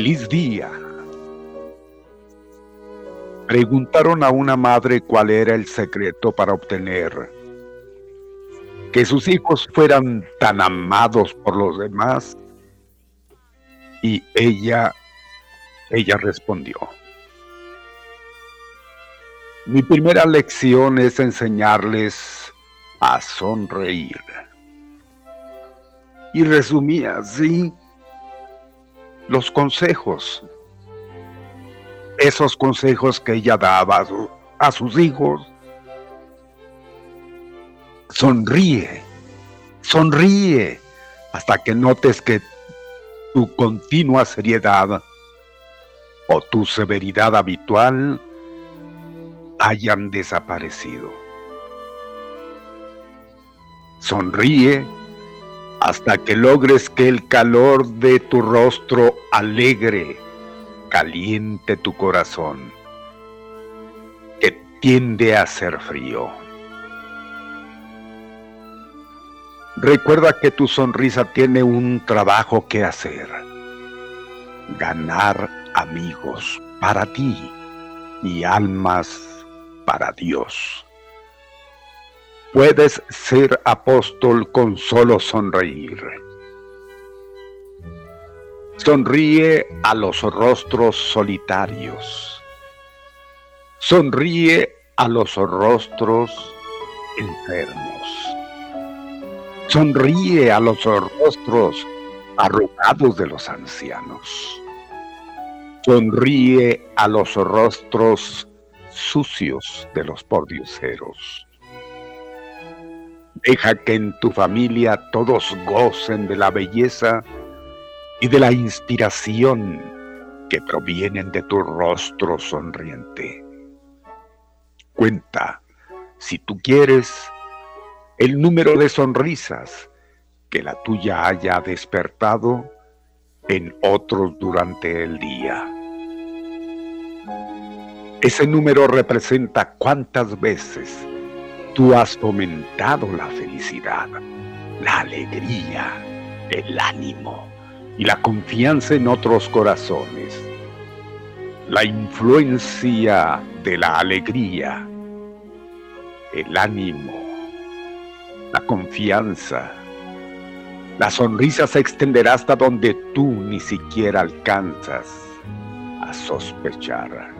Feliz día. Preguntaron a una madre cuál era el secreto para obtener que sus hijos fueran tan amados por los demás y ella ella respondió Mi primera lección es enseñarles a sonreír. Y resumía así los consejos, esos consejos que ella daba a, sus hijos. Sonríe, sonríe hasta que notes que tu continua seriedad o tu severidad habitual hayan desaparecido. Sonríe hasta que logres que el calor de tu rostro alegre caliente tu corazón, que tiende a ser frío. Recuerda que tu sonrisa tiene un trabajo que hacer. Ganar amigos para ti y almas para Dios. Puedes ser apóstol con solo sonreír. Sonríe a los rostros solitarios. Sonríe a los rostros enfermos. Sonríe a los rostros arrugados de los ancianos. Sonríe a los rostros sucios de los pordioseros. Deja que en tu familia todos gocen de la belleza y de la inspiración que provienen de tu rostro sonriente. Cuenta, si tú quieres, el número de sonrisas que la tuya haya despertado en otros durante el día. Ese número representa cuántas veces tú has fomentado la felicidad, la alegría, el ánimo y la confianza en otros corazones. La influencia de la alegría, el ánimo, la confianza. La sonrisa se extenderá hasta donde tú ni siquiera alcanzas a sospechar.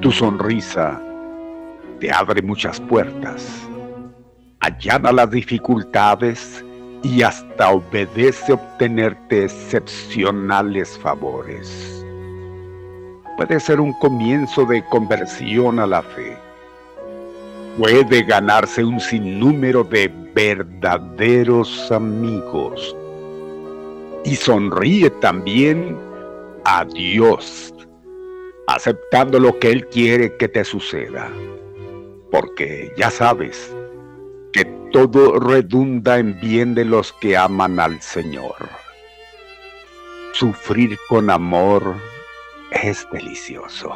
Tu sonrisa te abre muchas puertas, allana las dificultades y hasta obedece obtenerte excepcionales favores. Puede ser un comienzo de conversión a la fe puede ganarse un sinnúmero de verdaderos amigos. Y sonríe también a Dios, aceptando lo que Él quiere que te suceda. Porque ya sabes que todo redunda en bien de los que aman al Señor. Sufrir con amor es delicioso.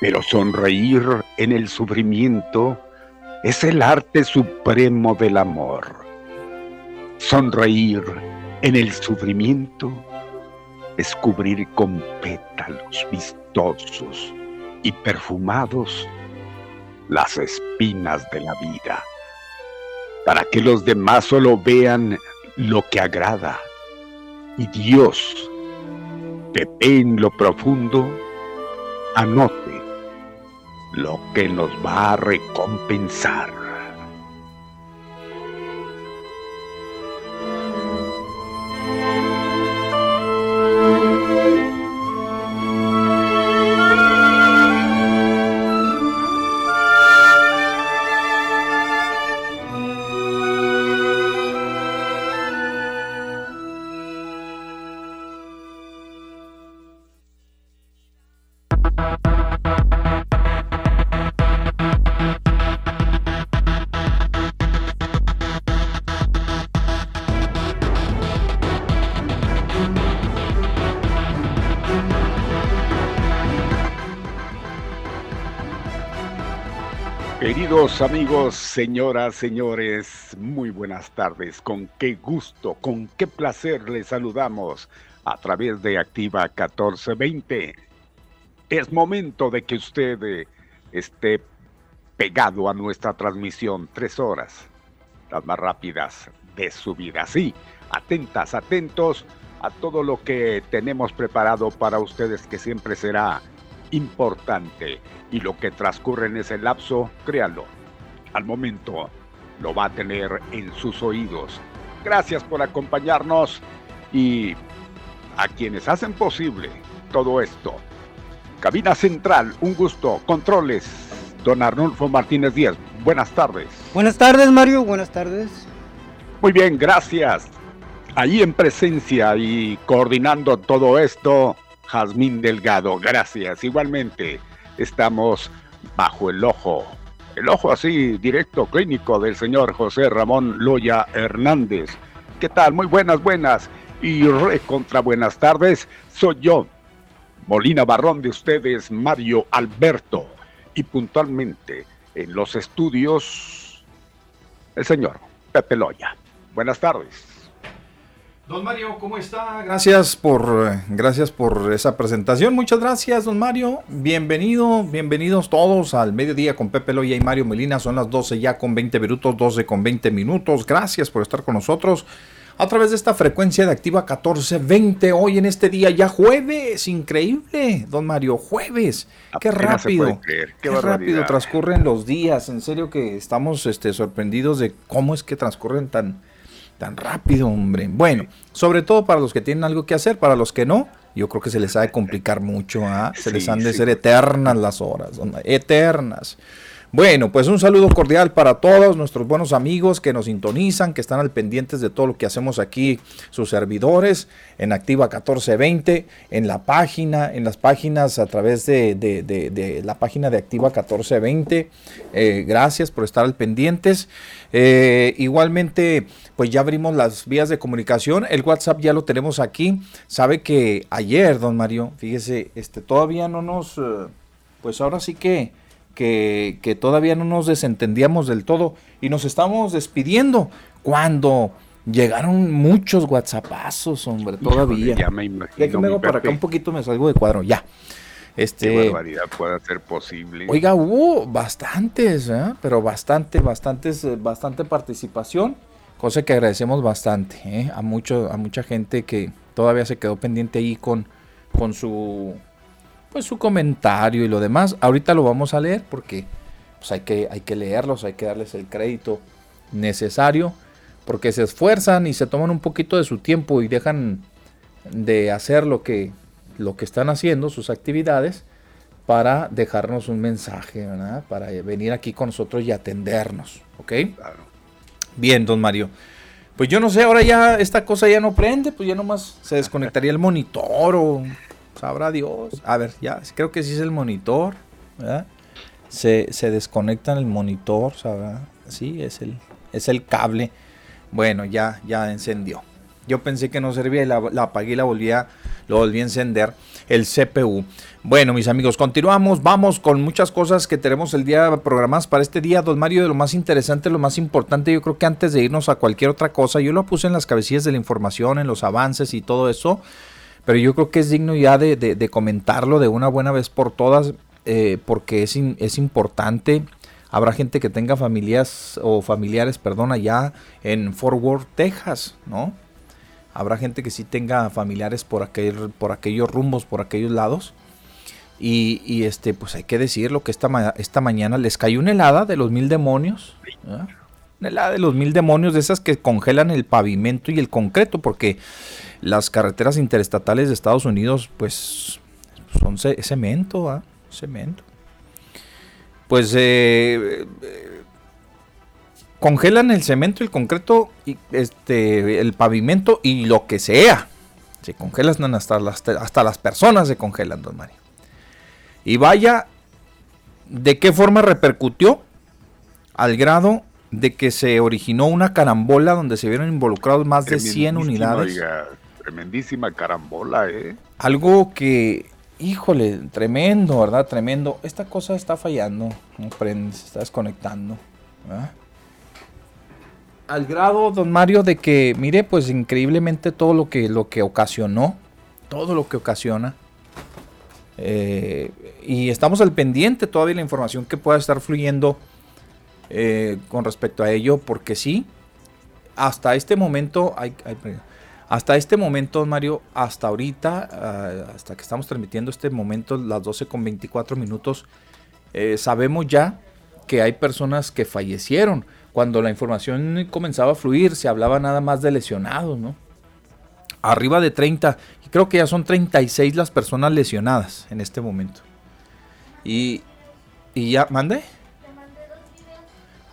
Pero sonreír en el sufrimiento es el arte supremo del amor. Sonreír en el sufrimiento es cubrir con pétalos vistosos y perfumados las espinas de la vida, para que los demás solo vean lo que agrada y Dios, que ve en lo profundo, anote lo que nos va a recompensar. Amigos, señoras, señores, muy buenas tardes. Con qué gusto, con qué placer les saludamos a través de Activa 1420. Es momento de que usted eh, esté pegado a nuestra transmisión tres horas, las más rápidas de su vida. Sí, atentas, atentos a todo lo que tenemos preparado para ustedes que siempre será importante y lo que transcurre en ese lapso, créanlo, al momento lo va a tener en sus oídos. Gracias por acompañarnos y a quienes hacen posible todo esto. Cabina Central, un gusto. Controles, don Arnulfo Martínez Díaz. Buenas tardes. Buenas tardes, Mario. Buenas tardes. Muy bien, gracias. Ahí en presencia y coordinando todo esto, Jazmín Delgado. Gracias. Igualmente, estamos bajo el ojo, el ojo así directo clínico del señor José Ramón Loya Hernández. ¿Qué tal? Muy buenas, buenas y re contra buenas tardes. Soy yo, Molina Barrón de ustedes, Mario Alberto. Y puntualmente en los estudios, el señor Pepe Loya. Buenas tardes. Don Mario, ¿cómo está? Gracias por, gracias por esa presentación. Muchas gracias, don Mario. Bienvenido, bienvenidos todos al mediodía con Pepe Loya y Mario Melina. Son las 12 ya con 20 minutos, 12 con 20 minutos. Gracias por estar con nosotros a través de esta frecuencia de Activa 1420. Hoy en este día ya jueves, increíble, don Mario, jueves. Qué rápido, qué, rápido transcurren los días. En serio que estamos este, sorprendidos de cómo es que transcurren tan Tan rápido, hombre. Bueno, sobre todo para los que tienen algo que hacer, para los que no, yo creo que se les ha de complicar mucho, ¿ah? Se les han de ser eternas las horas, eternas. Bueno, pues un saludo cordial para todos nuestros buenos amigos que nos sintonizan, que están al pendientes de todo lo que hacemos aquí, sus servidores, en Activa 1420, en la página, en las páginas a través de, la página de Activa 1420. Eh, gracias por estar al pendientes. Eh, igualmente, pues ya abrimos las vías de comunicación. El WhatsApp ya lo tenemos aquí. Sabe que ayer, don Mario, fíjese, este, todavía no nos, eh, pues ahora sí que que, todavía no nos desentendíamos del todo y nos estamos despidiendo cuando llegaron muchos WhatsAppazos, hombre, todavía. ya me imagino. me hago para acá un poquito, me salgo de cuadro, ya. Este, Qué barbaridad puede ser posible. Oiga, hubo bastantes, ¿eh? pero bastante, bastantes, eh, bastante participación, cosa que agradecemos bastante ¿eh? a mucho, a mucha gente que todavía se quedó pendiente ahí con, con su pues su comentario y lo demás. Ahorita lo vamos a leer porque pues hay que, hay que leerlos, hay que darles el crédito necesario porque se esfuerzan y se toman un poquito de su tiempo y dejan de hacer lo que, lo que están haciendo, sus actividades, para dejarnos un mensaje, Para venir aquí con nosotros y atendernos, ¿ok? Bien, don Mario. Pues yo no sé, ahora ya esta cosa ya no prende, pues ya nomás se desconectaría el monitor o sabrá Dios. A ver, ya, creo que sí es el monitor. Se, se desconecta el monitor, ¿sabrá? Sí, es el, es el cable. Bueno, ya, ya encendió. Yo pensé que no servía y la, apagué y la volvía, lo volví a encender. El CPU. Bueno, mis amigos, continuamos. Vamos con muchas cosas que tenemos el día programadas para este día. Don Mario, de lo más interesante, lo más importante, yo creo que antes de irnos a cualquier otra cosa, yo lo puse en las cabecillas de la información, en los avances y todo eso pero yo creo que es digno ya de, comentarlo de una buena vez por todas, eh, porque es, es importante. Habrá gente que tenga familias o familiares, perdón, allá en Fort Worth, Texas, ¿no? Habrá gente que sí tenga familiares por, aquel, por aquellos rumbos, por aquellos lados. Y, y, este, pues hay que decirlo que esta, esta mañana les cayó una helada de los mil demonios. Helada de los mil demonios, de esas que congelan el pavimento y el concreto, porque las carreteras interestatales de Estados Unidos, pues son cemento, ¿ah? cemento. Pues eh, eh, congelan el cemento, el concreto, y este, el pavimento y lo que sea. Se congelan hasta las, hasta las personas se congelan, don Mario. Y vaya, ¿de qué forma repercutió? Al grado de que se originó una carambola donde se vieron involucrados más de 100 unidades. Tremendísima carambola, ¿eh? Algo que, híjole, tremendo, ¿verdad? Tremendo. Esta cosa está fallando, no prende, se está desconectando. Al grado, don Mario, de que, mire, pues increíblemente todo lo que, lo que ocasionó, todo lo que ocasiona. Eh, y estamos al pendiente todavía la información que pueda estar fluyendo eh, con respecto a ello, porque sí, hasta este momento hasta este momento, Mario, hasta ahorita, ah, hasta que estamos transmitiendo este momento, las 12 con 24 minutos, eh, sabemos ya que hay personas que fallecieron. Cuando la información comenzaba a fluir, se hablaba nada más de lesionados, ¿no? Arriba de 30, y creo que ya son 36 las personas lesionadas en este momento. Y, y ya, ¿mande?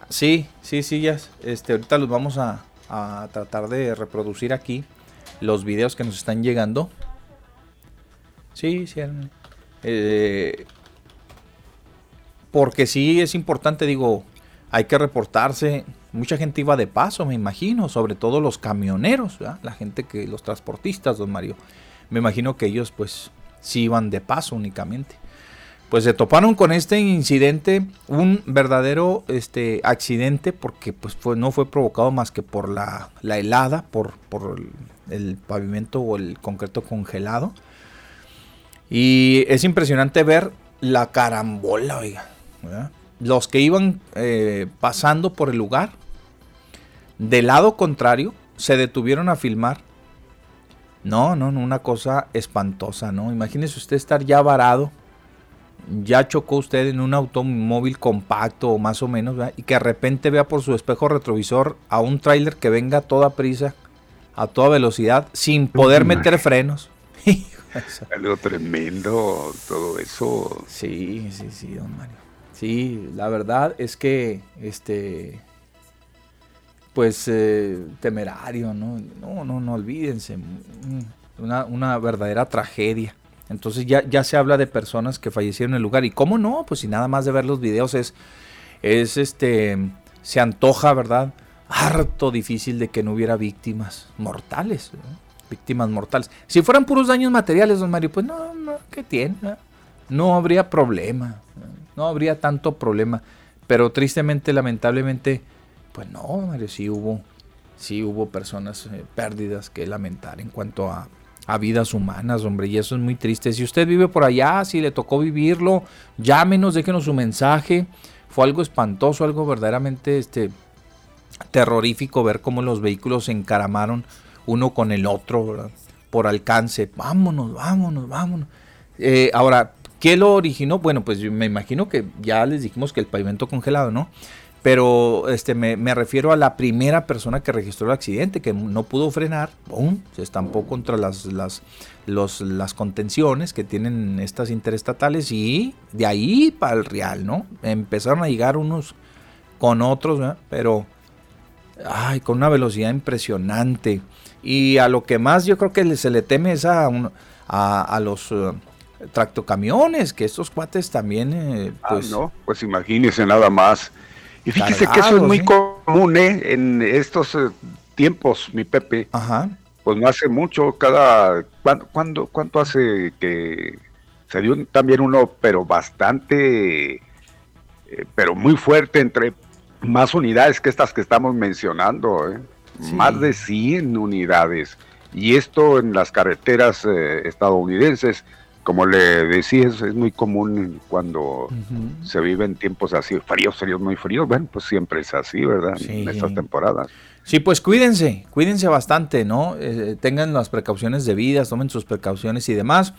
Sí, sí, sí, ya. Este, ahorita los vamos a, a tratar de reproducir aquí los videos que nos están llegando. Sí, sí. Eh, porque sí es importante, digo, hay que reportarse. Mucha gente iba de paso, me imagino, sobre todo los camioneros, la gente que, los transportistas, don Mario. Me imagino que ellos pues sí iban de paso únicamente. Pues se toparon con este incidente, un verdadero este, accidente, porque pues no fue provocado más que por la, helada, por, por el, pavimento o el concreto congelado. Y es impresionante ver la carambola, oiga. Los que iban eh, pasando por el lugar, del lado contrario, se detuvieron a filmar. No, no, no, una cosa espantosa, ¿no? Imagínese usted estar ya varado ya chocó usted en un automóvil compacto o más o menos, y que de repente vea por su espejo retrovisor a un tráiler que venga a toda prisa, a toda velocidad, sin poder meter frenos. Algo tremendo todo eso. Sí, sí, sí, don Mario. Sí, la verdad es que este pues eh, temerario, ¿no? No, no, no olvídense. Mm, una, una verdadera tragedia. Entonces ya, ya se habla de personas que fallecieron en el lugar. ¿Y cómo no? Pues si nada más de ver los videos es, es este, se antoja, ¿verdad? Harto difícil de que no hubiera víctimas mortales. Víctimas mortales. Si fueran puros daños materiales, don Mario, pues no, no, ¿qué tiene? No habría problema. No habría tanto problema. Pero tristemente, lamentablemente, pues no, Mario, sí hubo, sí hubo personas eh, pérdidas que lamentar en cuanto a a vidas humanas, hombre, y eso es muy triste. Si usted vive por allá, si le tocó vivirlo, llámenos, déjenos su mensaje. Fue algo espantoso, algo verdaderamente este, terrorífico ver cómo los vehículos se encaramaron uno con el otro por alcance. Vámonos, vámonos, vámonos. Eh, ahora, ¿qué lo originó? Bueno, pues me imagino que ya les dijimos que el pavimento congelado, ¿no? Pero este, me, refiero a la primera persona que registró el accidente, que no pudo frenar, ¡pum! se estampó contra las, las, las contenciones que tienen estas interestatales y de ahí para el real, ¿no? Empezaron a llegar unos con otros, pero ay, con una velocidad impresionante. Y a lo que más yo creo que se le teme es a, a, los uh, tractocamiones, que estos cuates también... Eh, ah, pues, no, pues imagínense nada más y fíjese que eso es muy común ¿eh? en estos eh, tiempos, mi Pepe. Ajá. Pues no hace mucho, cada... ¿cuándo, ¿Cuánto hace que se dio también uno, pero bastante, eh, pero muy fuerte entre más unidades que estas que estamos mencionando, ¿eh? más de 100 unidades. Y esto en las carreteras estadounidenses como le decía, es, muy común cuando se viven tiempos así, fríos, fríos, muy fríos. Bueno, pues siempre es así, ¿verdad? En estas temporadas. Sí, pues cuídense, cuídense bastante, ¿no? Eh, tengan las precauciones debidas, tomen sus precauciones y demás.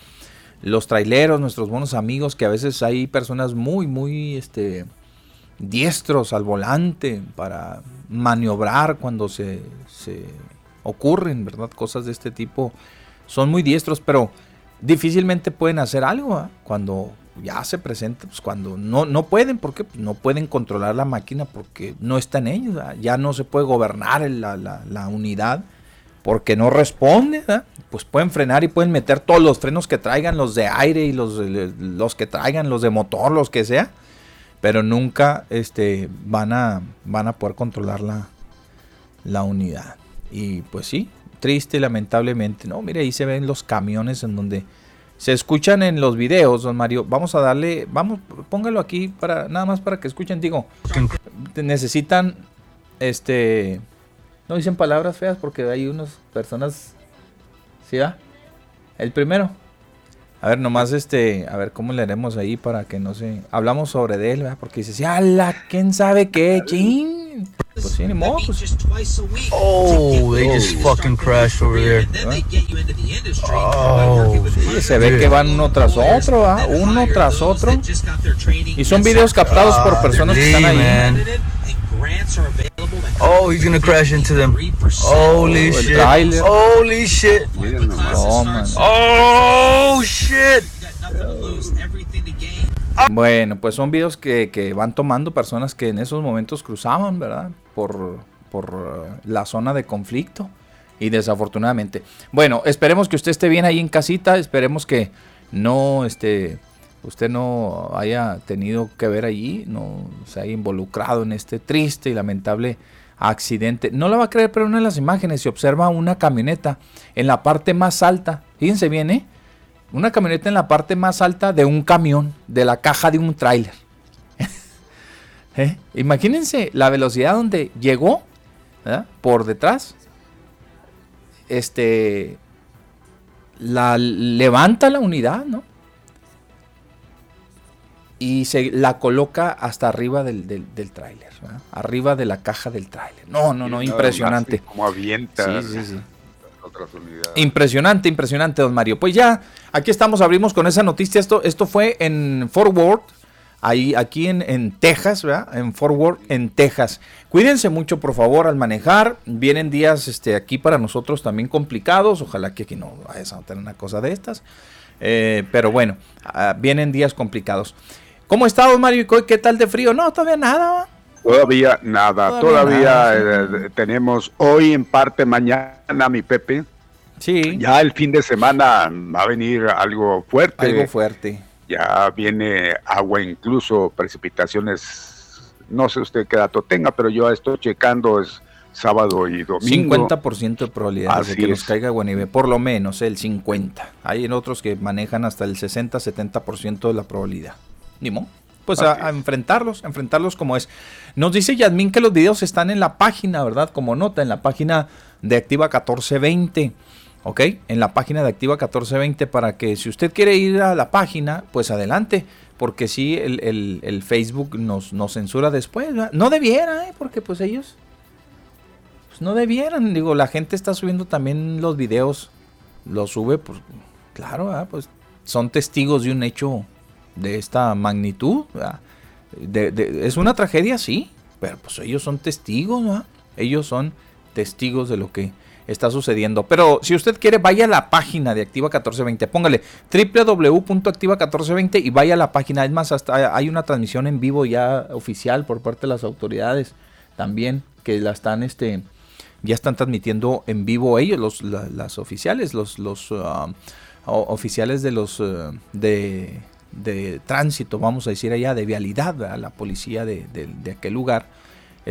Los traileros, nuestros buenos amigos, que a veces hay personas muy, muy este, diestros al volante para maniobrar cuando se, se ocurren, ¿verdad? Cosas de este tipo. Son muy diestros, pero difícilmente pueden hacer algo cuando ya se presenta, pues cuando no, no pueden, porque pues, no pueden controlar la máquina porque no está en ellos, ya no se puede gobernar la, la, unidad porque no responde, pues pueden frenar y pueden meter todos los frenos que traigan, los de aire y los, los que traigan, los de motor, los que sea, pero nunca este, van, a, van a poder controlar la, la unidad. Y pues sí, triste, lamentablemente. No, mire, ahí se ven los camiones en donde se escuchan en los videos, don Mario. Vamos a darle, vamos, póngalo aquí para nada más para que escuchen. Digo, necesitan, este, no dicen palabras feas porque hay unas personas, ¿sí va? El primero. A ver, nomás este, a ver cómo le haremos ahí para que no se... Hablamos sobre de él, ¿verdad? Porque dice, sí, ala, ¿quién sabe qué? ¡Chin! Pues sí, ni modo, pues. Oh, they just fucking crashed over there. Oh, sí, se ve que van uno tras otro, ¿ah? Uno tras otro. Y son videos captados por personas que están ahí. Oh, he's gonna crash into them. Holy shit. Holy shit. Oh, man. Oh, shit. Bueno, pues son videos que, que, van tomando personas que en esos momentos cruzaban, ¿verdad? Por, por uh, la zona de conflicto. Y desafortunadamente. Bueno, esperemos que usted esté bien ahí en casita. Esperemos que no este, usted no haya tenido que ver allí, no se haya involucrado en este triste y lamentable accidente. No lo va a creer, pero una de las imágenes se observa una camioneta en la parte más alta. Fíjense bien, ¿eh? Una camioneta en la parte más alta de un camión, de la caja de un tráiler. ¿Eh? Imagínense la velocidad donde llegó por detrás. Este la levanta la unidad, ¿no? Y se la coloca hasta arriba del, del, tráiler, arriba de la caja del tráiler. No, no, no, impresionante. Como avienta. Sí, sí, sí. Impresionante, impresionante, don Mario. Pues ya, aquí estamos, abrimos con esa noticia. Esto, esto fue en Forward, ahí, aquí en, en Texas, ¿verdad? En Forward, en Texas. Cuídense mucho, por favor, al manejar. Vienen días este, aquí para nosotros también complicados. Ojalá que aquí no vayas a tener una cosa de estas. Eh, pero bueno, ah, vienen días complicados. ¿Cómo está, don Mario? ¿Qué tal de frío? No, todavía nada. Todavía nada, todavía, eh, tenemos hoy en parte, mañana mi Pepe. Sí. Ya el fin de semana va a venir algo fuerte. Algo fuerte. Ya viene agua, incluso precipitaciones. No sé usted qué dato tenga, pero yo estoy checando es sábado y domingo. 50% de probabilidad de que nos caiga agua nieve, por lo menos el 50. Hay en otros que manejan hasta el 60-70% de la probabilidad. Ni pues a, enfrentarlos, enfrentarlos como es. Nos dice Yasmín que los videos están en la página, ¿verdad? Como nota, en la página de Activa 1420. ¿Ok? En la página de Activa 1420 para que si usted quiere ir a la página, pues adelante. Porque si el, Facebook nos, nos, censura después. No debiera, ¿eh? Porque pues ellos pues no debieran. Digo, la gente está subiendo también los videos. Los sube, pues claro, pues son testigos de un hecho de esta magnitud. Es una tragedia, sí, pero pues ellos son testigos, ellos son testigos de lo que está sucediendo. Pero si usted quiere, vaya a la página de Activa 1420, póngale www.activa1420 y vaya a la página. Es más, hasta hay una transmisión en vivo ya oficial por parte de las autoridades también que la están, este, ya están transmitiendo en vivo ellos, los, las oficiales, los, los uh, oficiales de los uh, de de tránsito, vamos a decir allá, de vialidad, a la policía de, de aquel lugar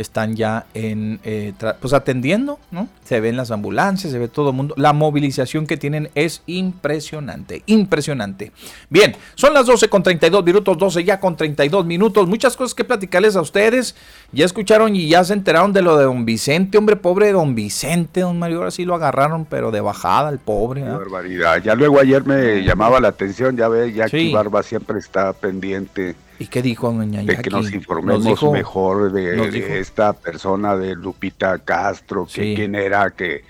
están ya en eh, pues atendiendo, ¿no? Se ven las ambulancias, se ve todo el mundo. La movilización que tienen es impresionante, impresionante. Bien, son las 12 con 32 minutos, 12 ya con 32 minutos. Muchas cosas que platicarles a ustedes. Ya escucharon y ya se enteraron de lo de don Vicente, hombre pobre don Vicente, don Mario, ahora sí lo agarraron, pero de bajada el pobre. Qué barbaridad. Ya luego ayer me llamaba la atención, ya ve, ya aquí Barba siempre está pendiente ¿Y qué dijo doña De que nos informemos mejor de, esta persona de Lupita Castro, que quién era, que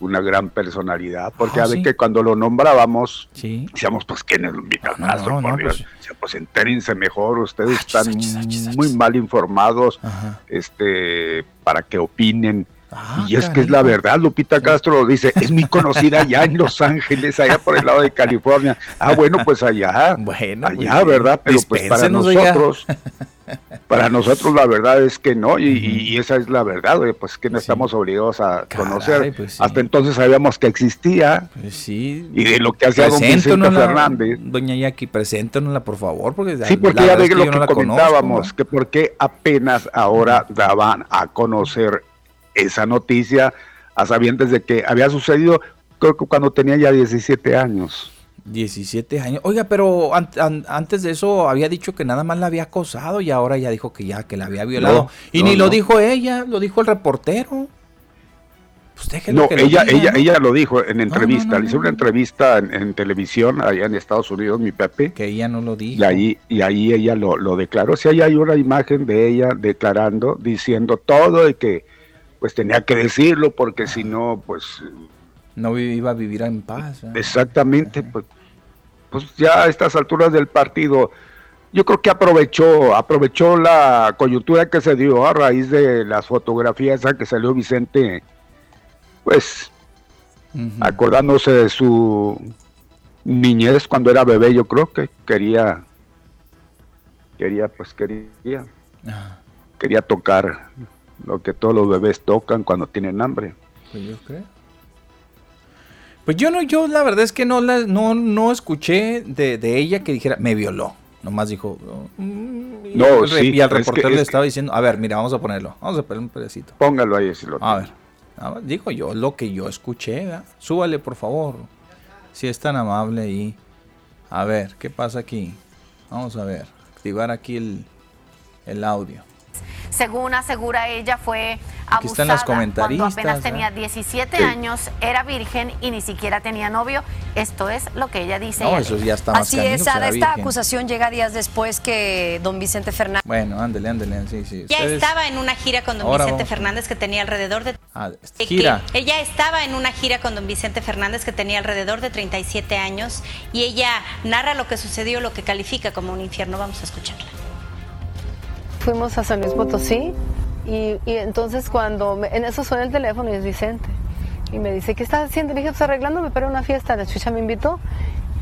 una gran personalidad, porque ah, a ver que cuando lo nombrábamos, decíamos, pues quién es Lupita Castro, por Dios. Pues, pues entérense mejor, ustedes están muy mal informados, este, para que opinen Ah, y es que es la verdad, Lupita Castro lo dice, es muy conocida allá en Los Ángeles, allá por el lado de California. Ah, bueno, pues allá, bueno, allá, ¿verdad? Pero pues para nosotros, para nosotros la verdad es que no, y, esa es la verdad, pues que no estamos obligados a conocer. Pues Hasta entonces sabíamos que existía, pues sí. y de lo que hacía don Vicente Fernández. Doña Jackie, preséntanosla por favor, porque Sí, porque ya de lo que, comentábamos, que porque apenas ahora daban a conocer esa noticia a sabientes de que había sucedido, creo que cuando tenía ya 17 años. 17 años. Oiga, pero antes de eso había dicho que nada más la había acosado y ahora ya dijo que ya, que la había violado. y ni lo dijo ella, lo dijo el reportero. Pues no, ella, ella, ella lo dijo en entrevista. Le hizo una entrevista en, televisión allá en Estados Unidos, mi Pepe. Que ella no lo dijo. Y ahí, y ahí ella lo, lo declaró. Si ahí hay una imagen de ella declarando, diciendo todo de que pues tenía que decirlo porque si no, pues... No iba a vivir en paz. Exactamente, pues, pues ya a estas alturas del partido, yo creo que aprovechó, aprovechó la coyuntura que se dio a raíz de las fotografías a que salió Vicente, pues acordándose de su niñez cuando era bebé, yo creo que quería, quería, pues quería, quería tocar lo que todos los bebés tocan cuando tienen hambre. Pues yo creo. Pues yo no, yo la verdad es que no la, no, no escuché de, ella que dijera, me violó. Nomás dijo. Mm", no, y, sí, y al reportero le estaba diciendo, a ver, mira, vamos a ponerlo. Vamos a poner un pedacito. Póngalo ahí si lo A ver. Digo yo, lo que yo escuché, ¿verdad? Súbale, por favor. Si es tan amable ahí. A ver, ¿qué pasa aquí? Vamos a ver. Activar aquí el, el audio. Según asegura ella, fue abusada cuando apenas tenía 17 años, era virgen y ni siquiera tenía novio. Esto es lo que ella dice. No, eso ya está más Así es, Ada, esta acusación llega días después que don Vicente Fernández... Bueno, ándele, ándele, sí, sí. Ya estaba en una gira con don Vicente Fernández que tenía alrededor de... Ah, gira. ella estaba en una gira con don Vicente Fernández que tenía alrededor de 37 años y ella narra lo que sucedió, lo que califica como un infierno. Vamos a escucharla fuimos a San Luis Potosí y, entonces cuando en eso suena el teléfono y es Vicente. Y me dice, ¿qué estás haciendo? Le dije, pues arreglándome para una fiesta. La chucha me invitó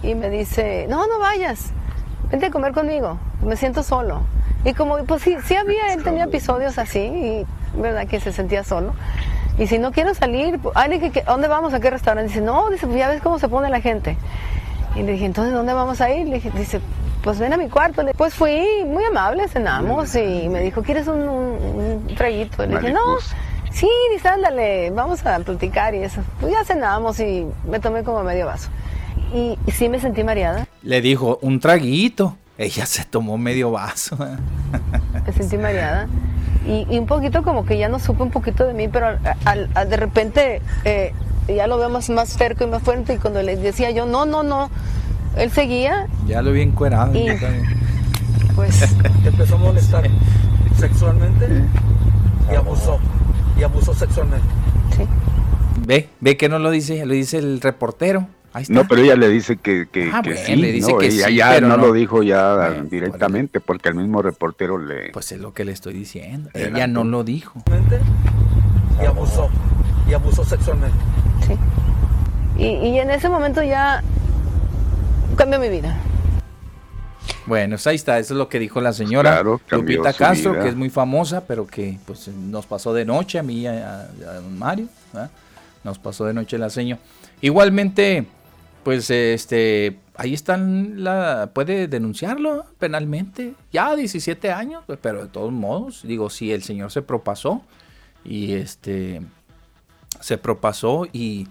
y me dice, no, no vayas, vente a comer conmigo, me siento solo. Y como, pues sí, sí había, él tenía episodios así, y verdad que se sentía solo. Y si no quiero salir, pues, ay, dije, ¿dónde vamos? ¿A qué restaurante? Dice, no, dice, pues ya ves cómo se pone la gente. Y le dije, entonces, ¿dónde vamos a ir? Le dije, dice, pues ven a mi cuarto. Pues fui muy amable, cenamos y me dijo, ¿quieres un, un, traguito? le dije, no, sí, dice, ándale, vamos a platicar y eso. Pues ya cenamos y me tomé como medio vaso. Y, sí me sentí mareada. Le dijo, un traguito. Ella se tomó medio vaso. me sentí mareada. Y, un poquito como que ya no supe un poquito de mí, pero de repente eh, ya lo veo más, más cerca y más fuerte. Y cuando le decía yo, no, no, no, él seguía. Ya lo vi encuerado. Y, pues. empezó a molestar sexualmente y abusó. Y abusó sexualmente. Sí. Ve, ve que no lo dice, lo dice el reportero. Ahí está. No, pero ella le dice que, que, ah, sí. Le dice que ella ya no, lo dijo ya directamente porque el mismo reportero le. Pues es lo que le estoy diciendo. Ella no lo dijo. Y abusó. Y abusó sexualmente. Sí. Y, y en ese momento ya cambió mi vida. Bueno, pues ahí está, eso es lo que dijo la señora Lupita Castro, que es muy famosa, pero que pues nos pasó de noche a mí y a, don Mario, nos pasó de noche la señora. Igualmente, pues este, ahí están, la, puede denunciarlo penalmente, ya 17 años, pues, pero de todos modos, digo, si el señor se propasó y este, se propasó y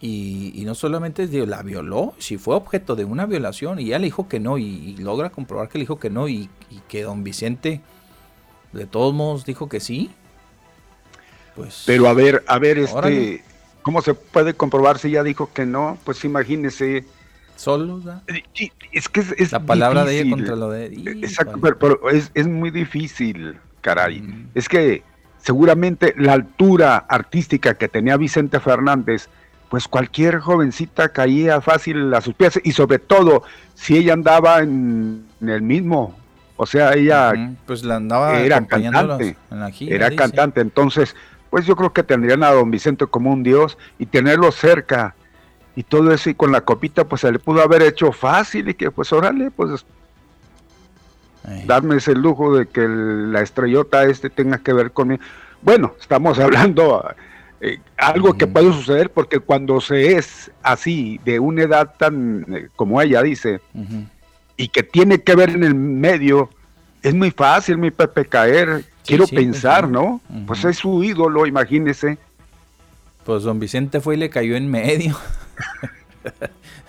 y, no solamente la violó, si fue objeto de una violación y ella le dijo que no y, logra comprobar que le dijo que no y, que don Vicente de todos modos dijo que sí. Pues, Pero a ver, a ver, este, ¿cómo se puede comprobar si ella dijo que no? Pues imagínese. Solo, Es que es, la palabra de ella contra lo de. Exacto, pero, es, muy difícil, caray. Es que seguramente la altura artística que tenía Vicente Fernández pues cualquier jovencita caía fácil a sus pies y sobre todo si ella andaba en, el mismo, o sea, ella pues la andaba era cantante, en la gira, era cantante, entonces pues yo creo que tendrían a don Vicente como un dios y tenerlo cerca y todo eso y con la copita pues se le pudo haber hecho fácil y que pues órale pues darme ese lujo de que la estrellota este tenga que ver conmigo. Bueno, estamos hablando eh, algo que puede suceder porque cuando se es así, de una edad tan, eh, como ella dice, y que tiene que ver en el medio, es muy fácil, mi Pepe, caer. Quiero pensar, ¿no? Pues es su ídolo, imagínese. Pues don Vicente fue y le cayó en medio.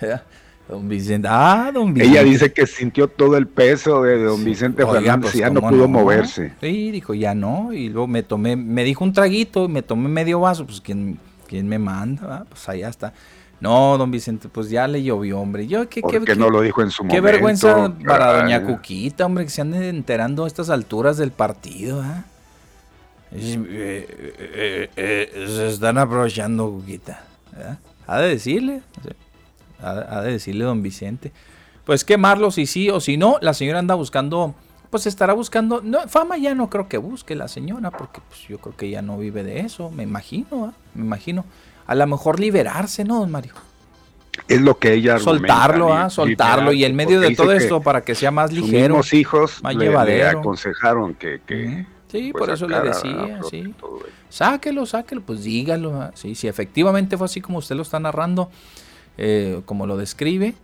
Don Vicente, ah, don Vicente. Ella dice que sintió todo el peso de don Vicente Fernández y ya no pudo moverse. Sí, dijo, ya no, y luego me tomé, me dijo un traguito, me tomé medio vaso, pues ¿quién, quién me manda? Pues allá está. No, don Vicente, pues ya le llovió, hombre. Yo, ¿qué, ¿Por qué, no lo dijo en su momento? Qué vergüenza para doña Cuquita, hombre, que se ande enterando a estas alturas del partido, ¿ah? se están aprovechando, Cuquita. ¿verdad? Ha de decirle ha, de decirle don Vicente. Pues quemarlo si sí o si no, la señora anda buscando, pues estará buscando, no, fama ya no creo que busque la señora, porque pues yo creo que ella no vive de eso, me imagino, ¿ah? me imagino. A lo mejor liberarse, ¿no, don Mario? Es lo que ella Soltarlo, ¿ah? soltarlo, y en medio de todo esto, para que sea más ligero. Los hijos más le, aconsejaron que, Sí, pues, por eso le decía, sí. Sáquelo, sáquelo, pues dígalo. ¿ah? Sí, si efectivamente fue así como usted lo está narrando, eh, como lo describe,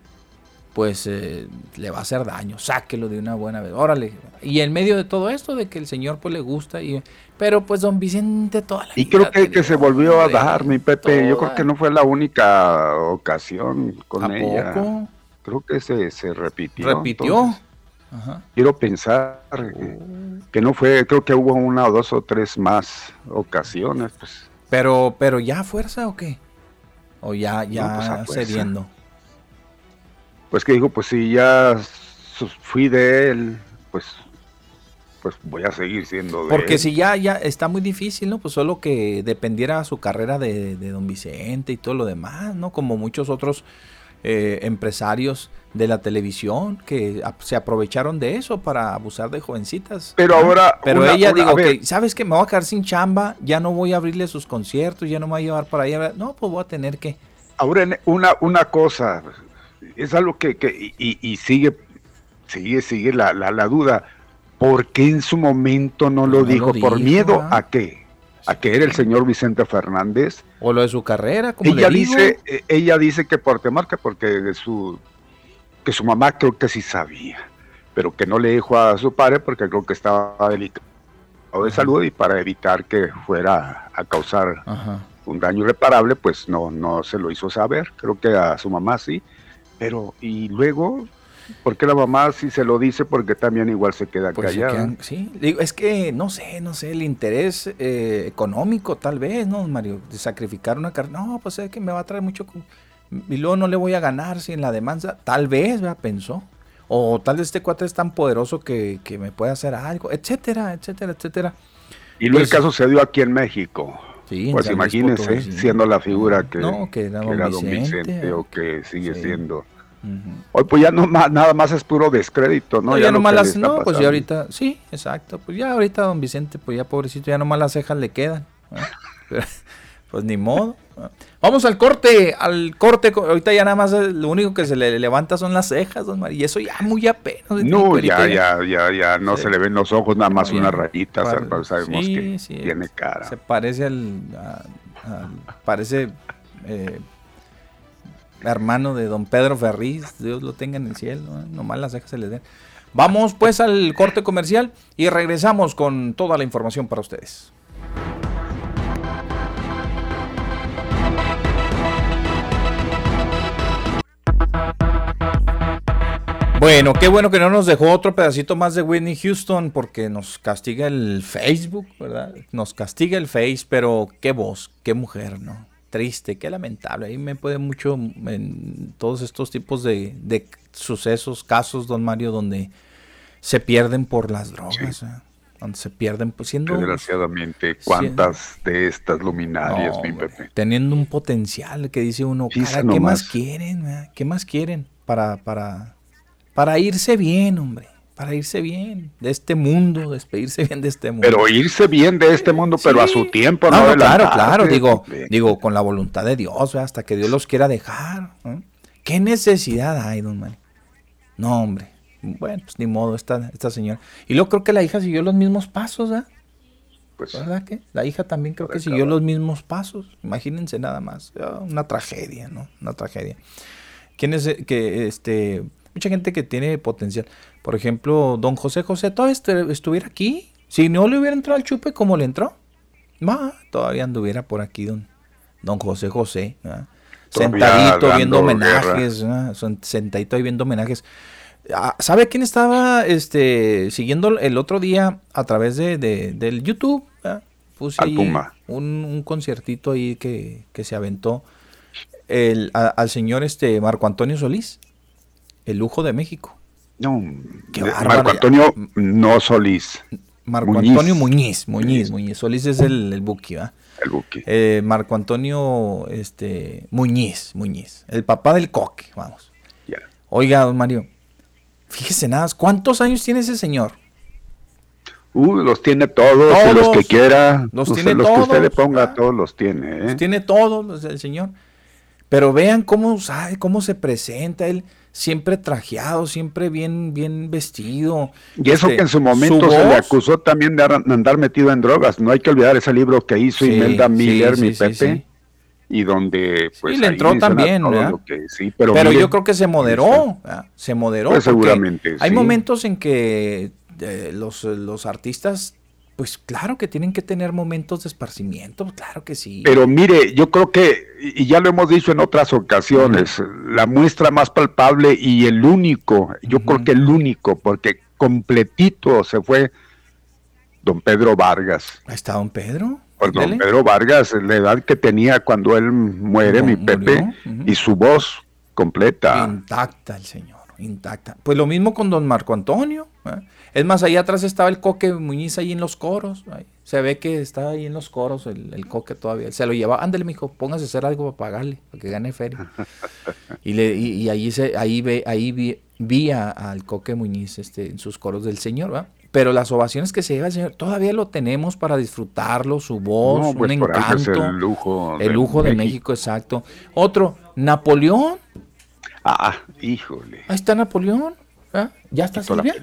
pues eh, le va a hacer daño. Sáquelo de una buena vez. Órale. Y en medio de todo esto, de que el señor pues le gusta, y, pero pues don Vicente toda la Y creo que, que se volvió a dar, mi Pepe. Yo creo que no fue la única ocasión con ella. Creo que se, se repitió. Repitió. Quiero pensar que, no fue, creo que hubo una o dos o tres más ocasiones. Pues. Pero, pero ya fuerza o qué? O ya, ya pues, cediendo. Pues que dijo, pues si ya fui de él, pues pues voy a seguir siendo de Porque si ya, ya está muy difícil, ¿no? Pues solo que dependiera su carrera de, de don Vicente y todo lo demás, ¿no? Como muchos otros eh, empresarios de la televisión que se aprovecharon de eso para abusar de jovencitas. Pero ahora... Pero ella digo que, ¿sabes que Me voy a quedar sin chamba, ya no voy a abrirle sus conciertos, ya no me voy a llevar para allá. No, pues voy a tener que... Ahora, una, una cosa, es algo que, y, sigue, sigue, sigue la, la, duda. ¿Por qué en su momento no lo, dijo? ¿Por miedo a qué? A que era el señor Vicente Fernández. O lo de su carrera, como ella dice, eh, ella dice que por temor que porque su que su mamá creo que sí sabía, pero que no le dijo a su padre porque creo que estaba delicado de salud y para evitar que fuera a causar un daño irreparable, pues no no se lo hizo saber. Creo que a su mamá sí, pero y luego porque la mamá sí se lo dice porque también igual se queda pues callada. sí, digo, es que no sé, no sé, el interés eh, económico tal vez, ¿no, Mario? De sacrificar una carne. No, pues es que me va a traer mucho... Y luego no le voy a ganar si en la demanda, tal vez, ¿verdad? Pensó. O tal vez este cuate es tan poderoso que, me puede hacer algo, etcétera, etcétera, etcétera. Y luego el pues caso se dio aquí en México. Sí, pues imagínense, siendo la figura que, era, don, Vicente, o que sigue siendo Hoy pues ya no nada más es puro descrédito, ¿no? ya, nomás las, no, pues ya ahorita, sí, exacto, pues ya ahorita don Vicente, pues ya pobrecito, ya nomás las cejas le quedan. pues ni modo. Vamos al corte, al corte, ahorita ya nada más lo único que se le levanta son las cejas, don María, y eso ya muy apenas. No, ya, ya, ya, ya, no se le ven los ojos, nada más unas rayitas, sabemos que tiene cara. Se parece al, parece... Eh, hermano de don Pedro Ferriz, Dios lo tenga en el cielo, ¿eh? nomás las cejas se les den. Vamos pues al corte comercial y regresamos con toda la información para ustedes. Bueno, qué bueno que no nos dejó otro pedacito más de Whitney Houston porque nos castiga el Facebook, ¿verdad? Nos castiga el Face, pero qué voz, qué mujer, ¿no? Triste, qué lamentable. Ahí me puede mucho en todos estos tipos de, sucesos, casos, don Mario, donde se pierden por las drogas. ¿eh? Donde se pierden pues, siendo... Desgraciadamente, ¿cuántas de estas luminarias, mi Pepe? Teniendo un potencial que dice uno, ¿qué más quieren? ¿Qué más quieren para, para, para irse bien, hombre? Para irse bien de este mundo, despedirse bien de este mundo. Pero irse bien de este mundo, pero a su tiempo, ¿no? claro, claro, digo, digo, con la voluntad de Dios, hasta que Dios los quiera dejar. ¿Qué necesidad hay, don Mario? No, hombre. Bueno, pues ni modo, esta, esta señora. Y luego creo que la hija siguió los mismos pasos, ¿eh? Pues, ¿Verdad que? La hija también creo que siguió los mismos pasos. Imagínense nada más. Una tragedia, ¿no? Una tragedia. ¿Quién es que, este, mucha gente que tiene potencial? Por ejemplo, don José José todavía estuviera aquí. Si no le hubiera entrado al chupe como le entró, todavía anduviera por aquí don, don José José. Sentadito viendo homenajes. Sentadito ahí viendo homenajes. Ah, ¿Sabe quién estaba este, siguiendo el otro día a través de, del YouTube? Puse ahí un, conciertito ahí que, se aventó el, al señor este Marco Antonio Solís, el lujo de México. No, Marco Antonio no Solís. Marco Antonio Muñiz, Muñiz, Muñiz. Solís es el, el Buki, ¿va? El Buki. Eh, Marco Antonio este, Muñiz, Muñiz. El papá del coque, vamos. Oiga, don Mario, fíjese nada, ¿cuántos años tiene ese señor? Uh, los tiene todos, los que quiera. Los, tiene los que usted le ponga, todos los tiene. ¿eh? Los tiene todos, el señor. Pero vean cómo, sabe, cómo se presenta él siempre trajeado, siempre bien, bien vestido. Y eso este, que en su momento se le acusó también de andar metido en drogas. No hay que olvidar ese libro que hizo Imelda Miller, mi Pepe, y donde pues le entró también, pero, yo creo que se moderó, se moderó. Pues, seguramente. Hay momentos en que eh, los, los artistas pues claro que tienen que tener momentos de esparcimiento, claro que sí. Pero mire, yo creo que, y ya lo hemos dicho en otras ocasiones, la muestra más palpable y el único, yo creo que el único, porque completito se fue don Pedro Vargas. ¿Está don Pedro? Pues don Pedro Vargas, la edad que tenía cuando él muere, mi Pepe, y su voz completa. Intacta el señor, intacta. Pues lo mismo con don Marco Antonio. ¿eh? Es más, ahí atrás estaba el coque Muñiz ahí en los coros. Se ve que está ahí en los coros el, coque todavía. Se lo llevaba, ándale, mijo, póngase a hacer algo para pagarle, para que gane feria. y, le, y, ahí, se, ahí, ve, ahí vi, al coque Muñiz este, en sus coros del Señor, ¿va? Pero las ovaciones que se lleva el Señor, todavía lo tenemos para disfrutarlo, su voz, un pues, encanto. el lujo, el lujo de, México. exacto. Otro, Napoleón. Ah, híjole. Ahí está Napoleón. ¿Ya está Silvia?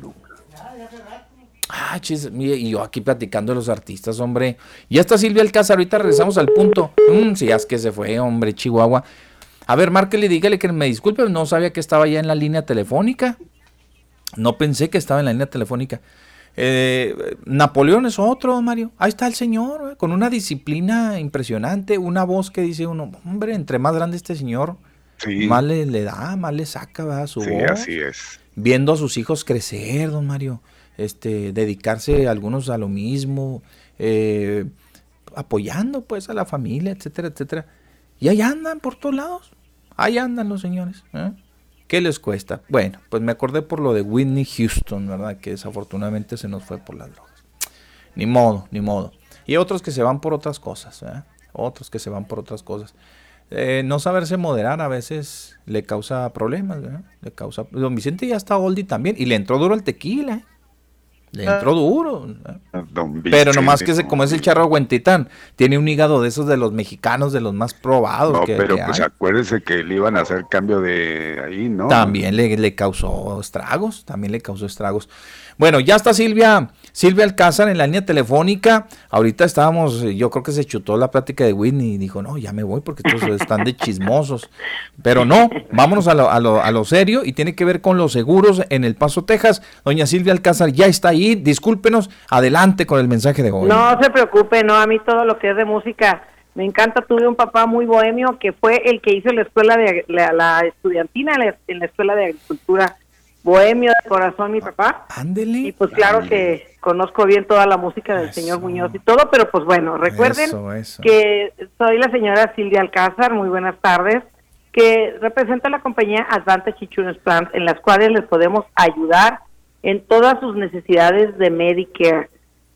Ah, chis, mire, y yo aquí platicando de los artistas, hombre. Ya está Silvia Alcázar, ahorita regresamos al punto. Mm, si es que se fue, hombre, Chihuahua. A ver, márquele, dígale que me disculpe, no sabía que estaba ya en la línea telefónica. No pensé que estaba en la línea telefónica. Eh, Napoleón es otro, Mario. Ahí está el señor, eh, con una disciplina impresionante, una voz que dice uno, hombre, entre más grande este señor, más le, da, más le saca su voz. así es. Viendo a sus hijos crecer, don Mario este, dedicarse algunos a lo mismo, eh, apoyando pues a la familia, etcétera, etcétera. Y ahí andan por todos lados, ahí andan los señores. ¿eh? ¿Qué les cuesta? Bueno, pues me acordé por lo de Whitney Houston, ¿verdad? Que desafortunadamente se nos fue por las drogas. Ni modo, ni modo. Y otros que se van por otras cosas, ¿eh? Otros que se van por otras cosas. no saberse moderar a veces le causa problemas, Le causa... Don Vicente ya está oldie también y le entró duro el tequila, ¿eh? Le entró ah. duro. Pero nomás que se, como es el charro Huentitán, tiene un hígado de esos de los mexicanos, de los más probados. No, pero pues acuérdese que le iban a hacer cambio de ahí, ¿no? También le, le causó estragos, también le causó estragos. Bueno, ya está Silvia, Silvia Alcázar en la línea telefónica. Ahorita estábamos, yo creo que se chutó la plática de Whitney y dijo, no, ya me voy porque todos están de chismosos. Pero no, vámonos a lo, a, lo, a lo serio y tiene que ver con los seguros en El Paso, Texas. Doña Silvia Alcázar ya está ahí. Discúlpenos, adelante con el mensaje de hoy. No se preocupe, no, a mí todo lo que es de música me encanta, tuve un papá muy bohemio que fue el que hizo la escuela de la, estudiantina en la escuela de agricultura bohemio de corazón mi papá. Ándele. Y pues claro que conozco bien toda la música del señor Muñoz y todo, pero pues bueno, recuerden que soy la señora Silvia Alcázar, muy buenas tardes, que representa la compañía Advantage Insurance Plans, en las cuales les podemos ayudar en todas sus necesidades de Medicare.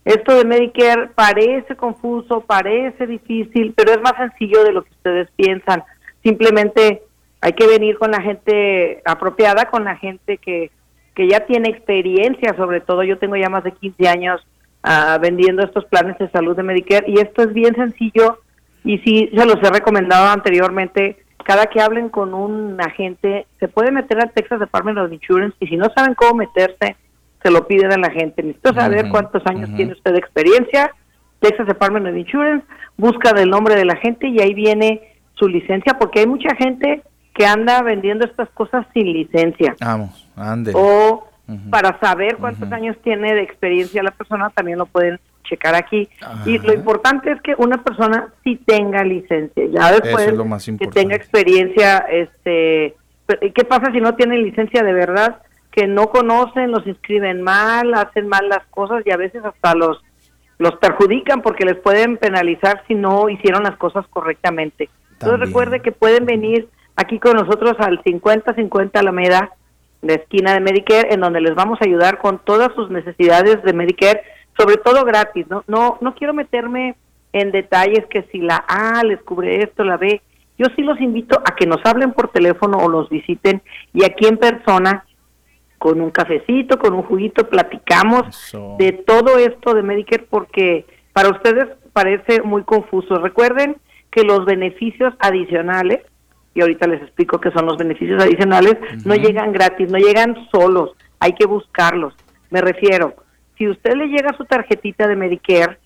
Esto de Medicare parece confuso, parece difícil, pero es más sencillo de lo que ustedes piensan. Simplemente hay que venir con la gente apropiada, con la gente que, que ya tiene experiencia, sobre todo yo tengo ya más de 15 años uh, vendiendo estos planes de salud de Medicare y esto es bien sencillo y sí, se los he recomendado anteriormente, cada que hablen con un agente, se puede meter al Texas Department of Insurance y si no saben cómo meterse, se lo piden a la gente. Necesito saber cuántos años tiene usted de experiencia, Texas Department of Insurance, busca el nombre de la gente y ahí viene su licencia, porque hay mucha gente que anda vendiendo estas cosas sin licencia. Vamos, ande. O para saber cuántos años tiene de experiencia la persona, también lo pueden checar aquí. Y lo importante es que una persona sí tenga licencia. Ya después que tenga experiencia, este, ¿qué pasa si no tiene licencia de verdad? Que no conocen, los inscriben mal, hacen mal las cosas y a veces hasta los los perjudican porque les pueden penalizar si no hicieron las cosas correctamente. Entonces recuerde que pueden venir aquí con nosotros al 5050 Alameda, de esquina de Medicare, en donde les vamos a ayudar con todas sus necesidades de Medicare, sobre todo gratis. No, no, no quiero meterme en detalles que si la A les cubre esto, la B. Yo sí los invito a que nos hablen por teléfono o los visiten y aquí en persona con un cafecito, con un juguito, platicamos de todo esto de Medicare porque para ustedes parece muy confuso. Recuerden que los beneficios adicionales y ahorita les explico qué son los beneficios adicionales, no llegan gratis, no llegan solos, hay que buscarlos. Me refiero, si usted le llega su tarjetita de Medicare,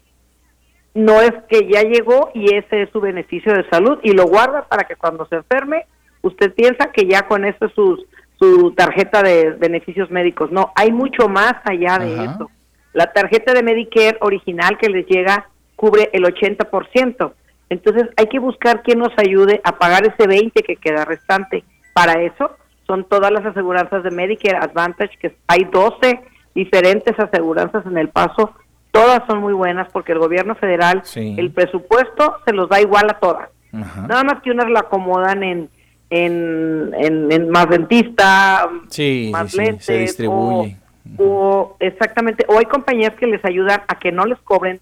no es que ya llegó y ese es su beneficio de salud y lo guarda para que cuando se enferme, usted piensa que ya con eso es su, su tarjeta de beneficios médicos. No, hay mucho más allá de eso. La tarjeta de Medicare original que les llega cubre el 80%. Entonces hay que buscar quien nos ayude a pagar ese 20 que queda restante. Para eso son todas las aseguranzas de Medicare Advantage, que hay 12 diferentes aseguranzas en el paso. Todas son muy buenas porque el gobierno federal, el presupuesto se los da igual a todas. Nada más que unas la acomodan en, en, en, más dentista, más lentes, se distribuye. O, exactamente, o hay compañías que les ayudan a que no les cobren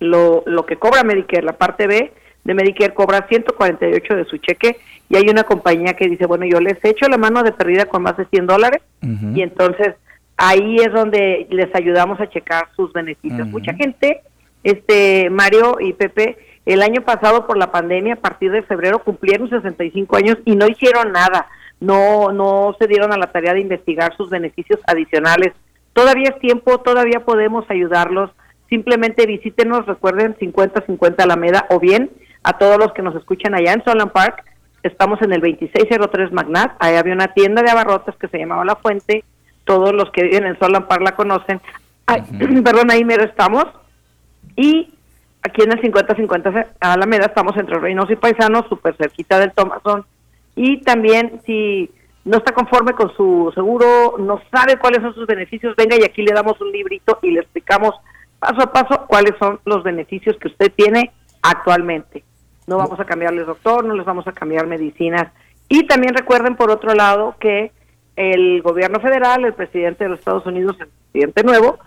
lo, lo que cobra Medicare, la parte B de Medicare cobra 148 de su cheque y hay una compañía que dice, bueno, yo les echo la mano de pérdida con más de 100 dólares y entonces ahí es donde les ayudamos a checar sus beneficios. Mucha gente, este Mario y Pepe, el año pasado por la pandemia, a partir de febrero, cumplieron 65 años y no hicieron nada, no, no se dieron a la tarea de investigar sus beneficios adicionales. Todavía es tiempo, todavía podemos ayudarlos simplemente visítenos, recuerden 5050 Alameda o bien a todos los que nos escuchan allá en Solon Park, estamos en el 2603 Magnat, ahí había una tienda de abarrotes que se llamaba La Fuente, todos los que viven en Solon Park la conocen, perdón, ahí mero estamos, y aquí en el 5050 Alameda estamos entre Reynoso y Paisanos, súper cerquita del Thomason, y también si no está conforme con su seguro, no sabe cuáles son sus beneficios, venga y aquí le damos un librito y le explicamos paso a paso cuáles son los beneficios que usted tiene actualmente. No vamos a cambiarles doctor, no les vamos a cambiar medicinas. Y también recuerden, por otro lado, que el gobierno federal, el presidente de los Estados Unidos, el presidente nuevo,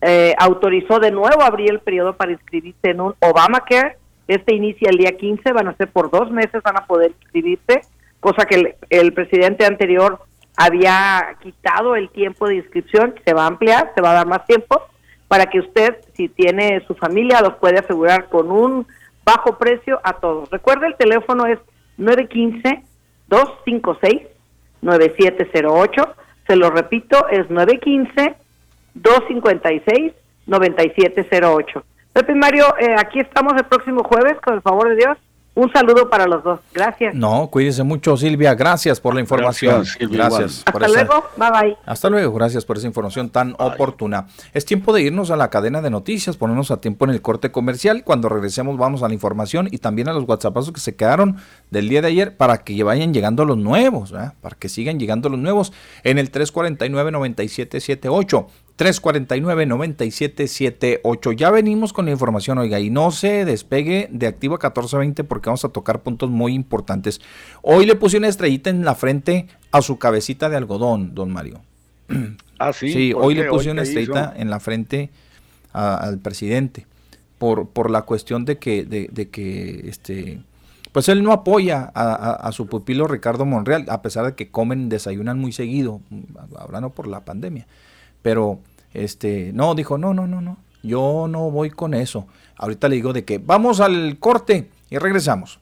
eh, autorizó de nuevo abrir el periodo para inscribirse en un Obamacare. Este inicia el día 15, van a ser por dos meses, van a poder inscribirse, cosa que el, el presidente anterior había quitado el tiempo de inscripción, se va a ampliar, se va a dar más tiempo para que usted, si tiene su familia, los puede asegurar con un bajo precio a todos. Recuerde, el teléfono es 915-256-9708. Se lo repito, es 915-256-9708. Pepe Mario, eh, aquí estamos el próximo jueves, con el favor de Dios. Un saludo para los dos. Gracias. No, cuídese mucho, Silvia. Gracias por la información. Gracias. Hasta luego. Bye bye. Hasta luego. Gracias por esa información tan oportuna. Es tiempo de irnos a la cadena de noticias, ponernos a tiempo en el corte comercial. Cuando regresemos vamos a la información y también a los WhatsAppazos que se quedaron del día de ayer para que vayan llegando los nuevos, para que sigan llegando los nuevos en el 349-9778. 349-9778. Ya venimos con la información, oiga, y no se despegue de Activa 1420 porque vamos a tocar puntos muy importantes. Hoy le puse una estrellita en la frente a su cabecita de algodón, don Mario. Ah, sí. Sí, hoy le puse una estrellita en la frente al presidente por, por la cuestión de que, de, que este, pues él no apoya a, su pupilo Ricardo Monreal, a pesar de que comen, desayunan muy seguido, hablando por la pandemia. Pero, este, no, dijo, no, no, no, no, yo no voy con eso. Ahorita le digo de que vamos al corte y regresamos.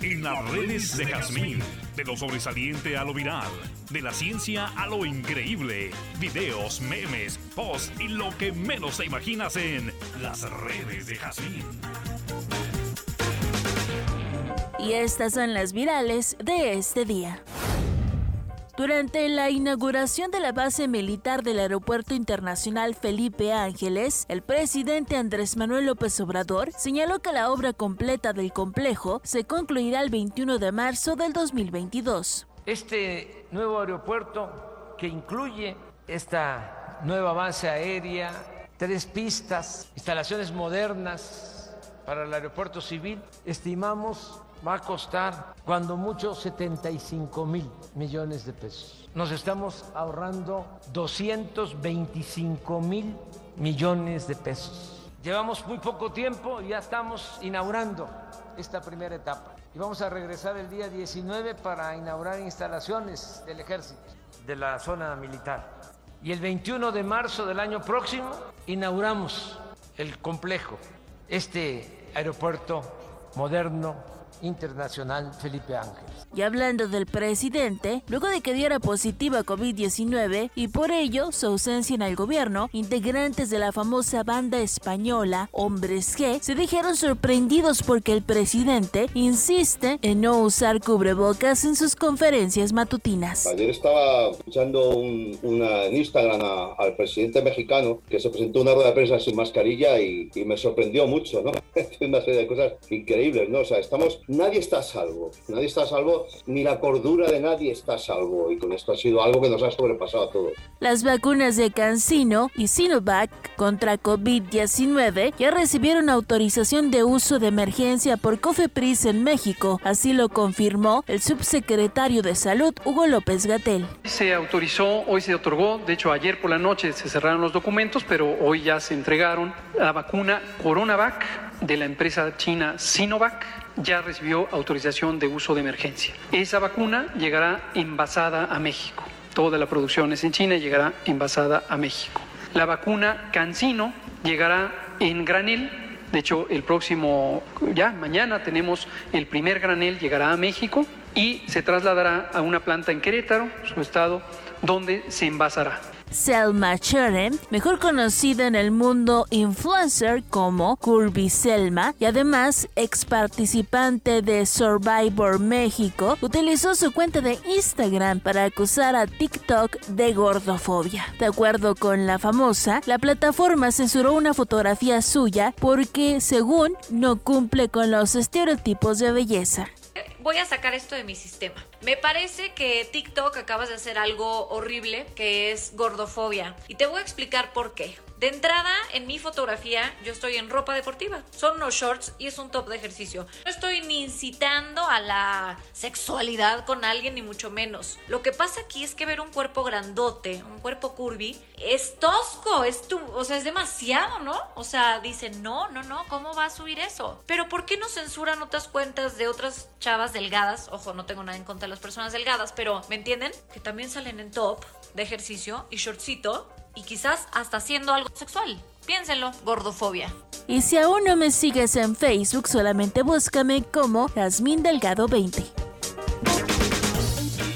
En las redes de Jazmín, de lo sobresaliente a lo viral, de la ciencia a lo increíble, videos, memes, posts y lo que menos te imaginas en las redes de Jazmín. Y estas son las virales de este día. Durante la inauguración de la base militar del Aeropuerto Internacional Felipe Ángeles, el presidente Andrés Manuel López Obrador señaló que la obra completa del complejo se concluirá el 21 de marzo del 2022. Este nuevo aeropuerto que incluye esta nueva base aérea, tres pistas, instalaciones modernas para el aeropuerto civil, estimamos va a costar cuando mucho 75 mil millones de pesos. Nos estamos ahorrando 225 mil millones de pesos. Llevamos muy poco tiempo y ya estamos inaugurando esta primera etapa. Y vamos a regresar el día 19 para inaugurar instalaciones del ejército, de la zona militar. Y el 21 de marzo del año próximo inauguramos el complejo, este aeropuerto moderno internacional Felipe Ángeles. Y hablando del presidente, luego de que diera positiva COVID-19 y por ello su ausencia en el gobierno, integrantes de la famosa banda española Hombres G se dijeron sorprendidos porque el presidente insiste en no usar cubrebocas en sus conferencias matutinas. Ayer estaba escuchando un, una, en Instagram al presidente mexicano que se presentó una rueda de prensa sin mascarilla y, y me sorprendió mucho, ¿no? una serie de cosas increíbles, ¿no? O sea, estamos, nadie está a salvo, nadie está a salvo ni la cordura de nadie está a salvo y con esto ha sido algo que nos ha sobrepasado a todos. Las vacunas de CanSino y Sinovac contra COVID-19 ya recibieron autorización de uso de emergencia por COFEPRIS en México, así lo confirmó el subsecretario de Salud Hugo López Gatel. Se autorizó, hoy se otorgó, de hecho ayer por la noche se cerraron los documentos, pero hoy ya se entregaron la vacuna CoronaVac de la empresa china Sinovac ya recibió autorización de uso de emergencia. Esa vacuna llegará envasada a México. Toda la producción es en China y llegará envasada a México. La vacuna Cancino llegará en granel. De hecho, el próximo, ya mañana tenemos el primer granel, llegará a México y se trasladará a una planta en Querétaro, su estado, donde se envasará. Selma Cherem, mejor conocida en el mundo influencer como Curvy Selma y además ex participante de Survivor México, utilizó su cuenta de Instagram para acusar a TikTok de gordofobia. De acuerdo con la famosa, la plataforma censuró una fotografía suya porque, según, no cumple con los estereotipos de belleza voy a sacar esto de mi sistema. Me parece que TikTok acabas de hacer algo horrible que es gordofobia. Y te voy a explicar por qué. De entrada, en mi fotografía, yo estoy en ropa deportiva. Son unos shorts y es un top de ejercicio. No estoy ni incitando a la sexualidad con alguien, ni mucho menos. Lo que pasa aquí es que ver un cuerpo grandote, un cuerpo curvy, es tosco, es tu, o sea, es demasiado, ¿no? O sea, dicen, no, no, no, ¿cómo va a subir eso? Pero ¿por qué no censuran otras cuentas de otras chavas delgadas? Ojo, no tengo nada en contra de las personas delgadas, pero ¿me entienden? Que también salen en top de ejercicio y shortcito y quizás hasta haciendo algo sexual. Piénsenlo, gordofobia. Y si aún no me sigues en Facebook, solamente búscame como Jazmín Delgado 20.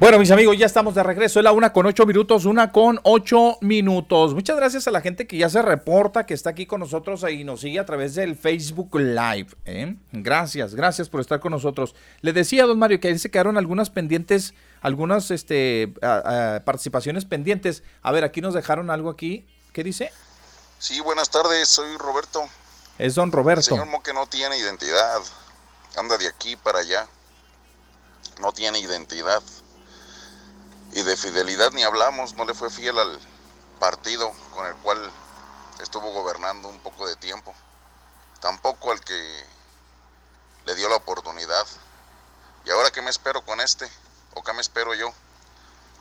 Bueno, mis amigos, ya estamos de regreso. Es la una con ocho minutos, una con ocho minutos. Muchas gracias a la gente que ya se reporta, que está aquí con nosotros y nos sigue a través del Facebook Live. ¿eh? Gracias, gracias por estar con nosotros. Le decía a don Mario que ahí se quedaron algunas pendientes, algunas este, participaciones pendientes. A ver, aquí nos dejaron algo aquí. ¿Qué dice? Sí, buenas tardes, soy Roberto. Es don Roberto. El señor Moque no tiene identidad. Anda de aquí para allá. No tiene identidad y de fidelidad ni hablamos, no le fue fiel al partido con el cual estuvo gobernando un poco de tiempo, tampoco al que le dio la oportunidad. ¿Y ahora qué me espero con este? ¿O qué me espero yo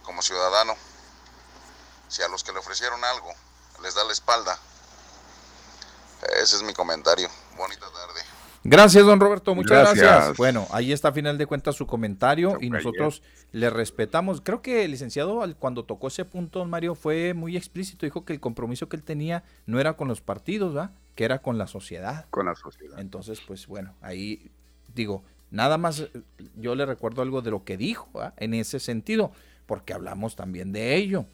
como ciudadano? Si a los que le ofrecieron algo les da la espalda. Ese es mi comentario. Bonita tarde. Gracias, don Roberto. Muchas gracias. Bueno, ahí está a final de cuentas su comentario y nosotros le respetamos. Creo que el licenciado cuando tocó ese punto, don Mario, fue muy explícito. Dijo que el compromiso que él tenía no era con los partidos, ¿va? que era con la sociedad. Con la sociedad. Entonces, pues bueno, ahí digo, nada más yo le recuerdo algo de lo que dijo en ese sentido, porque hablamos también de ello.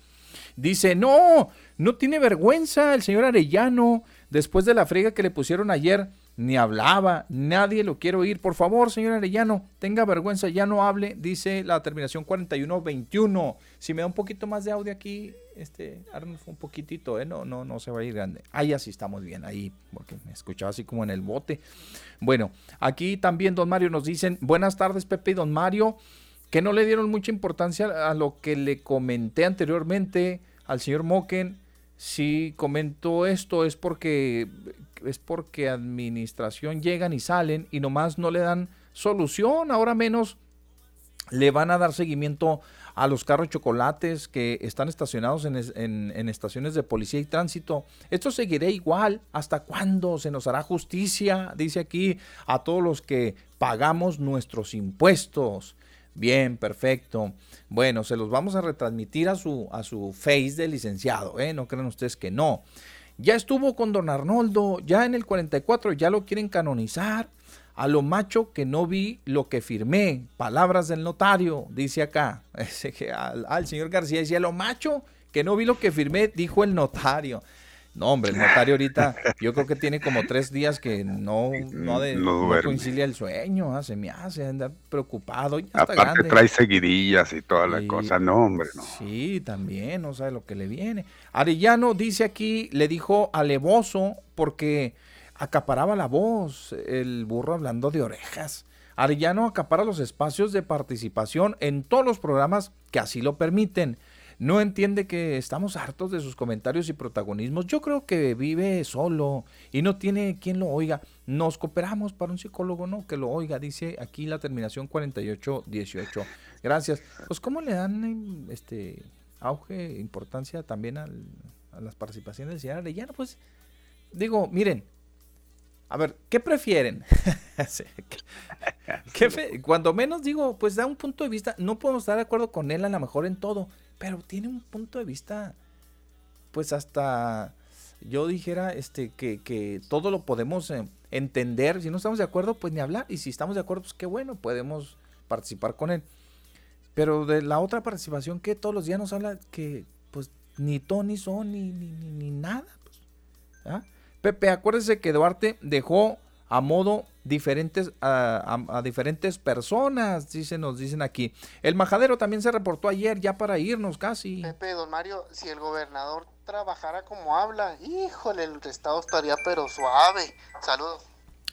Dice, no, no tiene vergüenza el señor Arellano después de la frega que le pusieron ayer ni hablaba, nadie lo quiere oír. Por favor, señor Arellano, tenga vergüenza, ya no hable, dice la terminación 4121. Si me da un poquito más de audio aquí, este, un poquitito, ¿eh? no, no, no se va a ir grande. Ahí así estamos bien, ahí, porque me escuchaba así como en el bote. Bueno, aquí también don Mario nos dicen, buenas tardes Pepe y don Mario, que no le dieron mucha importancia a lo que le comenté anteriormente al señor Moken. Si comentó esto es porque es porque administración llegan y salen y nomás no le dan solución, ahora menos le van a dar seguimiento a los carros chocolates que están estacionados en, estaciones de policía y tránsito. Esto seguirá igual. ¿Hasta cuándo se nos hará justicia? Dice aquí a todos los que pagamos nuestros impuestos. Bien, perfecto. Bueno, se los vamos a retransmitir a su, a su face de licenciado, ¿eh? No crean ustedes que no. Ya estuvo con don Arnoldo, ya en el 44, ya lo quieren canonizar. A lo macho que no vi lo que firmé. Palabras del notario, dice acá. al, al señor García decía, lo macho que no vi lo que firmé, dijo el notario. No, hombre, el notario ahorita, yo creo que tiene como tres días que no, no, de, no, coincidia el sueño, ah, se me hace andar preocupado. Ya Aparte trae seguidillas y toda la cosa, no, hombre, no. Sí, también, no sabe lo que le viene. Arellano dice aquí, le dijo alevoso porque acaparaba la voz, el burro hablando de orejas. Arellano acapara los espacios de participación en todos los programas que así lo permiten no entiende que estamos hartos de sus comentarios y protagonismos. Yo creo que vive solo y no tiene quien lo oiga. Nos cooperamos para un psicólogo, ¿no? Que lo oiga, dice aquí la terminación 4818. Gracias. Pues, ¿cómo le dan este auge, importancia también a las participaciones del señor Arellano? Pues, digo, miren, a ver, ¿qué prefieren? cuando menos digo, pues da un punto de vista, no podemos estar de acuerdo con él a lo mejor en todo, pero tiene un punto de vista, pues hasta yo dijera este que, que todo lo podemos eh, entender. Si no estamos de acuerdo, pues ni hablar. Y si estamos de acuerdo, pues qué bueno, podemos participar con él. Pero de la otra participación que todos los días nos habla que pues ni Tony son ni, ni, ni, nada. Pues, ¿ah? Pepe, acuérdese que Duarte dejó a modo diferentes a, diferentes personas, dice, nos dicen aquí. El majadero también se reportó ayer, ya para irnos casi. Pepe, don Mario, si el gobernador trabajara como habla, híjole, el estado estaría pero suave. Saludos.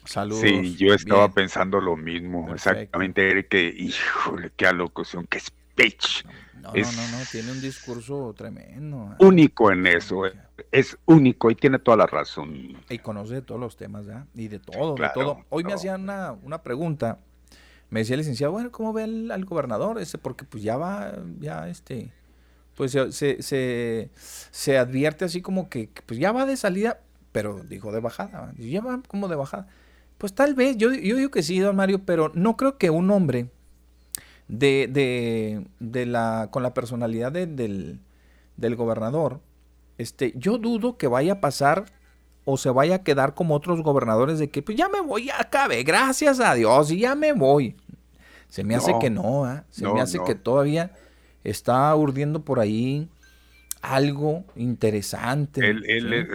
Saludos. Sí, yo estaba pensando lo mismo, exactamente, que, híjole, qué alocución, qué speech. No, no, no, no, tiene un discurso tremendo. ¿eh? Único en eso, es único y tiene toda la razón. Y conoce de todos los temas, ¿ya? Y de todo, de todo. Hoy me hacían una, una, pregunta, me decía el licenciado, bueno, ¿cómo ve al, gobernador? Ese, porque pues ya va, ya este, pues se, se, se, advierte así como que, pues ya va de salida, pero dijo de bajada, ya va como de bajada. Pues tal vez, yo, yo digo que sí, don Mario, pero no creo que un hombre de, de, de la, con la personalidad del, del gobernador, este, yo dudo que vaya a pasar o se vaya a quedar como otros gobernadores de que pues ya me voy, ya acabé, gracias a Dios, y ya me voy. Se me hace que no, ¿ah? se me hace que todavía está urdiendo por ahí algo interesante.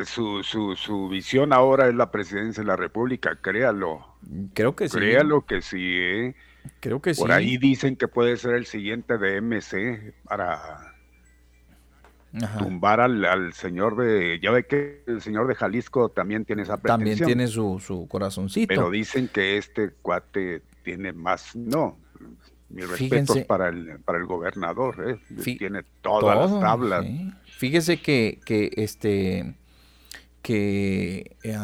su, su, su, visión ahora es la presidencia de la República, créalo. Creo que sí. Créalo que sí, ¿eh? Creo que sí. Por ahí dicen que puede ser el siguiente de MC para tumbar al, señor de... Ya ve que el señor de Jalisco también tiene esa pretensión. También tiene su, su corazoncito. Pero dicen que este cuate tiene más... No, mis respetos para el, para el gobernador, ¿eh? tiene todas las tablas. Fíjese que, que este que eh,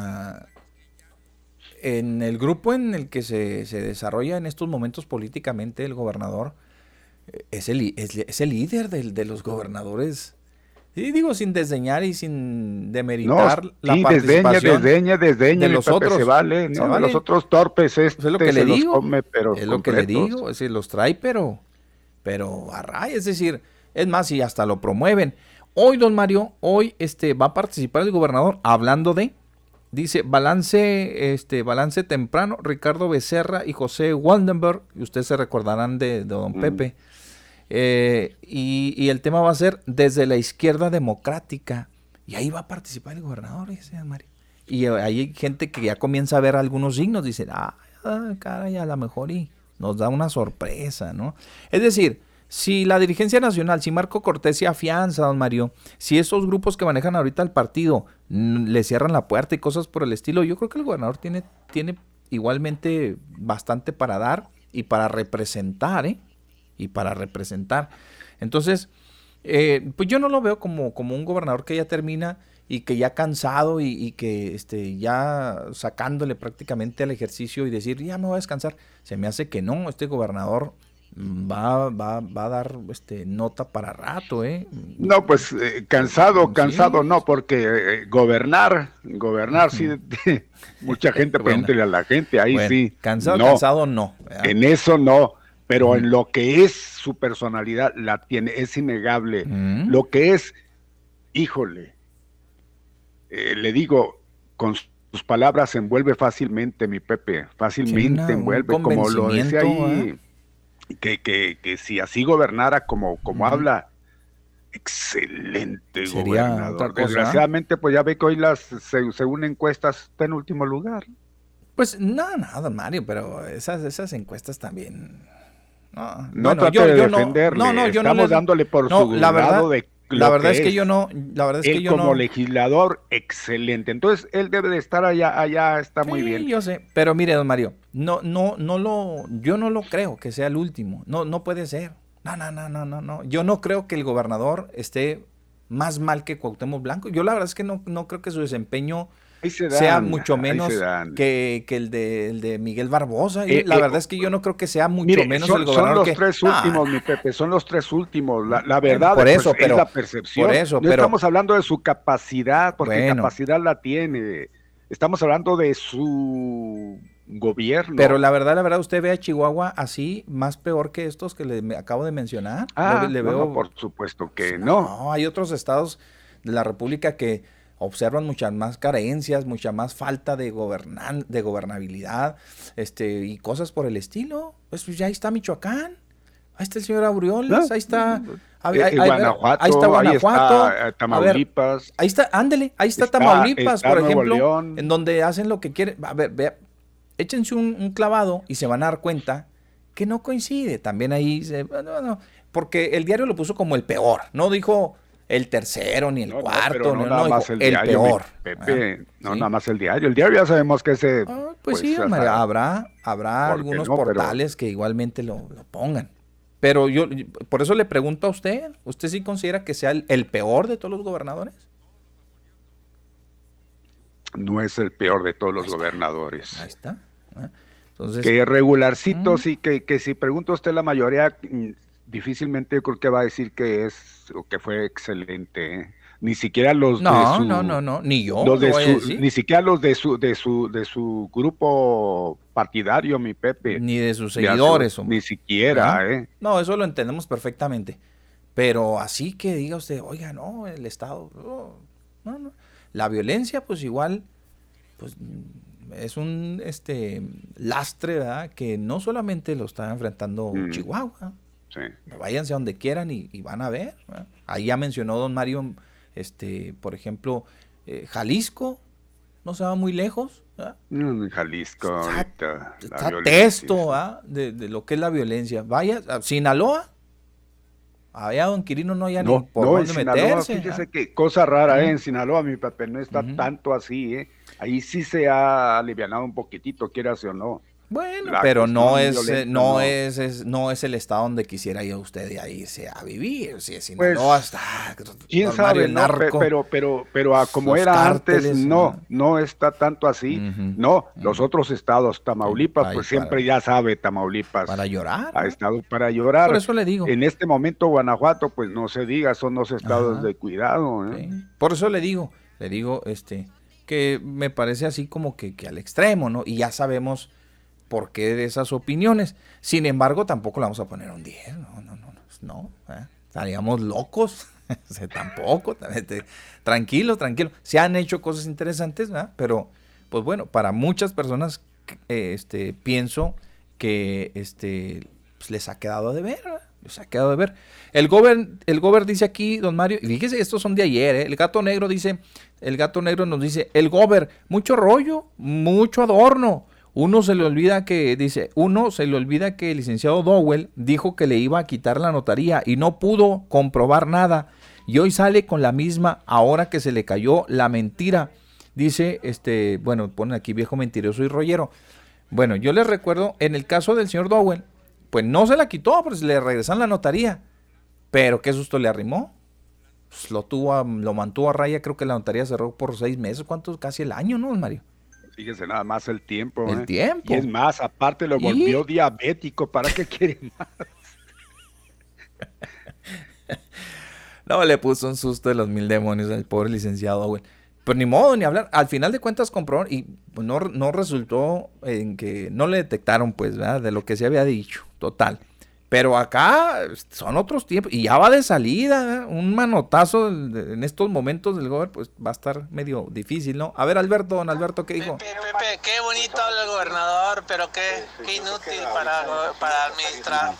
en el grupo en el que se, se, desarrolla en estos momentos políticamente el gobernador eh, es el, es, el líder de, los gobernadores. Y digo, sin desdeñar y sin demeritar la participación desdeña, desdeña, de los otros. Se vale, ¿no? Los otros torpes este es lo que le digo. pero es lo que le digo, es decir, los trae, pero, pero a raya, es decir, es más, y hasta lo promueven. Hoy, don Mario, hoy este, va a participar el gobernador hablando de Dice, balance, este, balance temprano, Ricardo Becerra y José Waldenberg, y ustedes se recordarán de, don mm. Pepe. Eh, y, el tema va a ser desde la izquierda democrática. Y ahí va a participar el gobernador, dice Mario. Y hay gente que ya comienza a ver algunos signos, dicen, ah, ah caray, a lo mejor y nos da una sorpresa, ¿no? Es decir, si la dirigencia nacional, si Marco Cortés se afianza, don Mario, si esos grupos que manejan ahorita el partido le cierran la puerta y cosas por el estilo, yo creo que el gobernador tiene, tiene igualmente bastante para dar y para representar, ¿eh? Y para representar. Entonces, eh, pues yo no lo veo como, como un gobernador que ya termina y que ya cansado y, y, que este, ya sacándole prácticamente al ejercicio y decir, ya me voy a descansar. Se me hace que no, este gobernador va, va, va a dar este, nota para rato, ¿eh? No, pues eh, cansado, cansado no, porque eh, gobernar, gobernar, sí, mucha gente, pregúntele a la gente, ahí sí. Cansado, cansado no. En eso no, pero en lo que es su personalidad la tiene, es innegable. Lo que es, híjole, eh, le digo, con sus palabras envuelve fácilmente, mi Pepe, fácilmente envuelve, como lo decía ahí que, que, que si así gobernara como, como habla, excelente gobernador. Desgraciadamente, pues ya ve que hoy las, según encuestas, está en último lugar. Pues no, nada, Mario, pero esas, esas encuestas también. No, no trate de defenderle. No, no, yo Estamos dándole por su la lado de la verdad es, que yo no, la verdad es que yo como legislador excelente. Entonces él debe de estar allá, allá está muy bien. Yo sé, pero mire, don Mario, no, no, no lo, yo no lo creo que sea el último. No, no puede ser. No, no, no, no, no, no. Yo no creo que el gobernador esté más mal que Cuauhtémoc Blanco. Yo la verdad es que no, no creo que su desempeño sea mucho menos que, el, de, el de Miguel Barbosa. Eh, la eh, verdad es que yo no creo que sea mucho menos el gobernador. Son los tres últimos, mi Pepe, son los tres últimos. La, verdad por eso, es la percepción. Por eso, no estamos hablando de su capacidad, porque capacidad la tiene. Estamos hablando de su gobierno. Pero la verdad, la verdad, usted ve a Chihuahua así, más peor que estos que le acabo de mencionar. Ah, le, veo... por supuesto que no. No, hay otros estados de la República que observan muchas más carencias, mucha más falta de, gobernan de gobernabilidad este, y cosas por el estilo. Pues, ya ahí está Michoacán, ahí está el señor Aureoles, ahí está... Ahí, Guanajuato, ahí está Guanajuato, eh, Tamaulipas. ahí está, ándele, ahí está, Tamaulipas, por ejemplo, en donde hacen lo que quieren. A ver, vea, échense un, clavado y se van a dar cuenta que no coincide. También ahí, se, porque el diario lo puso como el peor, no dijo el tercero, ni el cuarto, no, nada más el, peor. Pepe, no nada más el diario. El diario ya sabemos que ese. Ah, pues, pues, sí, habrá, habrá algunos portales que igualmente lo, pongan. Pero yo, por eso le pregunto a usted, ¿usted sí considera que sea el, peor de todos los gobernadores? No es el peor de todos los gobernadores. Ahí está. Ah, entonces, que regularcito, mm. sí, que, que si pregunta usted la mayoría, mm, difícilmente yo creo que va a decir que es o que fue excelente. ¿eh? Ni siquiera los no, de su, no, no, no, ni yo. ni siquiera los de su de su de su grupo partidario, mi Pepe. Ni de sus seguidores, Ni siquiera, ¿eh? No, eso lo entendemos perfectamente. Pero así que diga usted, oiga, no, el Estado, no, no. La violencia, pues igual, pues es un este lastre, ¿verdad? Que no solamente lo está enfrentando mm. Chihuahua, Váyanse a donde quieran y, van a ver. Ahí ya mencionó don Mario, este, por ejemplo, eh, Jalisco, no se va muy lejos. Jalisco, está, texto de, lo que es la violencia. Vaya, a Sinaloa, allá don Quirino no haya ni por dónde meterse. Fíjese que cosa rara, ¿eh? en Sinaloa, mi papel no está tanto así, ¿eh? Ahí sí se ha alivianado un poquitito, quieras o no. Bueno, pero no es, eh, no, Es, no es el estado donde quisiera ir usted a irse a vivir. Si es pues, no hasta quién sabe, pero, pero, pero a como era antes, no, no está tanto así. no, los otros estados, Tamaulipas, pues siempre ya sabe Tamaulipas. Para llorar. Ha estado para llorar. Por eso le digo. En este momento, Guanajuato, pues no se diga, son dos estados de cuidado. ¿eh? Por eso le digo, le digo, este, que me parece así como que, que al extremo, ¿no? Y ya sabemos por qué de esas opiniones. Sin embargo, tampoco le vamos a poner un 10, no, no, no, no, ¿eh? estaríamos locos, tampoco, tranquilo, tranquilo. Se han hecho cosas interesantes, pero pues bueno, para muchas personas este, pienso que este, pues, les ha quedado de ver, les ha quedado de ver. El gober, el gober dice aquí, don Mario, y fíjese, estos son de ayer, ¿eh? el gato negro dice, el gato negro nos dice, el gober, mucho rollo, mucho adorno, uno se le olvida que, dice, uno se le olvida que el licenciado Dowell dijo que le iba a quitar la notaría y no pudo comprobar nada. Y hoy sale con la misma ahora que se le cayó la mentira. Dice, este, bueno, pone aquí viejo mentiroso y rollero. Bueno, yo les recuerdo, en el caso del señor Dowell, pues no se la quitó, pues le regresan la notaría. Pero qué susto le arrimó. Pues lo tuvo, lo mantuvo a raya, creo que la notaría cerró por seis meses, ¿cuántos? Casi el año, ¿no, Mario? Fíjese nada más el tiempo. El eh. tiempo. Es más, aparte lo volvió diabético. ¿Para qué quiere más? no, le puso un susto de los mil demonios al pobre licenciado Owen. Pero ni modo, ni hablar. Al final de cuentas compró y no, no resultó en que no le detectaron, pues, ¿verdad? De lo que se había dicho. Total. Pero acá son otros tiempos y ya va de salida. ¿eh? Un manotazo en estos momentos del gobernador, pues va a estar medio difícil, ¿no? A ver, Alberto, don Alberto, ¿qué dijo? Pepe, Pepe qué bonito habla el gobernador, pero qué, qué inútil para, para administrar.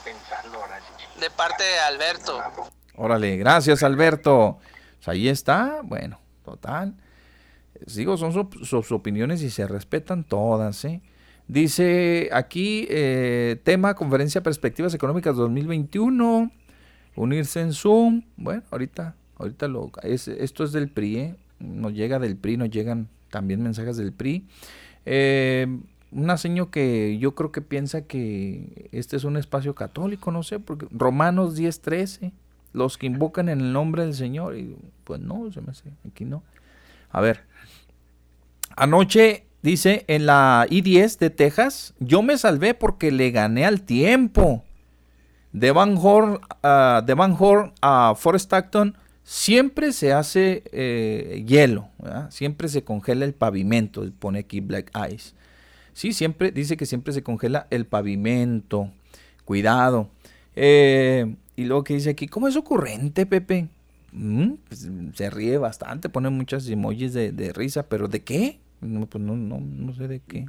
De parte de Alberto. Órale, gracias, Alberto. Pues ahí está, bueno, total. Digo, son sus opiniones y se respetan todas, ¿eh? Dice aquí, eh, tema conferencia perspectivas económicas 2021, unirse en Zoom. Bueno, ahorita, ahorita lo, es, esto es del PRI, ¿eh? nos llega del PRI, nos llegan también mensajes del PRI. Eh, una seño que yo creo que piensa que este es un espacio católico, no sé, porque Romanos 10, 13, los que invocan en el nombre del Señor, y pues no, se me hace, aquí no. A ver, anoche Dice, en la I-10 de Texas, yo me salvé porque le gané al tiempo. De Van Horn, uh, de Van a Forest Acton siempre se hace eh, hielo, siempre se congela el pavimento, pone aquí Black Ice. Sí, siempre, dice que siempre se congela el pavimento. Cuidado. Eh, y luego que dice aquí, ¿cómo es ocurrente, Pepe? Mm, pues, se ríe bastante, pone muchas emojis de risa, pero ¿de qué? No, pues no, no, no sé de qué.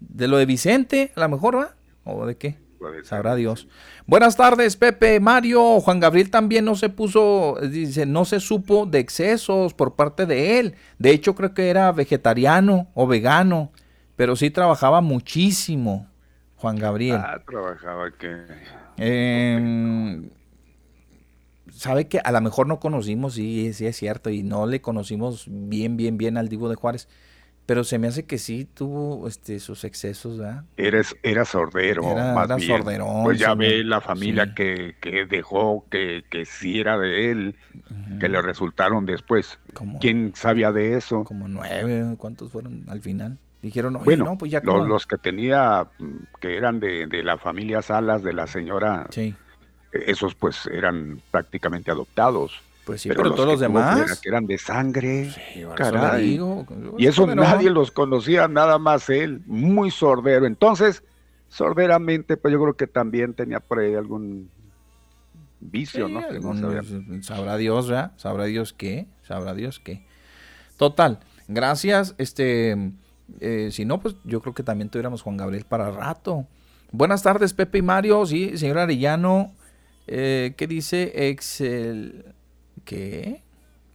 De lo de Vicente, a lo mejor, ¿va? ¿O de qué? Sabrá Dios. Buenas tardes, Pepe, Mario. Juan Gabriel también no se puso, dice, no se supo de excesos por parte de él. De hecho, creo que era vegetariano o vegano, pero sí trabajaba muchísimo, Juan Gabriel. Ah, trabajaba que... Eh, sabe que a lo mejor no conocimos, sí, sí es cierto, y no le conocimos bien, bien, bien al Divo de Juárez. Pero se me hace que sí tuvo este, sus excesos, ¿verdad? Era, era sordero, era, más bien. Pues ya ve la familia que, que, dejó, que, que sí era de él, que le resultaron después. ¿Quién sabía de eso? Como nueve, ¿cuántos fueron al final? Dijeron, bueno, no, pues ya los, los, que tenía, que eran de, de, la familia Salas, de la señora, sí. esos pues eran prácticamente adoptados. Pues sí, pero, todos los demás. que eran de sangre. caray. y eso nadie los conocía, nada más él. Muy sordero. Entonces, sorderamente, pues yo creo que también tenía por ahí algún vicio, ¿no? sabrá Dios, ¿verdad? Sabrá Dios qué. Sabrá Dios qué. Total. Gracias. Este. Eh, si no, pues yo creo que también tuviéramos Juan Gabriel para rato. Buenas tardes, Pepe y Mario. Sí, señor Arellano. Eh, ¿Qué dice? Excel. ¿Qué?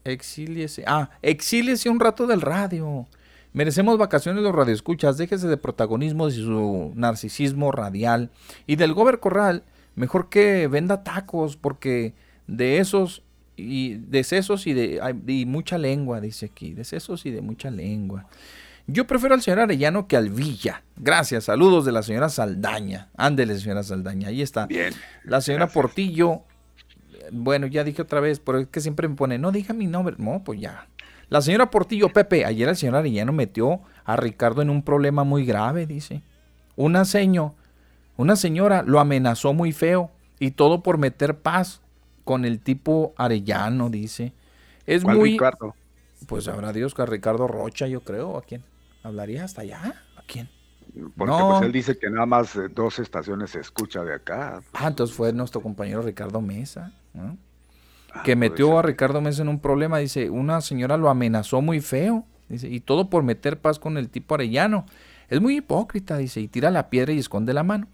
Exíliese. Ah, exíliese un rato del radio. Merecemos vacaciones los radioescuchas. Déjese de protagonismo de su narcisismo radial. Y del Gober Corral, mejor que venda tacos, porque de esos y de sesos y de y mucha lengua, dice aquí. De sesos y de mucha lengua. Yo prefiero al señor Arellano que al Villa. Gracias. Saludos de la señora Saldaña. Ándele, señora Saldaña. Ahí está. Bien. La señora Portillo bueno, ya dije otra vez, pero es que siempre me pone, no diga mi nombre. No, pues ya. La señora Portillo, Pepe, ayer el señor Arellano metió a Ricardo en un problema muy grave, dice. Una seño, una señora lo amenazó muy feo y todo por meter paz con el tipo Arellano, dice. Es muy Ricardo? Pues habrá Dios que a Ricardo Rocha, yo creo, ¿a quién? ¿Hablaría hasta allá? ¿A quién? Porque pues él dice que nada más eh, dos estaciones se escucha de acá. Ah, entonces fue nuestro compañero Ricardo Mesa. Ah, que metió a Ricardo Mesa en un problema. Dice, una señora lo amenazó muy feo. Dice, y todo por meter paz con el tipo arellano. Es muy hipócrita, dice, y tira la piedra y esconde la mano.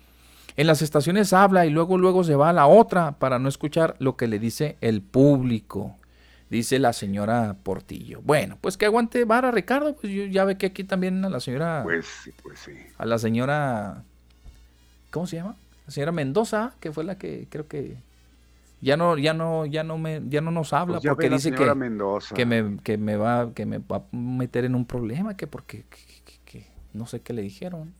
En las estaciones habla y luego luego se va a la otra para no escuchar lo que le dice el público. Dice la señora Portillo. Bueno, pues que aguante vara Ricardo, pues yo ya ve que aquí también a la señora Pues pues sí. A la señora ¿Cómo se llama? La señora Mendoza, que fue la que creo que ya no ya no ya no me ya no nos habla pues porque dice que, que me que me va que me va a meter en un problema que porque que, no sé qué le dijeron.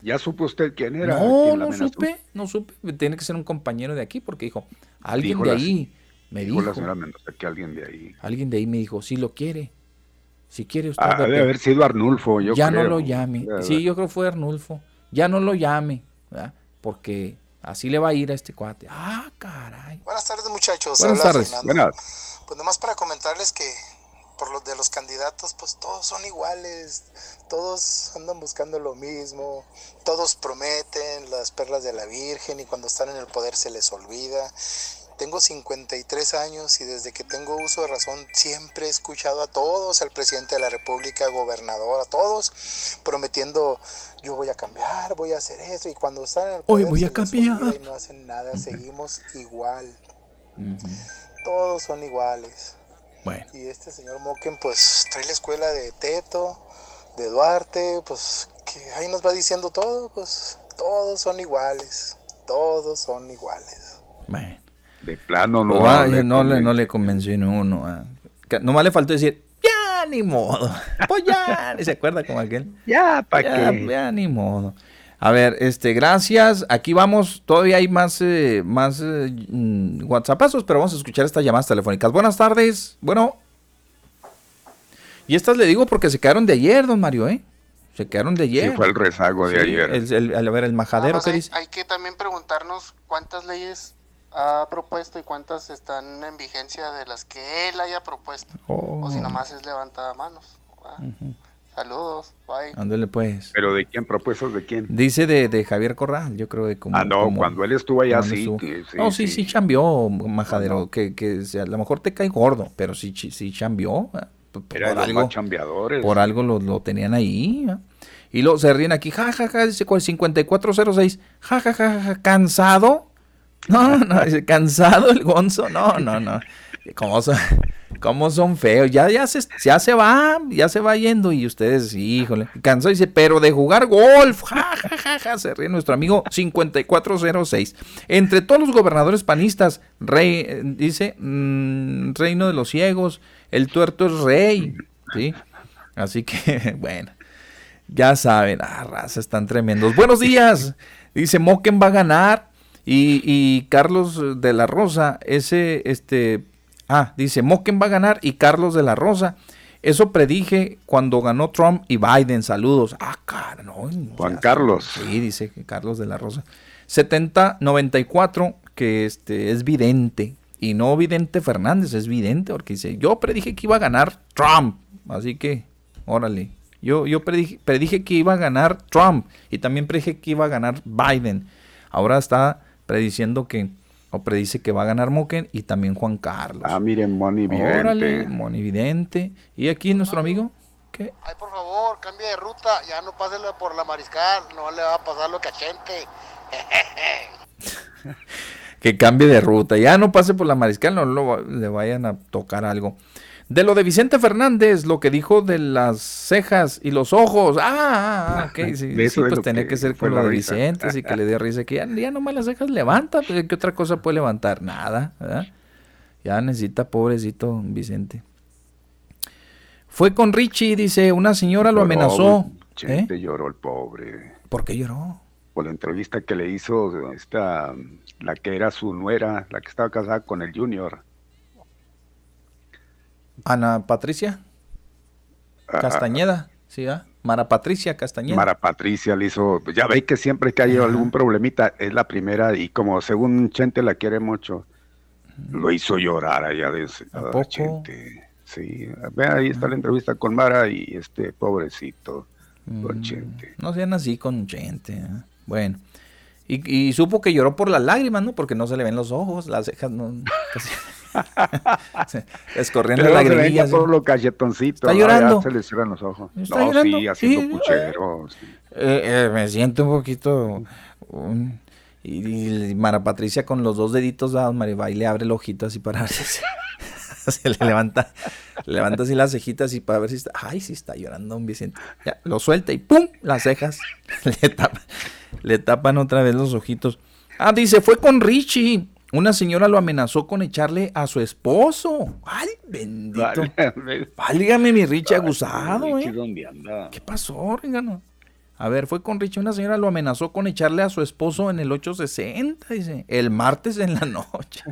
Ya supo usted quién era no no supe no supe. Tiene que ser un compañero de aquí porque dijo alguien de ahí me dijo, la señora Mendoza que alguien de ahí. Alguien de ahí me dijo si lo quiere si quiere usted ah, debe haber sido Arnulfo yo ya no lo llame sí yo creo que fue Arnulfo. Ya no lo llame ¿verdad? porque Así le va a ir a este cuate. Ah, caray. Buenas tardes, muchachos. Buenas tardes. Pues nomás para comentarles que por los de los candidatos, pues todos son iguales, todos andan buscando lo mismo, todos prometen las perlas de la Virgen y cuando están en el poder se les olvida. Tengo 53 años y desde que tengo uso de razón siempre he escuchado a todos, al presidente de la República, gobernador, a todos, prometiendo yo voy a cambiar, voy a hacer eso y cuando están en el poder Hoy voy a cambiar y no hacen nada, seguimos igual. Todos son iguales. Bueno. Y este señor Moken pues trae la escuela de Teto, de Duarte, pues que ahí nos va diciendo todo, pues todos son iguales, todos son iguales. Bueno. De plano no. no, le, no le convenció uno. Ah. Nomás le faltó decir, ya ni modo. Pues ya, se acuerda como aquel. Ya, ¿para qué? Ya ni modo. A ver, este, gracias. Aquí vamos, todavía hay más, eh, más eh, mm, WhatsAppazos, pero vamos a escuchar estas llamadas telefónicas. Buenas tardes. Bueno. Y estas le digo porque se quedaron de ayer, don Mario, ¿eh? Se quedaron de ayer. Sí, fue el rezago de ayer. El, a ver, el majadero, ¿qué hay, dice? Hay que también preguntarnos cuántas leyes ha propuesto y cuántas están en vigencia de las que él haya propuesto. O si oh. nomás es levantada manos. Saludos, bye. Ándale pues. ¿Pero de quién? ¿Propuestos de quién? Dice de, de Javier Corral, yo creo que como... Ah, no, cuando él estuvo allá sí, No, sí, sí, chambió, majadero, que, que a lo mejor te cae gordo, pero sí, sí chambió. Por, algo, chambeadores. Por algo lo, lo tenían ahí. Y luego se ríen aquí, jajaja, ja, ja, dice 5406, jajaja, ja, ja, cansado. No, no, dice, cansado el gonzo, no, no, no. ¿Cómo son, cómo son feos? Ya, ya, se, ya se va, ya se va yendo y ustedes, híjole, cansó, dice, pero de jugar golf, ja, ja, ja, ja, se ríe nuestro amigo 5406. Entre todos los gobernadores panistas, rey, dice, mm, reino de los ciegos, el tuerto es rey, ¿sí? Así que, bueno, ya saben, ah, raza, están tremendos. Buenos días, dice, Moken va a ganar. Y, y, Carlos de la Rosa, ese, este, Ah, dice, Moken va a ganar y Carlos de la Rosa. Eso predije cuando ganó Trump y Biden. Saludos. Ah, cara, no. Juan Carlos. Sí, dice Carlos de la Rosa. 70-94, que este, es vidente. Y no vidente Fernández, es vidente, porque dice, yo predije que iba a ganar Trump. Así que, órale. Yo, yo predije, predije que iba a ganar Trump. Y también predije que iba a ganar Biden. Ahora está prediciendo que o predice que va a ganar Moken y también Juan Carlos. Ah, miren, Monividente. Órale, Monividente. ¿Y aquí nuestro amigo? ¿Qué? Ay, por favor, cambie de ruta. Ya no pase por la Mariscal. No le va a pasar lo que a gente. que cambie de ruta. Ya no pase por la Mariscal. No le vayan a tocar algo. De lo de Vicente Fernández, lo que dijo de las cejas y los ojos. Ah, ah, ah ok. Sí, pues tenía que, ser con lo de Vicente, así que le dio risa. Que ya, ya nomás las cejas levanta. Pues, ¿Qué otra cosa puede levantar? Nada. Ya necesita, pobrecito Vicente. Fue con Richie, dice, una señora lo amenazó. ¿Eh? lloró el pobre. ¿Por qué lloró? Por la entrevista que le hizo esta, la que era su nuera, la que estaba casada con el Junior. Ana Patricia Castañeda, sí, ¿ah? Mara Patricia Castañeda. Mara Patricia le hizo, ya veis que siempre que hay algún problemita, es la primera y como según Chente la quiere mucho, lo hizo llorar allá de ¿A Chente. Sí, ve ahí está la entrevista con Mara y este pobrecito, con mm, Chente. No sean así con Chente. ¿eh? Bueno. Y, y, supo que lloró por las lágrimas, ¿no? Porque no se le ven los ojos, las cejas no. Escorriendo lagrimillas. por lo cachetoncito. Está llorando. se le cierran los ojos. ¿Está no, llorando? sí, haciendo puchero. Eh, eh, me siento un poquito... y, Mara Patricia con los dos deditos dados, Maribá, y le abre el ojito así para ver se le levanta, levanta así las cejitas y para ver si está, ay, sí está llorando un Vicente. Ya, lo suelta y ¡pum! Las cejas. Le, le tapan otra vez los ojitos. Ah, dice, fue con Richie. Una señora lo amenazó con echarle a su esposo. ¡Ay, bendito! Válgame, mi Richie aguzado, ¿eh? ¿Qué pasó, Ringano? A ver, fue con Richie. Una señora lo amenazó con echarle a su esposo en el 860, dice. El martes en la noche.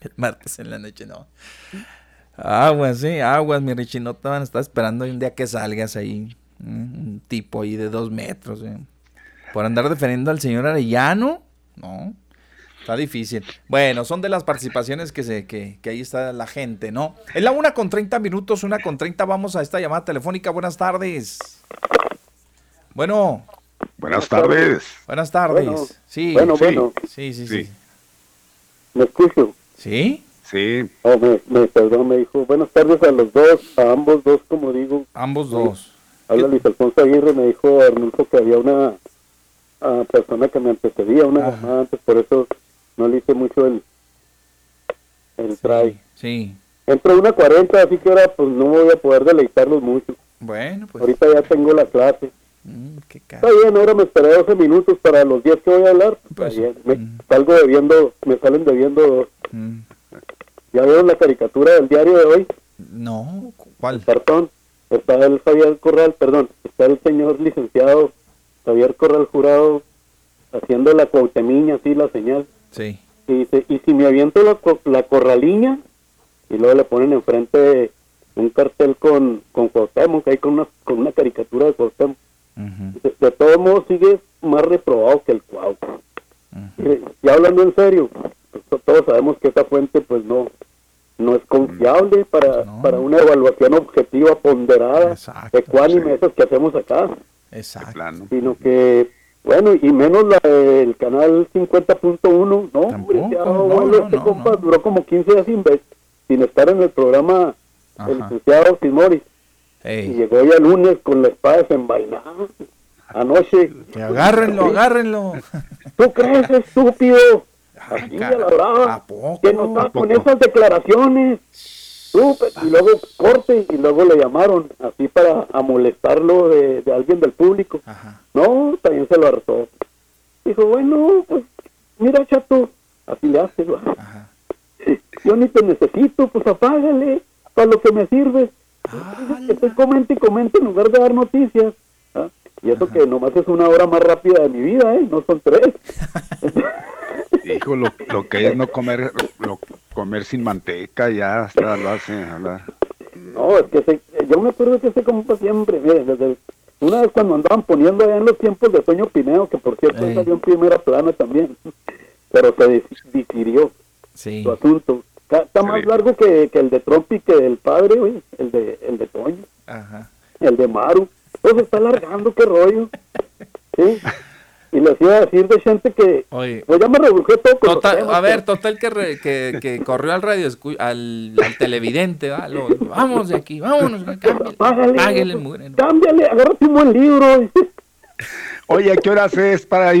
El martes en la noche, no. Aguas, sí, aguas, mi Richie. No te van a estar esperando un día que salgas ahí. Un tipo ahí de dos metros, ¿eh? Por andar defendiendo al señor Arellano. No. Está difícil. Bueno, son de las participaciones que, se, que, que ahí está la gente, ¿no? Es la una con 30 minutos, una con 30. Vamos a esta llamada telefónica. Buenas tardes. Bueno. Buenas tardes. Buenas tardes. sí, bueno, bueno. Sí, sí, sí, ¿Me escucho? ¿Sí? Sí. Oh, me, me, perdón, me dijo, buenas tardes a los dos, a ambos dos, como digo. Ambos dos. Habla Luis Alfonso Aguirre, me dijo Arnulfo que había una uh, persona que me antecedía, una llamada antes, por eso no le hice mucho el, el sí, try. Sí. Entre una 40, así que ahora pues no voy a poder deleitarlos mucho. Bueno, pues. Ahorita ya tengo la clase. Mm, qué Está bien, ahora me esperé 12 minutos para los 10 que voy a hablar. Pues, Está bien. Me salgo debiendo, me salen debiendo dos. Mm. ¿Ya vieron la caricatura del diario de hoy? No, ¿cuál? Cartón. Está el Javier Corral, perdón, está el señor licenciado Javier Corral Jurado haciendo la cuautemiña, así la señal. Sí. Y dice, y si me aviento la, co- la corraliña, y luego le ponen enfrente un cartel con, con Cuauhtémoc, ahí con una, con una caricatura de Cuauhtémoc. de, de todos modos sigue más reprobado que el Cuau. Ya hablando en serio, pues, to- todos sabemos que esa fuente pues no no es confiable para, para una evaluación objetiva, ponderada, ecuánime, esas que hacemos acá Exacto. sino que, bueno, y menos la del canal 50.1, no, hombre, ya, bueno, este compa duró como 15 días sin, ver- sin estar en el programa el licenciado Simori. Y llegó ya el lunes con la espada desenvainada. Anoche. Que agárrenlo, agárrenlo. ¿Tú crees, estúpido? Así ya la brava. Que no está con esas declaraciones. Súper, y luego corte y luego le llamaron así para molestarlo de, de alguien del público. No, también se lo hartó. Dijo, bueno, pues mira chato, así le hace. Yo ni te necesito, pues apágale, para lo que me sirve. Que estoy comente y comente en lugar de dar noticias. ¿ah? Y eso que nomás es una hora más rápida de mi vida, ¿eh? No son tres. Hijo, lo, lo que es no comer, lo- comer sin manteca, ya hasta lo hace hablar. No, es que se- yo me acuerdo que ese compa siempre, mire, desde una vez cuando andaban poniendo allá en los tiempos de Toño Pineo, que por cierto él salió en primera plana también, pero se difirió Sí. su asunto. Está, está más largo que, que el de Trump y que el padre, güey, el de, el de Toño, Ajá. el de Maru. Pues se está alargando, qué rollo. ¿Sí? Y les iba a decir de gente que, Oye. pues ya me todo con los Total, temas, a ver, pero- total que, re- que, que corrió al radio, al, al televidente, ¿va? Lo- vámonos de aquí, vámonos, cámbiale, Págale, páguele, mugre, ¿no? cámbiale, agárrate un buen libro. Oye, ¿a qué horas es para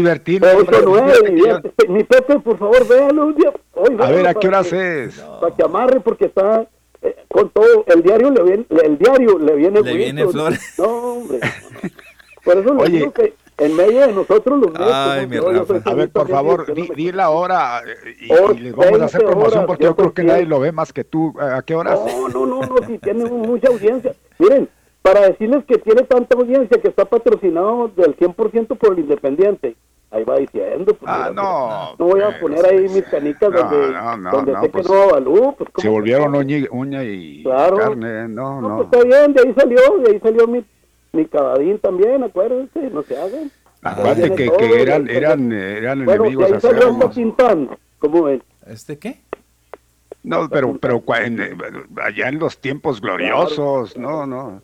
nueve, Fíjate que mi, Pepe, mi Pepe, por favor, véalo un día. Hoy, A ver, ¿a qué horas que- es? Para que amarre, porque está eh, con todo. El diario le viene, el diario le viene Le viene flores. No, hombre. no, no. Por eso le Oye. digo que en medio de nosotros los medios, Ay, como mi yo, yo Rafa. soy A ver, por favor, di, di la hora eh, y, Oh, y les vamos a hacer 20 promoción horas, porque yo yo creo que nadie lo ve más que tú. ¿A qué horas? No, no, no, no, si tiene mucha audiencia. Miren, para decirles que tiene tanta audiencia que está patrocinado del 100% por el Independiente. Ahí va diciendo. Pues, Ah, mira, no. No voy a poner ahí mis canicas No, donde, no, no, donde no, sé pues, que no avalúo. Pues, Se volvieron uña, y- uña y Claro. carne. No, no, no. pues está bien, de ahí salió, de ahí salió mi, mi cabadín también, acuérdense, no se hagan. Aparte Ahí que, que eran, eran, eran Bueno, enemigos ahí salió ¿cómo ven? ¿Este qué? No, pero, pero eh, allá en los tiempos gloriosos, no, no.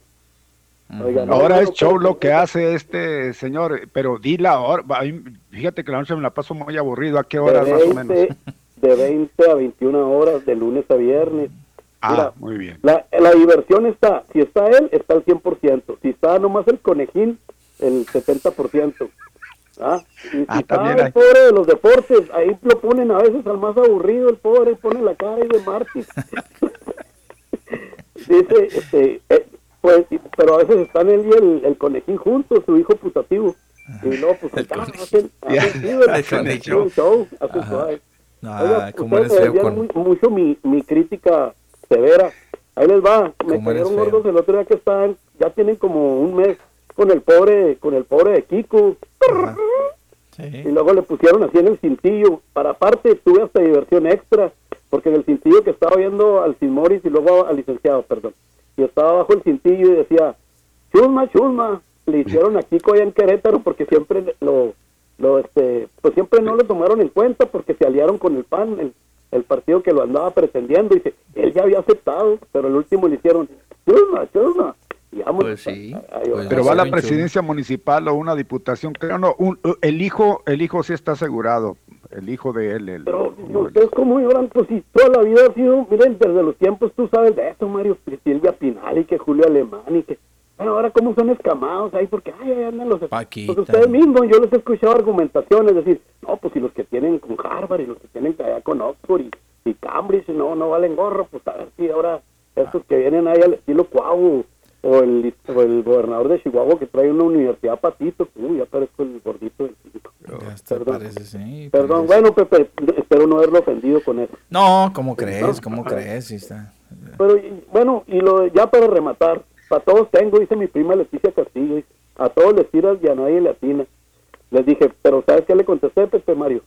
Oigan, Ahora no, es show lo que hace este señor, pero di la hora. Fíjate que la noche me la paso muy aburrido. ¿A qué horas de más o 20, menos? de 20 a 21 horas, de lunes a viernes. Ah, Mira, muy bien. La, la diversión está, si está él, está al 100%. Si está nomás el conejín, el 70%. ¿Ah? Y si Ah, está el hay. pobre de los deportes, ahí lo ponen a veces al más aburrido, el pobre, pone la cara ahí de Martis. Dice, este, eh, pues, y- pero a veces están él y el, el conejín juntos, su hijo putativo. Y luego, pues, el. Hacen show, hacen suave. Ah, Oiga, ustedes eres feo con- mu- mucho mi, mi crítica severa. Ahí les va. Me ¿Cómo eres cayeron gordos el otro día que están, ya tienen como un mes con el pobre, con el pobre de Kiko. Y luego le pusieron así en el cintillo. Para aparte, tuve hasta diversión extra, porque en el cintillo que estaba viendo al Simoris y luego al licenciado, perdón. Y estaba abajo el cintillo y decía, chusma, chusma. Le hicieron a Kiko allá en Querétaro porque siempre lo, lo este pues siempre no lo tomaron en cuenta porque se aliaron con el PAN, el, el partido que lo andaba pretendiendo, y dice, él ya había aceptado, pero el último le hicieron, churma, churma. Pues sí, pues pero va a la presidencia municipal o una diputación, creo no, el hijo, el hijo sí está asegurado, el hijo de él. El, pero ustedes como lloran, pues si toda la vida ha sido, miren, desde los tiempos tú sabes de eso, Mario, Silvia Pinal y que Julio Alemán y que bueno, ahora cómo son escamados ahí, porque ay, ahí andan los... Pues ustedes mismos, yo les he escuchado argumentaciones, decir, no, pues si los que tienen con Harvard y los que tienen allá con Oxford y, y Cambridge, no, no valen gorro, pues a ver si ahora estos que vienen ahí al estilo Cuau o el, o el gobernador de Chihuahua que trae una universidad patito, uy, ya parezco el gordito del Perdón, parece, sí, Perdón, bueno, Pepe, espero no haberlo ofendido con eso. No, ¿cómo crees? ¿Cómo crees? Sí está. Pero bueno, y lo ya para rematar, a todos tengo, dice mi prima Leticia Castillo, a todos les tiras y a nadie le atina. Les dije, pero ¿sabes qué le contesté, Pepe Mario?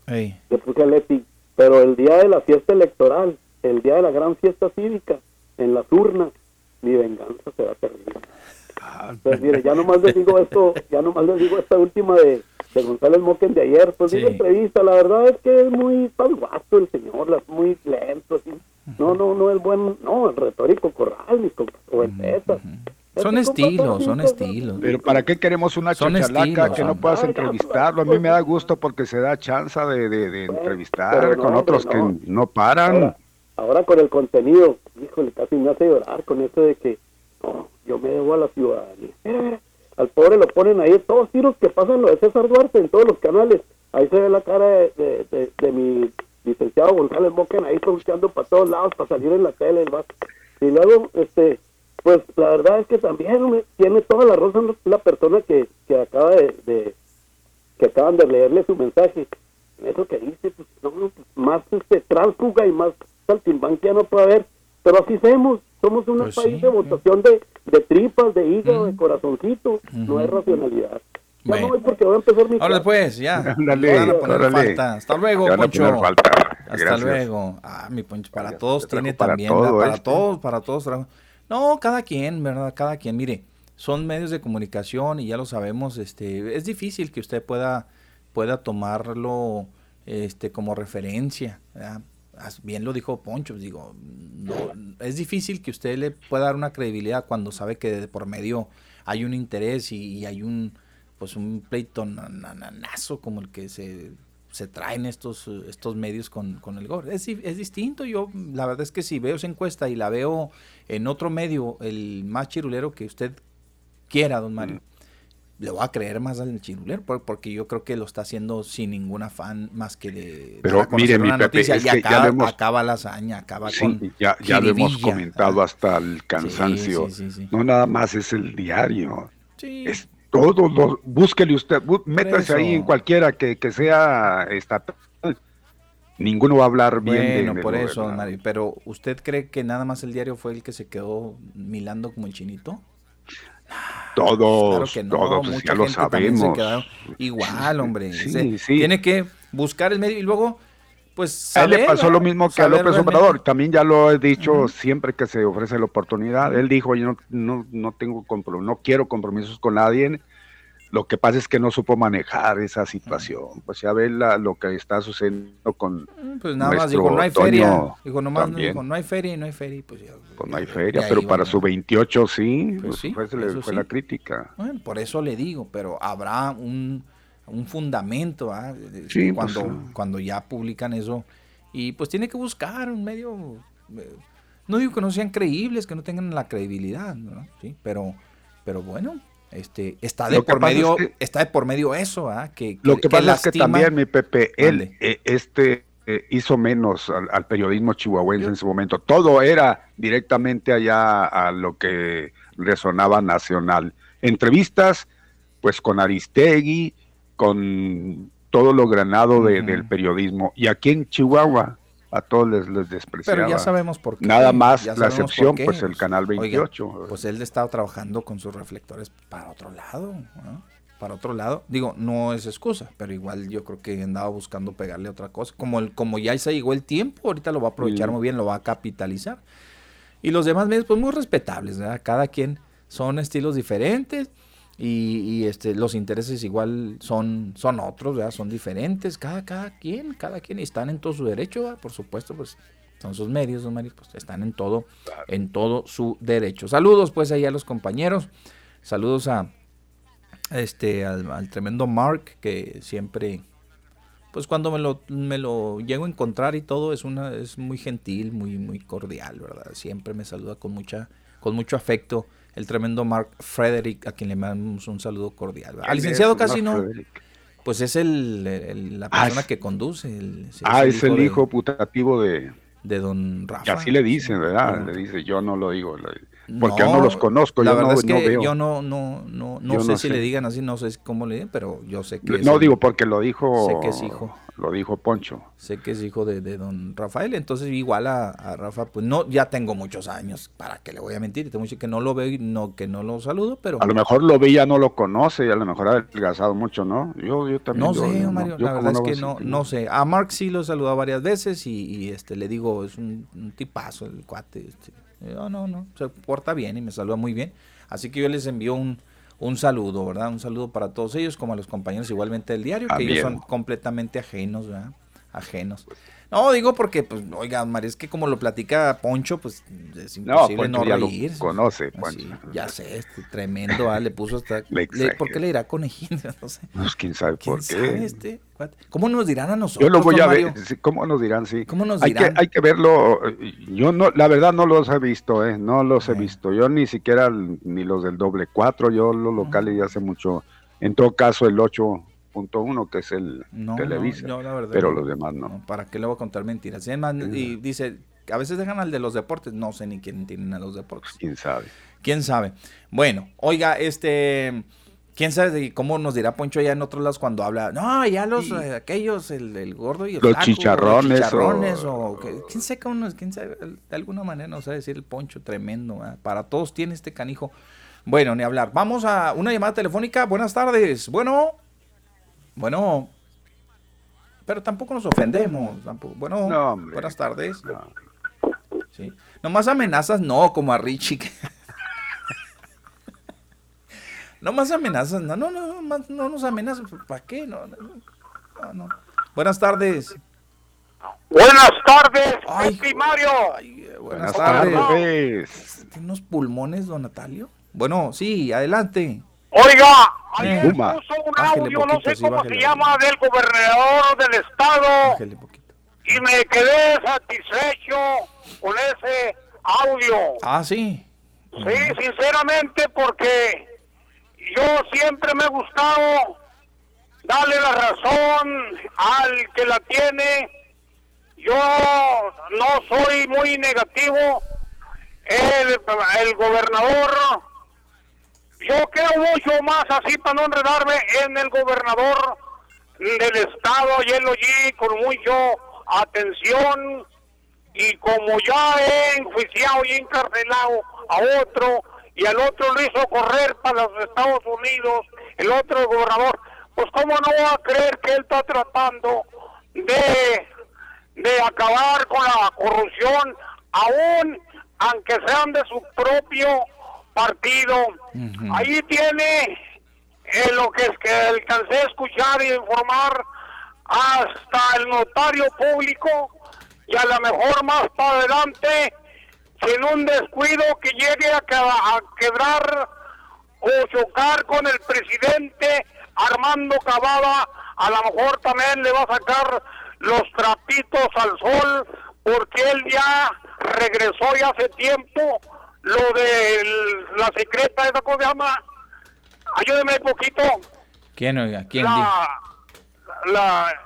Le puse a Leti, pero el día de la fiesta electoral, el día de la gran fiesta cívica, en las urnas, mi venganza será terrible. Pues mire, ya nomás les digo esto, ya nomás les digo esta última de, de González Moquen de ayer, pues sí. entrevista, la verdad es que es muy guasto el señor, es muy lento, así. No, no, no es buen, no, el retórico corral, mis o el son estilos, son estilos. Pero ¿para qué queremos una chachalaca que no puedas entrevistarlo? A mí me da gusto porque se da chance de, de, entrevistar con otros que no paran. Ahora, con el contenido, híjole, casi me hace llorar con eso de que no, yo me debo a la ciudadanía. Al pobre lo ponen ahí, todos tiros que pasan lo de César Duarte en todos los canales. Ahí se ve la cara de, de, mi licenciado González Boquen ahí buscando para todos lados para salir en la tele. Y luego, este, pues la verdad es que también tiene toda la razón la persona que, que acaba de, que acaban de leerle su mensaje eso que dice pues no, pues, más este y más saltimbanquia no puede haber pero así somos somos un pues país de votación de, de, tripas de hígado de corazoncito. No hay racionalidad. Ya no porque voy a empezar mi ahora pues ya. Hasta luego Poncho. hasta luego. Ah mi Poncho para todos tiene también para todos para todos no, cada quien, ¿verdad? Cada quien. Mire, son medios de comunicación y ya lo sabemos, este, es difícil que usted pueda, pueda tomarlo este, como referencia. Bien lo dijo Poncho, digo, no, es difícil que usted le pueda dar una credibilidad cuando sabe que de por medio hay un interés y, hay un pues un pleito nanazo como el que se se traen estos, estos medios con, el gore. Es, es, distinto, yo la verdad es que si veo esa encuesta y la veo en otro medio, el más chirulero que usted quiera, don Mario, mm. Le voy a creer más al chirulero, porque yo creo que lo está haciendo sin ningún afán más que de... Pero mire, mi Pepe, es y acaba, acaba la hazaña, acaba con... Ya, ya lo hemos comentado hasta el cansancio. no nada más es el diario. Es todo, lo, búsquele usted, métase ahí en cualquiera que, que sea estatal. Ninguno va a hablar bien bueno, por eso, pero ¿usted cree que nada más el diario fue el que se quedó milando como el chinito? Todos, todos, pues ya lo sabemos. igual, hombre. Tiene que buscar el medio y luego pues a él le pasó lo mismo que a López Obrador. También ya lo he dicho siempre que se ofrece la oportunidad. Él dijo, yo no, no, no tengo no quiero compromisos con nadie. Lo que pasa es que no supo manejar esa situación. Pues ya ve la, lo que está sucediendo con. Mm, pues nada más dijo, no hay feria. Dijo, nomás, dijo, no hay feria y no hay feria. Pues, ya, pues no hay feria, pero para su 28 sí. Pues, pues fue, fue la crítica. Bueno, por eso le digo, pero habrá un un fundamento ¿ah? pues, cuando, cuando ya publican eso. Y pues tiene que buscar un medio, eh, no digo que no sean creíbles, que no tengan la credibilidad, ¿no? ¿Sí? Pero, pero bueno, este, está de por medio, está de por medio eso, ¿ah? que, Lo que, pasa es que también, mi Pepe, él, eh, este, eh, hizo menos al, periodismo chihuahuense en su momento. Todo era directamente allá a lo que resonaba nacional. Entrevistas, pues con Aristegui, con todo lo granado del periodismo. Y aquí en Chihuahua a todos les, les despreciaba. Pero ya sabemos por qué. Nada más la excepción, pues el canal 28. pues él estaba trabajando con sus reflectores para otro lado, Para otro lado. Digo, no es excusa, pero igual yo creo que andaba buscando pegarle otra cosa. Como, el, como ya se llegó el tiempo, ahorita lo va a aprovechar muy bien, lo va a capitalizar. Y los demás medios, pues muy respetables, ¿verdad? Cada quien son estilos diferentes y, este, los intereses igual son, son otros, son diferentes, cada, cada quien, cada quien están en todo su derecho, por supuesto, pues son sus medios, sus medios, pues están en todo, en todo su derecho. Saludos pues ahí a los compañeros, saludos a este al, tremendo Mark que siempre pues cuando me lo, me lo llego a encontrar y todo es una es muy gentil, muy muy cordial, ¿verdad? Siempre me saluda con mucha con mucho afecto el tremendo Mark Frederick, a quien le mandamos un saludo cordial. Al licenciado casi no. Pues es el, la ah, persona que conduce. ah, es el, hijo, putativo de, de don Rafa. así le dicen, ¿verdad? Le dice, yo no lo digo. Porque no, no los conozco, la yo verdad no, es que Yo no, no, no, no sé si le digan así, no sé cómo le digan, pero yo sé que. No digo porque lo dijo. Sé que es hijo. Lo dijo Poncho. Sé que es hijo de, don Rafael, entonces igual a, Rafa, pues no, ya tengo muchos años, ¿para qué le voy a mentir? Tengo que no lo veo y no, que no lo saludo, pero... A lo mejor lo ve y ya no lo conoce, y a lo mejor ha adelgazado mucho, ¿no? Yo, yo también... No sé, Mario, la verdad es que no, no sé. A Mark sí lo he saludado varias veces y, este le digo, es un, tipazo el cuate. Este. No, no, no, se porta bien y me saluda muy bien. Así que yo les envío un, un saludo, ¿verdad? Un saludo para todos ellos, como a los compañeños igualmente del diario, que ellos son completamente ajenos, ¿verdad? Ajenos. No, digo porque, pues, oiga, María, es que como lo platica Poncho, pues es imposible no, no reír. conoce, Poncho. ya sé, este, tremendo, ah, le puso hasta... ¿Por qué le dirá conejito? No sé. Pues quién sabe por qué. este? ¿Cómo nos dirán a nosotros? Yo lo voy a ver, ¿cómo nos dirán? Sí. ¿Cómo nos dirán? Hay que, hay que verlo, yo no, la verdad no los he visto, ¿eh? No los he visto. Yo ni siquiera, ni los del doble cuatro, yo los locales ya hace mucho. En todo caso, el 8 uno que es el Televisa, pero los demás no. ¿Para qué le voy a contar mentiras? Y, dice, a veces dejan al de los deportes, no sé ni quién tienen a los deportes. ¿Quién sabe? ¿Quién sabe? Bueno, oiga, este... ¿Quién sabe cómo nos dirá Poncho allá en otros lados cuando habla? No, ya los, eh, aquellos, el, gordo y el Los chicharrones. Los chicharrones o... ¿Quién sabe cómo quién sabe? De alguna manera nos va a decir el Poncho tremendo. Para todos tiene este canijo. Bueno, ni hablar. Vamos a una llamada telefónica. Buenas tardes. Bueno. Bueno, pero tampoco nos ofendemos. Bueno, buenas tardes. No. Sí. Nomás amenazas, no, como a Richie. no más amenazas, no, no, no, no, nos amenazas. ¿Para qué? No, no, Buenas tardes. Buenas tardes, Ay, Mario. buenas, tardes. ¿Tiene unos pulmones, don Natalio? Bueno, sí, adelante. Oiga, ayer puso un audio, no sé cómo se llama, del gobernador del estado. Y me quedé satisfecho con ese audio. Ah, sí. Sí, sinceramente, porque yo siempre me he gustado darle la razón al que la tiene. Yo no soy muy negativo. El, el gobernador yo creo mucho más así para no enredarme en el gobernador del estado y él con mucha atención y como ya he enjuiciado y encarcelado a otro y al otro lo hizo correr para los Estados Unidos, el otro gobernador, pues cómo no va a creer que él está tratando de, de acabar con la corrupción, aún aunque sean de su propio partido. Ahí tiene eh, lo que es que alcancé a escuchar y informar hasta el notario público y a lo mejor más para adelante, sin un descuido que llegue a, a quebrar o chocar con el presidente Armando Cavada, a lo mejor también le va a sacar los trapitos al sol porque él ya regresó ya hace tiempo lo de la secreta, ¿esa cosa se llama? Ayúdeme un poquito. ¿Quién, oiga? ¿Quién? La, la,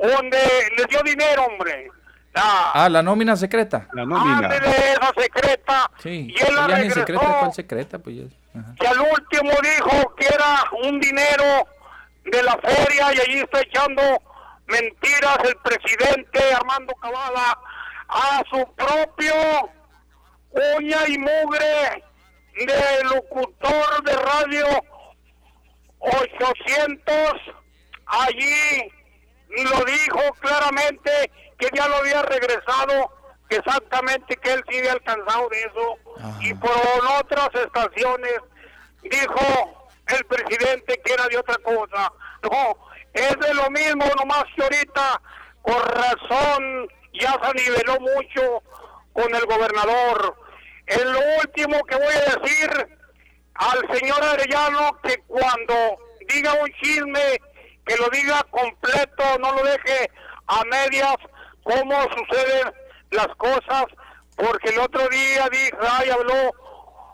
donde le dio dinero, hombre. La, ah, la nómina secreta. La nómina. de esa secreta. Sí, y él la ya ni secreta, ¿cuál secreta? Pues Que al último dijo que era un dinero de la feria y allí está echando mentiras el presidente Armando Cavada a su propio uña y mugre de locutor de radio 800 allí lo dijo claramente que ya lo había regresado exactamente que él sí había alcanzado de eso. Y por otras estaciones dijo el presidente que era de otra cosa. No, es de lo mismo, nomás que ahorita, con razón, ya se niveló mucho con el gobernador. Es lo último que voy a decir al señor Arellano que cuando diga un chisme, que lo diga completo, no lo deje a medias, cómo suceden las cosas, porque el otro día dijo, ay, habló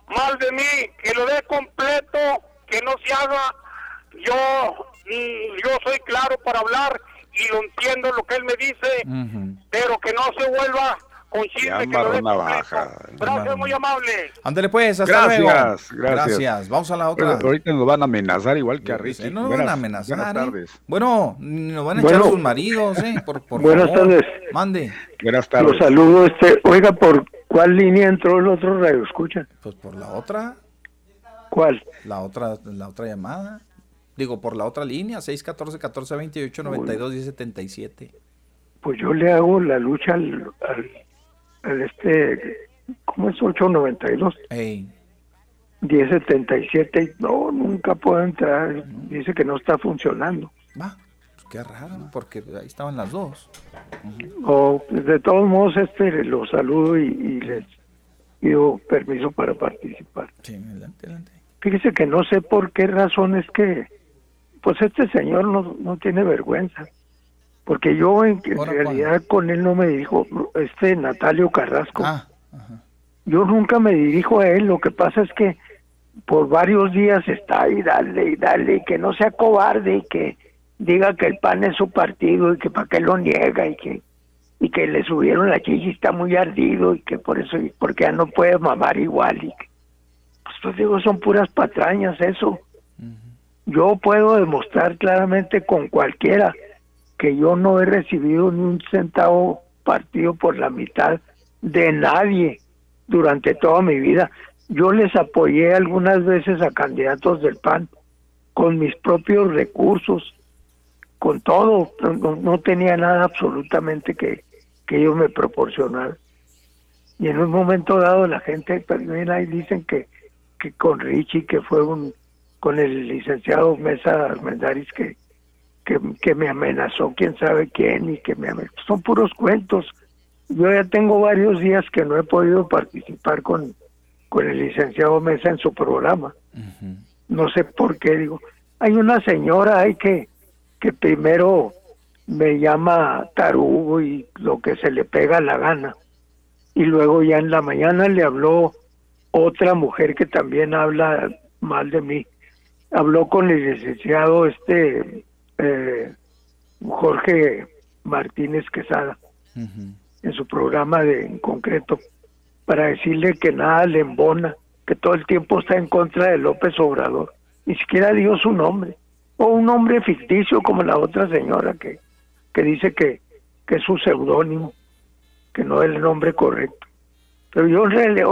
mal de mí, que lo dé completo, que no se haga, yo, mm, yo soy claro para hablar y lo entiendo lo que él me dice, pero que no se vuelva Gracias, muy amable. Ándale pues, hasta luego. Gracias, gracias. Vamos a la otra. ahorita nos van a amenazar igual que a Ricky. No nos van a amenazar. Buenas ¿eh? tardes. Bueno, nos van a echar sus maridos, ¿eh? Por, por buenas tardes. Mande. Buenas tardes. Los saludo, este, oiga, ¿por cuál línea entró el otro radio? Escucha. Pues por la otra. ¿Cuál? La otra, la otra llamada. Digo, por la otra línea, 614 14 28 92 10 77. Pues yo le hago la lucha al el este, ¿cómo es? 892. Hey. 1077, no, nunca puedo entrar. Dice que no está funcionando. Va, pues qué raro, porque ahí estaban las dos. O, pues, de todos modos, este los saludo y, les pido permiso para participar. Sí, adelante, adelante. Fíjese que no sé por qué razón es que, pues este señor no, no tiene vergüenza porque yo en, realidad con él no me dirijo, este Natalio Carrasco. Ah, yo nunca me dirijo a él, lo que pasa es que por varios días está ahí, dale y dale, y que no sea cobarde y que diga que el PAN es su partido y que para qué lo niega y que y que le subieron la chichi está muy ardido y que por eso porque ya no puede mamar igual y que, pues, pues digo son puras patrañas eso. Yo puedo demostrar claramente con cualquiera que yo no he recibido ni un centavo partido por la mitad de nadie durante toda mi vida. Yo les apoyé algunas veces a candidatos del PAN con mis propios recursos, con todo, no, tenía nada absolutamente que, que ellos me proporcionaran. Y en un momento dado la gente también ahí dicen que, que con Richie, que fue un, con el licenciado Mesa Armendaris, que, que, me amenazó quién sabe quién y que me amenazó. Son puros cuentos. Yo ya tengo varios días que no he podido participar con, con el licenciado Mesa en su programa. No sé por qué, digo. Hay una señora ahí que, que primero me llama tarugo y lo que se le pega la gana. Y luego ya en la mañana le habló otra mujer que también habla mal de mí. Habló con el licenciado este eh, Jorge Martínez Quesada en su programa de, en concreto para decirle que nada le embona, que todo el tiempo está en contra de López Obrador. Ni siquiera dio su nombre. O un nombre ficticio como la otra señora que, que dice que, que es su seudónimo, que no es el nombre correcto. Pero yo en realidad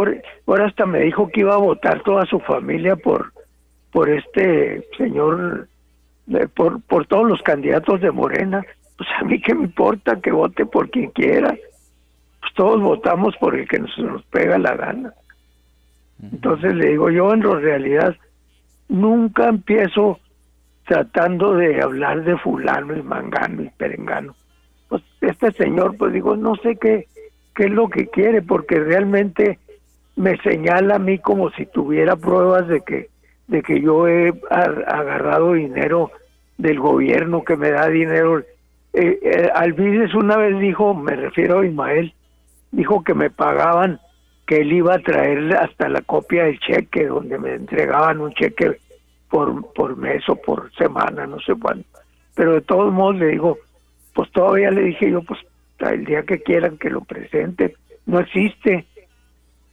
ahora hasta me dijo que iba a votar toda su familia por, por este señor por, por todos los candidatos de Morena, pues a mí qué me importa que vote por quien quiera, pues todos votamos por el que nos, nos pega la gana. Entonces le digo, yo en realidad nunca empiezo tratando de hablar de fulano y mangano y perengano. Pues este señor, pues digo, no sé qué, qué es lo que quiere, porque realmente me señala a mí como si tuviera pruebas de que de que yo he agarrado dinero del gobierno que me da dinero. Eh, eh, una vez dijo, me refiero a Ismael, dijo que me pagaban, que él iba a traer hasta la copia del cheque, donde me entregaban un cheque por, por mes o por semana, no sé cuánto. Pero de todos modos le digo, pues todavía le dije yo, pues el día que quieran que lo presente, no existe.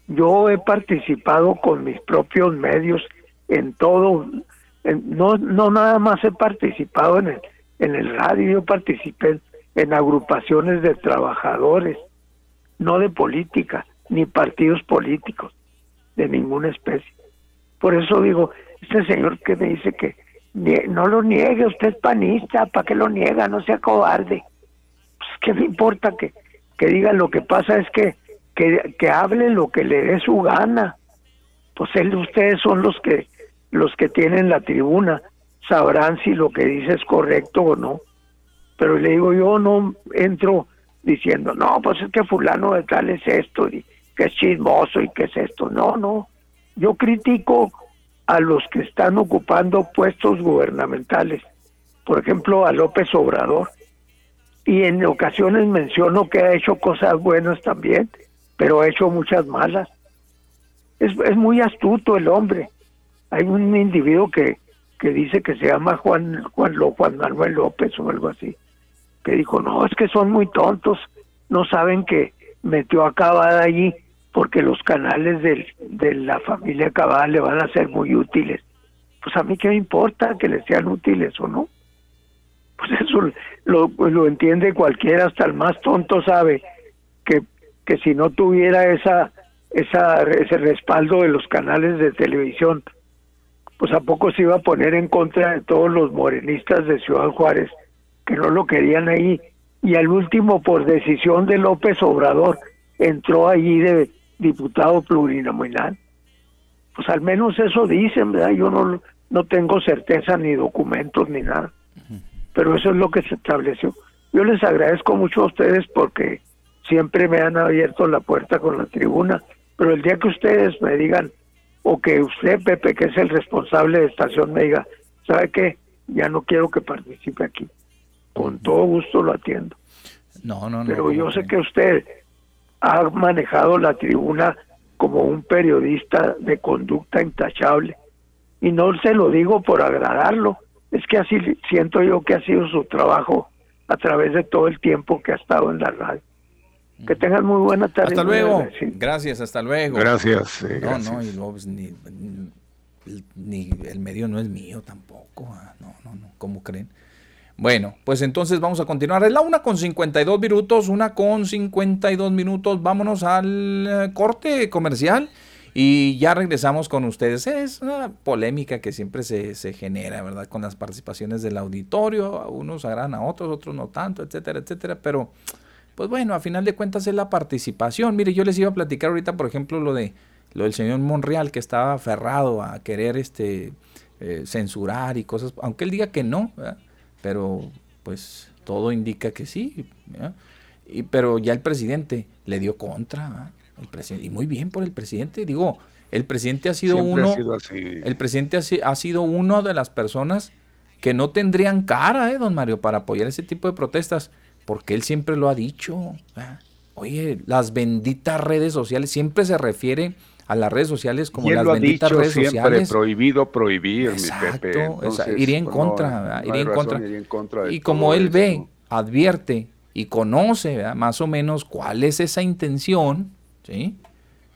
Yo he participado con mis propios medios en todo, no, no nada más he participado en el, en el radio, yo participé en, agrupaciones de trabajadores, no de política, ni partidos políticos, de ninguna especie. Por eso digo, este señor que me dice que no lo niegue, usted es panista, ¿para qué lo niega? No sea cobarde. Pues, ¿qué me importa que, que diga? Lo que pasa es que, que, que hable lo que le dé su gana. Pues él, ustedes son los que los que tienen la tribuna sabrán si lo que dice es correcto o no. Pero le digo, yo no entro diciendo, no, pues es que fulano de tal es esto, y que es chismoso y que es esto. No, no. Yo critico a los que están ocupando puestos gubernamentales. Por ejemplo, a López Obrador. Y en ocasiones menciono que ha hecho cosas buenas también, pero ha hecho muchas malas. Es, es muy astuto el hombre. Hay un individuo que, que dice que se llama Juan, Juan, Juan Manuel López o algo así que dijo, no, es que son muy tontos, no saben que metió a Cabada allí porque los canales del, de la familia Cabada le van a ser muy útiles. Pues a mí qué me importa que les sean útiles o no. Pues eso lo, lo entiende cualquiera, hasta el más tonto sabe que, que si no tuviera esa, esa, ese respaldo de los canales de televisión, pues a poco se iba a poner en contra de todos los morenistas de Ciudad Juárez que no lo querían ahí. Y al último, por decisión de López Obrador, entró allí de diputado plurinominal. Pues al menos eso dicen, ¿verdad? Yo no, no tengo certeza ni documentos ni nada. Pero eso es lo que se estableció. Yo les agradezco mucho a ustedes porque siempre me han abierto la puerta con la tribuna, pero el día que ustedes me digan, o que usted, Pepe, que es el responsable de estación, me diga, ¿sabe qué? Ya no quiero que participe aquí con todo gusto lo atiendo. No, no, no. Pero yo sé que usted ha manejado la tribuna como un periodista de conducta intachable. Y no se lo digo por agradarlo, es que así siento yo que ha sido su trabajo a través de todo el tiempo que ha estado en la radio. Que tengan muy buena tarde. Hasta luego. Gracias, hasta luego. Gracias. no, no, y luego pues, ni, ni, el medio no es mío tampoco. Ah, no, no, no, ¿cómo creen? Bueno, pues entonces vamos a continuar. Es la una con 52 minutos, una con 52 minutos. Vámonos al eh, corte comercial y ya regresamos con ustedes. Es una polémica que siempre se, se genera, ¿verdad? Con las participaciones del auditorio. Unos harán a otros, otros no tanto, etcétera, etcétera. Pero, pues bueno, a final de cuentas es la participación. Mire, yo les iba a platicar ahorita, por ejemplo, lo de lo del señor Monreal que estaba aferrado a querer este eh, censurar y cosas, aunque él diga que no, ¿verdad? pero pues todo indica que sí. Y, pero ya el presidente le dio contra. El presidente, y muy bien por el presidente. Digo, el presidente ha sido uno. el presidente ha, sido uno de las personas que no tendrían cara, ¿eh, don Mario, para apoyar ese tipo de protestas, porque él siempre lo ha dicho. Oye, las benditas redes sociales siempre se refiere a las redes sociales como las benditas redes sociales. prohibido prohibir, mi Pepe. iría en pues, contra, iría, en contra. y como él ve, advierte y conoce más o menos cuál es esa intención, ¿sí?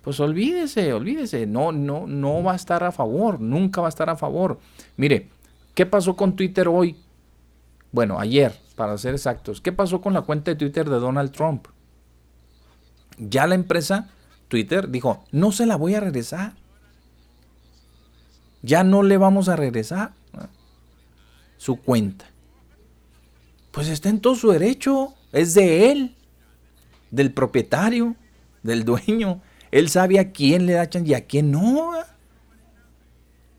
Pues olvídese, olvídese, no, no, no va a estar a favor, nunca va a estar a favor. Mire, ¿qué pasó con Twitter hoy? Bueno, ayer, para ser exactos. ¿Qué pasó con la cuenta de Twitter de Donald Trump? Ya la empresa Twitter dijo, no se la voy a regresar. Ya no le vamos a regresar su cuenta. Pues está en todo su derecho. Es de él, del propietario, del dueño. Él sabe a quién le da chance y a quién no.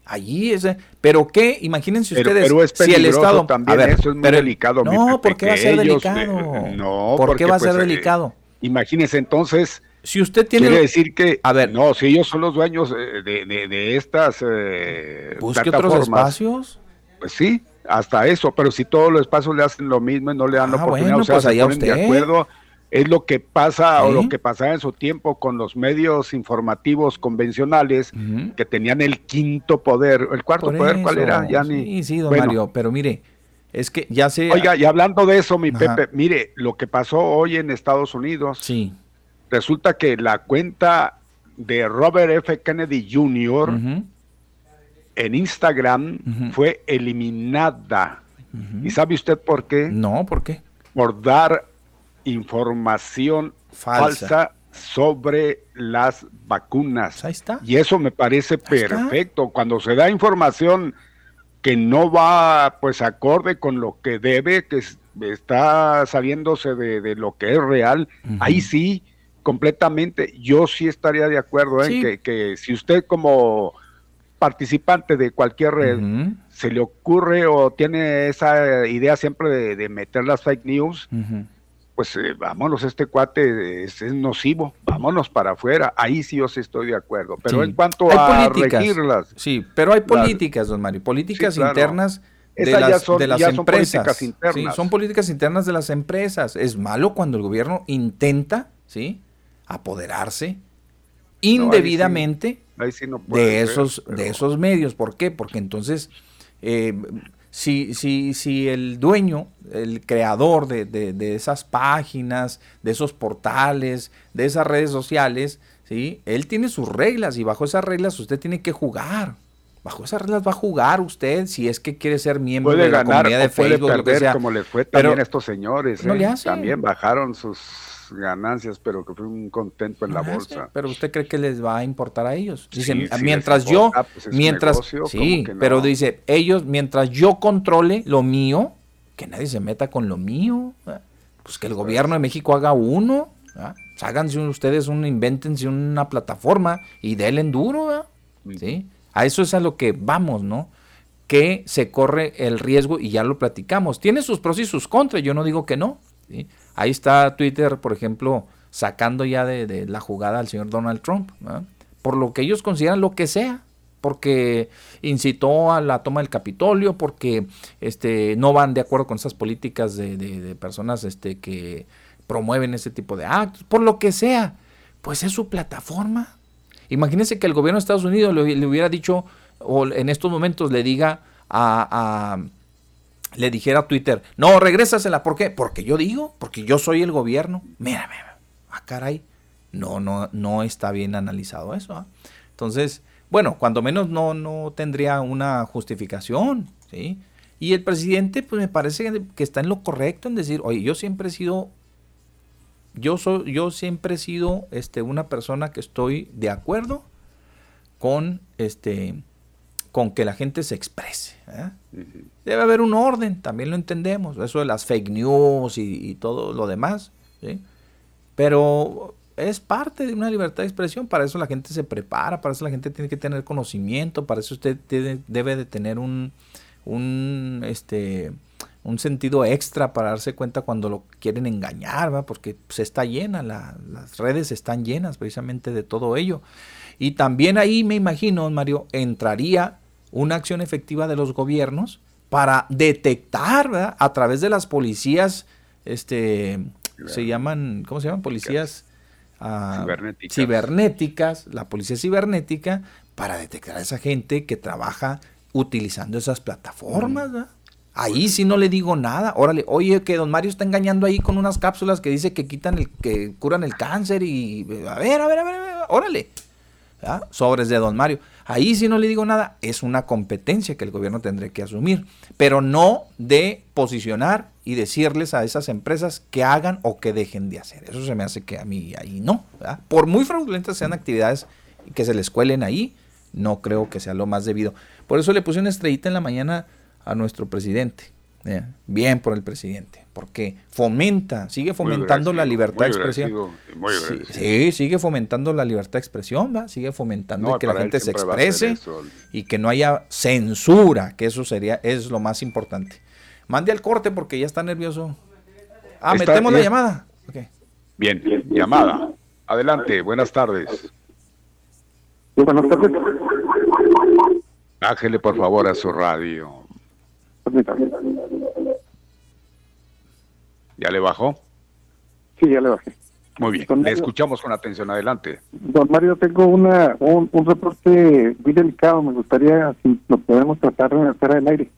Allí es. Pero qué, imagínense ustedes pero, es si el Estado. También eso es muy delicado. No, ¿por qué va a ser delicado? no, ¿por qué va a ser pues, delicado? imagínense entonces si usted tiene. Quiere decir que. A ver. No, si ellos son los dueños de, de, de estas. Eh, Busque otros espacios. Pues sí, hasta eso. Pero si todos los espacios le hacen lo mismo y no le dan la ah, oportunidad, o sea, pues se ponen de acuerdo. Es lo que pasa o lo que pasaba en su tiempo con los medios informativos convencionales que tenían el quinto poder. ¿El cuarto poder cuál era? Ya ni... Sí, sí, don Mario, pero mire, es que ya se. Oiga, y hablando de eso, mi Pepe, mire, lo que pasó hoy en Estados Unidos. Sí resulta que la cuenta de Robert F. Kennedy Jr. en Instagram fue eliminada. ¿Y sabe usted por qué? No, ¿por qué? Por dar información falsa, sobre las vacunas. Ahí está. Y eso me parece perfecto. Cuando se da información que no va pues acorde con lo que debe, que está saliéndose de, lo que es real, ahí sí completamente. Yo sí estaría de acuerdo en que, si usted como participante de cualquier red se le ocurre o tiene esa idea siempre de, meter las fake news, pues eh, vámonos, este cuate es, nocivo, vámonos para afuera. Ahí sí yo sí estoy de acuerdo. Pero en cuanto a regirlas. Sí, pero hay políticas, don Mario, políticas internas de las, de las empresas. Son son políticas internas de las empresas. Es malo cuando el gobierno intenta, ¿sí? apoderarse indebidamente de esos de esos medios. ¿Por qué? Porque entonces eh, si, si, si el dueño, el creador de, de, esas páginas, de esos portales, de esas redes sociales, ¿sí? él tiene sus reglas y bajo esas reglas usted tiene que jugar. Bajo esas reglas va a jugar usted si es que quiere ser miembro de la comunidad de Facebook. Puede perder, como les fue también a estos señores. ¿eh? También bajaron sus ganancias, pero que fue un contento en la bolsa. Pero usted cree que les va a importar a ellos. Dicen, mientras yo, pues mientras, sí, pero dice, ellos, mientras yo controle lo mío, que nadie se meta con lo mío, pues que el gobierno de México haga uno, háganse ustedes un, invéntense una plataforma y denle duro, ¿sí? A eso es a lo que vamos, ¿no? Que se corre el riesgo y ya lo platicamos. Tiene sus pros y sus contras, yo no digo que no, ¿sí? Ahí está Twitter, por ejemplo, sacando ya de, la jugada al señor Donald Trump, por lo que ellos consideran lo que sea, porque incitó a la toma del Capitolio, porque este, no van de acuerdo con esas políticas de, personas este, que promueven ese tipo de actos, por lo que sea, pues es su plataforma. Imagínense que el gobierno de Estados Unidos le, hubiera dicho, o en estos momentos le diga a le dijera a Twitter, no, regrésasela, ¿por qué? Porque yo digo, porque yo soy el gobierno. Mira, mira, ah, caray, no, no, no está bien analizado eso. ¿ah? Entonces, bueno, cuando menos no, no tendría una justificación, ¿sí? Y el presidente, pues me parece que está en lo correcto en decir, oye, yo siempre he sido, yo soy, yo siempre he sido, este, una persona que estoy de acuerdo con, este, con que la gente se exprese. ¿eh? Debe haber un orden, también lo entendemos, eso de las fake news y, todo lo demás. Pero es parte de una libertad de expresión, para eso la gente se prepara, para eso la gente tiene que tener conocimiento, para eso usted debe de tener un, un, este, un sentido extra para darse cuenta cuando lo quieren engañar, porque se está llena, las redes están llenas precisamente de todo ello. Y también ahí me imagino, Mario, entraría una acción efectiva de los gobiernos para detectar a través de las policías, este, se llaman, ¿cómo se llaman? Policías ah, cibernéticas. la policía cibernética, para detectar a esa gente que trabaja utilizando esas plataformas. Ahí sí no le digo nada. Órale, oye, que don Mario está engañando ahí con unas cápsulas que dice que quitan el, que curan el cáncer y a ver, a ver, a ver, a ver órale. Sobres de don Mario. Ahí si no le digo nada, es una competencia que el gobierno tendrá que asumir, pero no de posicionar y decirles a esas empresas que hagan o que dejen de hacer. Eso se me hace que a mí ahí no. Por muy fraudulentas sean actividades que se les cuelen ahí, no creo que sea lo más debido. Por eso le puse una estrellita en la mañana a nuestro presidente. Bien por el presidente, porque fomenta, sigue fomentando la libertad de expresión. sí, sigue fomentando la libertad de expresión, ¿va? sigue fomentando que la gente se exprese y que no haya censura, que eso sería, es lo más importante. Mande al corte porque ya está nervioso. Ah, metemos la llamada. Bien, bien, llamada. Adelante, buenas tardes. buenas tardes. Ángele, por favor, a su radio. ¿Ya le bajó? Sí, ya le bajé. Muy bien, le escuchamos con atención. Adelante. Don Mario, tengo una, un, reporte muy delicado. Me gustaría si lo podemos tratar fuera del aire.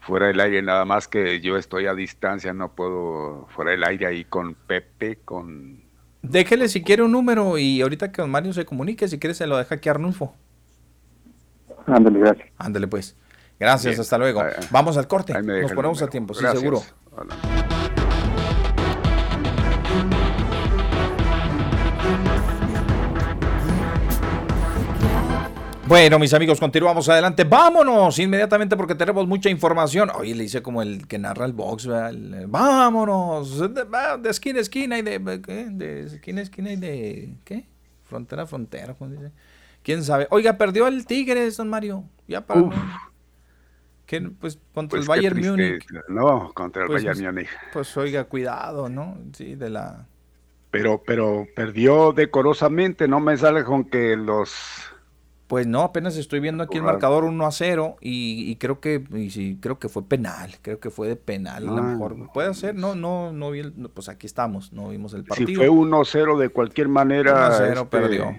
Fuera del aire, nada más que yo estoy a distancia, no puedo fuera del aire ahí con Pepe, con... Déjele si quiere un número y ahorita que don Mario se comunique, si quiere se lo deja aquí a Arnulfo. Ándale, gracias. Ándale pues. Gracias, hasta luego. Vamos al corte. Nos ponemos a tiempo, sí, seguro. Bueno, mis amigos, continuamos adelante. Vámonos inmediatamente porque tenemos mucha información. Oye, le hice como el que narra el box. vámonos. De, esquina a esquina y de, ¿qué? de esquina a esquina y de. ¿Qué? Frontera a frontera. dice? quién sabe. Oiga, perdió el Tigres, don Mario. Ya para. ¿Qué, pues contra el pues Bayern Múnich. No, contra el pues, Bayern Múnich. Pues oiga, cuidado, ¿no? Sí, de la. Pero, pero perdió decorosamente, no me sale con que los pues no, apenas estoy viendo aquí el marcador 1 a 0 y, creo que y sí, creo que fue penal, creo que fue de penal, a lo ah, mejor puede ser, no no no vi pues aquí estamos, no vimos el partido. Si fue 1 a 0 de cualquier manera 1 a 0 este, perdió.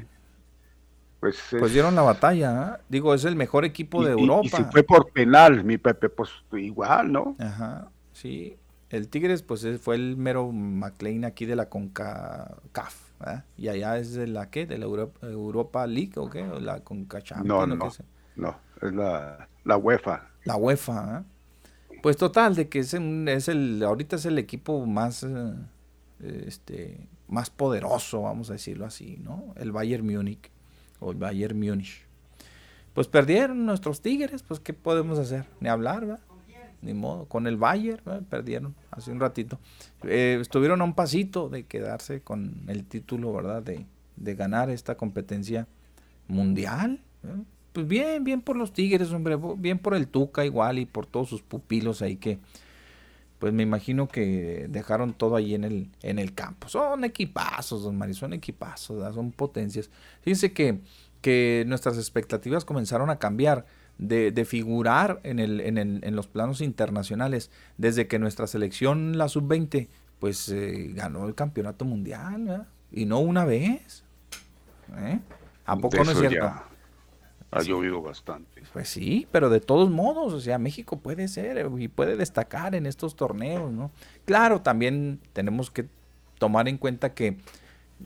Pues, pues, dieron la batalla, ¿eh? digo, es el mejor equipo de Europa. Y, si fue por penal, mi Pepe, pues igual, ¿no? Ajá, sí. El Tigres, pues fue el mero McLean aquí de la CONCACAF. Y allá es de la qué, de la Europa, League o qué, o la CONCACHAF. No, no, no, es la, la UEFA. La UEFA, Pues total, de que es, es, el, ahorita es el equipo más, eh, este, más poderoso, vamos a decirlo así, ¿no? El Bayern Múnich, o Bayern Múnich. Pues perdieron nuestros Tigres, pues ¿qué podemos hacer? Ni hablar, ¿verdad? ni modo. Con el Bayern perdieron hace un ratito. Eh, estuvieron a un pasito de quedarse con el título, ¿verdad? De, de ganar esta competencia mundial. Pues bien, bien por los Tigres, hombre. Bien por el Tuca igual y por todos sus pupilos ahí que, pues me imagino que dejaron todo ahí en el, en el campo. Son equipazos, don Mario, son equipazos, son potencias. Fíjense que, que nuestras expectativas comenzaron a cambiar de, figurar en, el, en, el, en, los planos internacionales desde que nuestra selección, la sub-20, pues eh, ganó el campeonato mundial, y no una vez. ¿Eh? ¿A poco no es cierto? Ha llovido bastante. Pues sí, pero de todos modos, o sea, México puede ser eh, y puede destacar en estos torneos, ¿no? Claro, también tenemos que tomar en cuenta que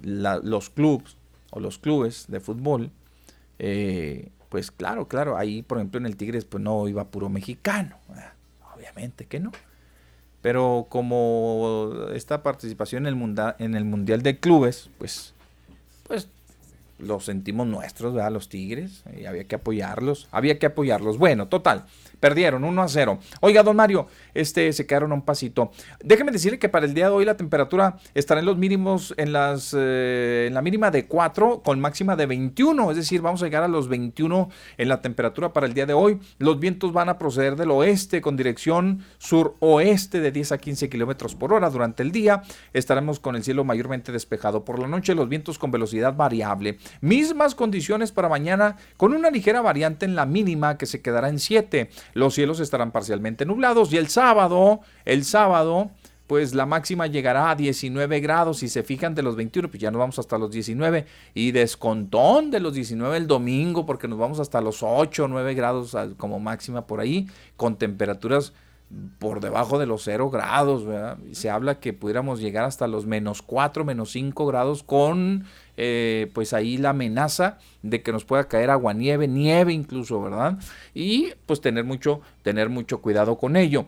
los clubes o los clubes de fútbol eh, pues claro, claro, ahí por ejemplo en el Tigres pues no iba puro mexicano, obviamente que no. Pero como esta participación en el, en el Mundial de Clubes, pues lo sentimos nuestros, ¿verdad? Los Tigres, y había que apoyarlos, había que apoyarlos. Bueno, total, Perdieron 1 a 0. Oiga, don Mario, este, se quedaron a un pasito. Déjeme decirle que para el día de hoy la temperatura estará en los mínimos, en, las, eh, en la mínima de 4 con máxima de 21. Es decir, vamos a llegar a los 21 en la temperatura para el día de hoy. Los vientos van a proceder del oeste con dirección sur-oeste de 10 a 15 kilómetros por hora durante el día. Estaremos con el cielo mayormente despejado. Por la noche, los vientos con velocidad variable. Mismas condiciones para mañana con una ligera variante en la mínima que se quedará en 7 los cielos estarán parcialmente nublados y el sábado, el sábado, pues la máxima llegará a 19 grados. Si se fijan de los 21, pues ya nos vamos hasta los 19. Y descontón de los 19 el domingo, porque nos vamos hasta los 8 o 9 grados como máxima por ahí, con temperaturas por debajo de los 0 grados. Se habla que pudiéramos llegar hasta los menos 4, menos 5 grados con eh, pues ahí la amenaza de que nos pueda caer agua nieve, nieve incluso, ¿verdad? Y pues tener mucho, tener mucho cuidado con ello.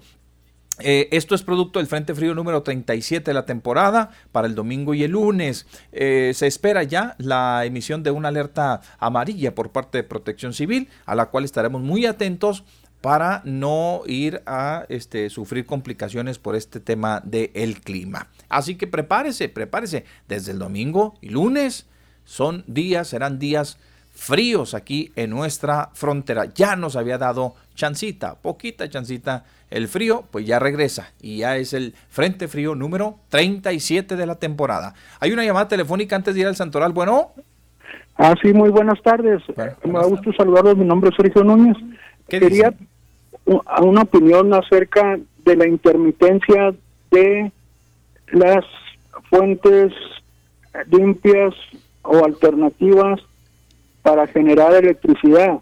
Eh, esto es producto del Frente Frío número 37 de la temporada para el domingo y el lunes. Eh, se espera ya la emisión de una alerta amarilla por parte de Protección Civil, a la cual estaremos muy atentos para no ir a este, sufrir complicaciones por este tema del clima. Así que prepárese, prepárese. Desde el domingo y lunes son días, serán días fríos aquí en nuestra frontera. Ya nos había dado chancita, poquita chancita. El frío, pues ya regresa y ya es el Frente Frío número 37 de la temporada. Hay una llamada telefónica antes de ir al Santoral. Bueno. Ah, sí, muy buenas tardes. Me da gusto saludarlos. Mi nombre es Sergio Núñez. Quería una opinión acerca de la intermitencia de las fuentes limpias o alternativas para generar electricidad.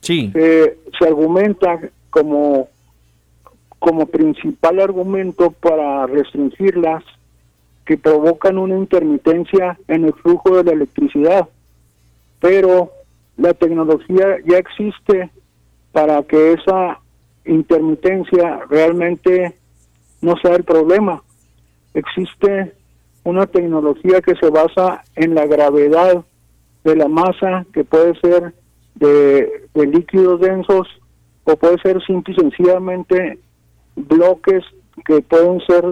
Sí. se argumenta como como principal argumento para restringirlas que provocan una intermitencia en el flujo de la electricidad. Pero la tecnología ya existe para que esa intermitencia realmente no sea el problema. Existe una tecnología que se basa en la gravedad de la masa, que puede ser de, líquidos densos o puede ser simple y sencillamente bloques que pueden ser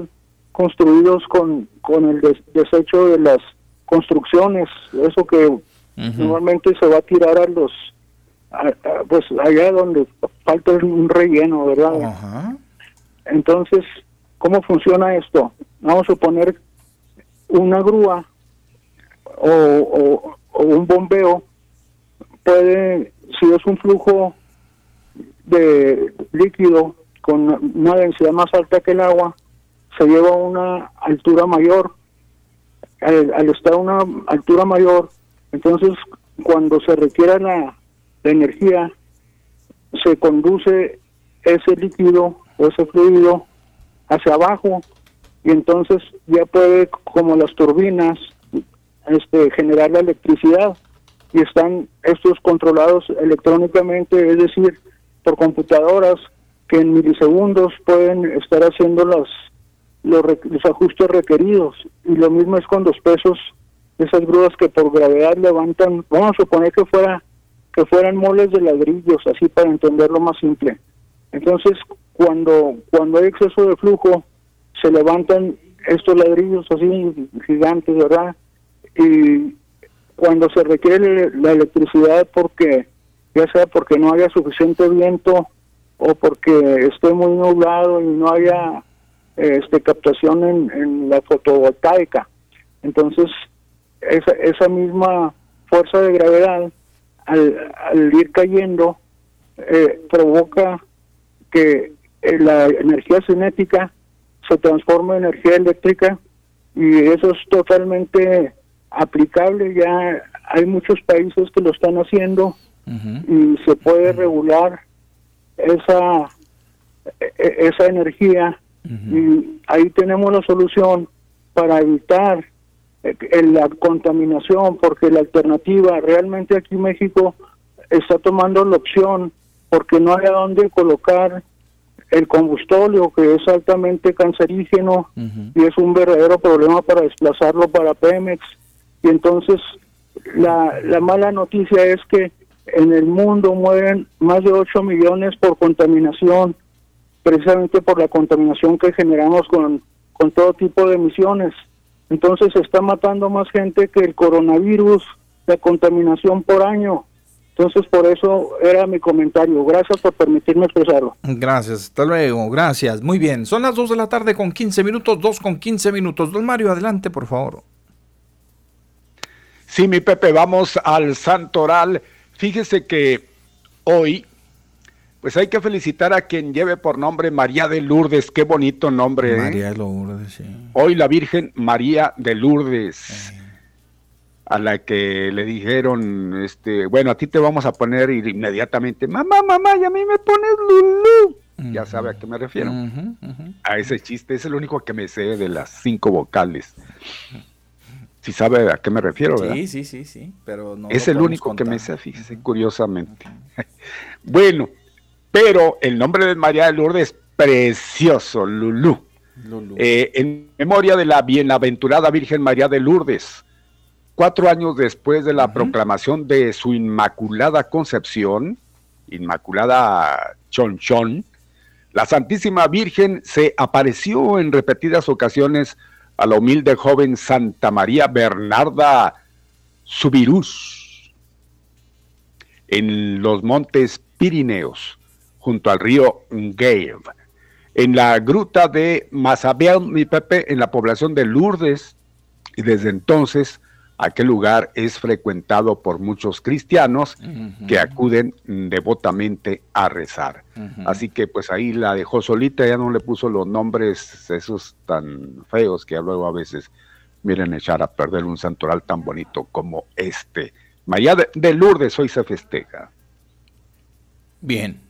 construidos con, con el desecho de las construcciones, eso que Normalmente se va a tirar a los, pues allá donde falta un relleno, ¿verdad? Entonces, ¿cómo funciona esto? Vamos a suponer una grúa o, o un bombeo puede, si es un flujo de líquido con una densidad más alta que el agua, se lleva a una altura mayor. Al, estar a una altura mayor, entonces cuando se requiera la, energía, se conduce ese líquido o ese fluido hacia abajo y entonces ya puede, como las turbinas, este, generar la electricidad y están estos controlados electrónicamente, es decir, por computadoras que en milisegundos pueden estar haciendo los, los, ajustes requeridos. Y lo mismo es con los pesos de esas grúas que por gravedad levantan, vamos a suponer que fuera que fueran moles de ladrillos, así para entenderlo más simple. Entonces, cuando cuando hay exceso de flujo, se levantan estos ladrillos así gigantes, ¿verdad? Y cuando se requiere la electricidad porque ya sea porque no haya suficiente viento o porque esté muy nublado y no haya este captación en, la fotovoltaica. Entonces, esa, esa misma fuerza de gravedad, al, ir cayendo, eh, provoca que eh, la energía cinética se transforme en energía eléctrica y eso es totalmente aplicable. Ya hay muchos países que lo están haciendo y se puede regular esa, e, e, esa energía. Y ahí tenemos la solución para evitar eh, la contaminación porque la alternativa realmente aquí México está tomando la opción porque no hay a dónde colocar el combustóleo que es altamente cancerígeno y es un verdadero problema para desplazarlo para Pemex y entonces la, la mala noticia es que en el mundo mueren más de 8 millones por contaminación, precisamente por la contaminación que generamos con, con todo tipo de emisiones. Entonces se está matando más gente que el coronavirus, la contaminación por año. Entonces por eso era mi comentario. Gracias por permitirme expresarlo. Gracias, hasta luego, gracias. Muy bien, son las 2 de la tarde con 15 minutos, 2 con 15 minutos. Don Mario, adelante, por favor. Sí, mi Pepe, vamos al Santoral Fíjese que hoy, pues hay que felicitar a quien lleve por nombre María de Lourdes. Qué bonito nombre. ¿eh? María de Lourdes, sí. Hoy la Virgen María de Lourdes. A la que le dijeron, este, bueno, a ti te vamos a poner inmediatamente, mamá, mamá, y a mí me pones Lulú. Ya sabe a qué me refiero. A ese chiste, es el único que me sé de las cinco vocales. Si sabe a qué me refiero, ¿verdad? Sí, sí, sí, sí, pero no Es el único que me sé, fíjese, curiosamente. bueno, pero el nombre de María de Lourdes es precioso, Lulú. Eh, en memoria de la bienaventurada Virgen María de Lourdes, cuatro años después de la proclamación de su Inmaculada Concepción, Inmaculada Chonchón, la Santísima Virgen se apareció en repetidas ocasiones a la humilde joven Santa María Bernarda Subirús en los montes Pirineos, junto al río Ngave, en la gruta de Mazabel, mi Pepe, en la población de Lourdes, y desde entonces Aquel lugar es frecuentado por muchos cristianos que acuden devotamente a rezar. Así que pues ahí la dejó solita, ya no le puso los nombres esos tan feos que luego a veces miren echar a perder un santoral tan bonito como este. María de, Lourdes hoy se festeja. Bien,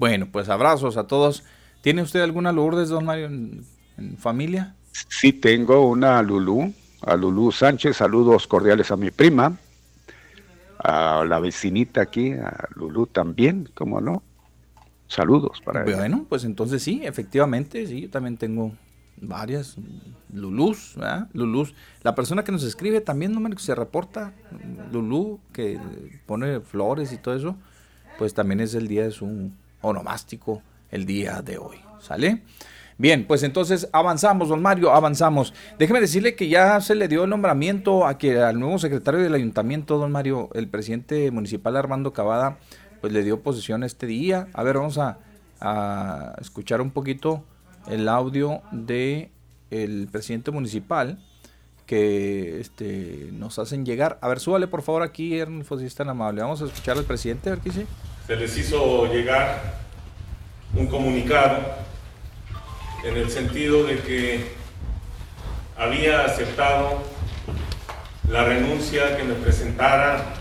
bueno, pues abrazos a todos. ¿Tiene usted alguna Lourdes, don Mario, en, en familia? Sí, tengo una Lulú a Lulú Sánchez, saludos cordiales a mi prima, a la vecinita aquí, a Lulú también, ¿cómo no? Saludos para ella. Bueno, pues entonces sí, efectivamente, sí, yo también tengo varias Lulús, ¿verdad? Lulús. La persona que nos escribe también, no me se reporta, Lulú, que pone flores y todo eso, pues también es el día de su onomástico, el día de hoy, ¿sale? Bien, pues entonces avanzamos, don Mario, avanzamos. Déjeme decirle que ya se le dio el nombramiento a que al nuevo secretario del ayuntamiento, don Mario, el presidente municipal Armando Cavada, pues le dio posesión este día. A ver, vamos a, escuchar un poquito el audio de el presidente municipal que este, nos hacen llegar. A ver, súbale por favor aquí, Ernest, si es tan amable. Vamos a escuchar al presidente, a ver qué dice. Les hizo llegar un comunicado en el sentido de que había aceptado la renuncia que me presentara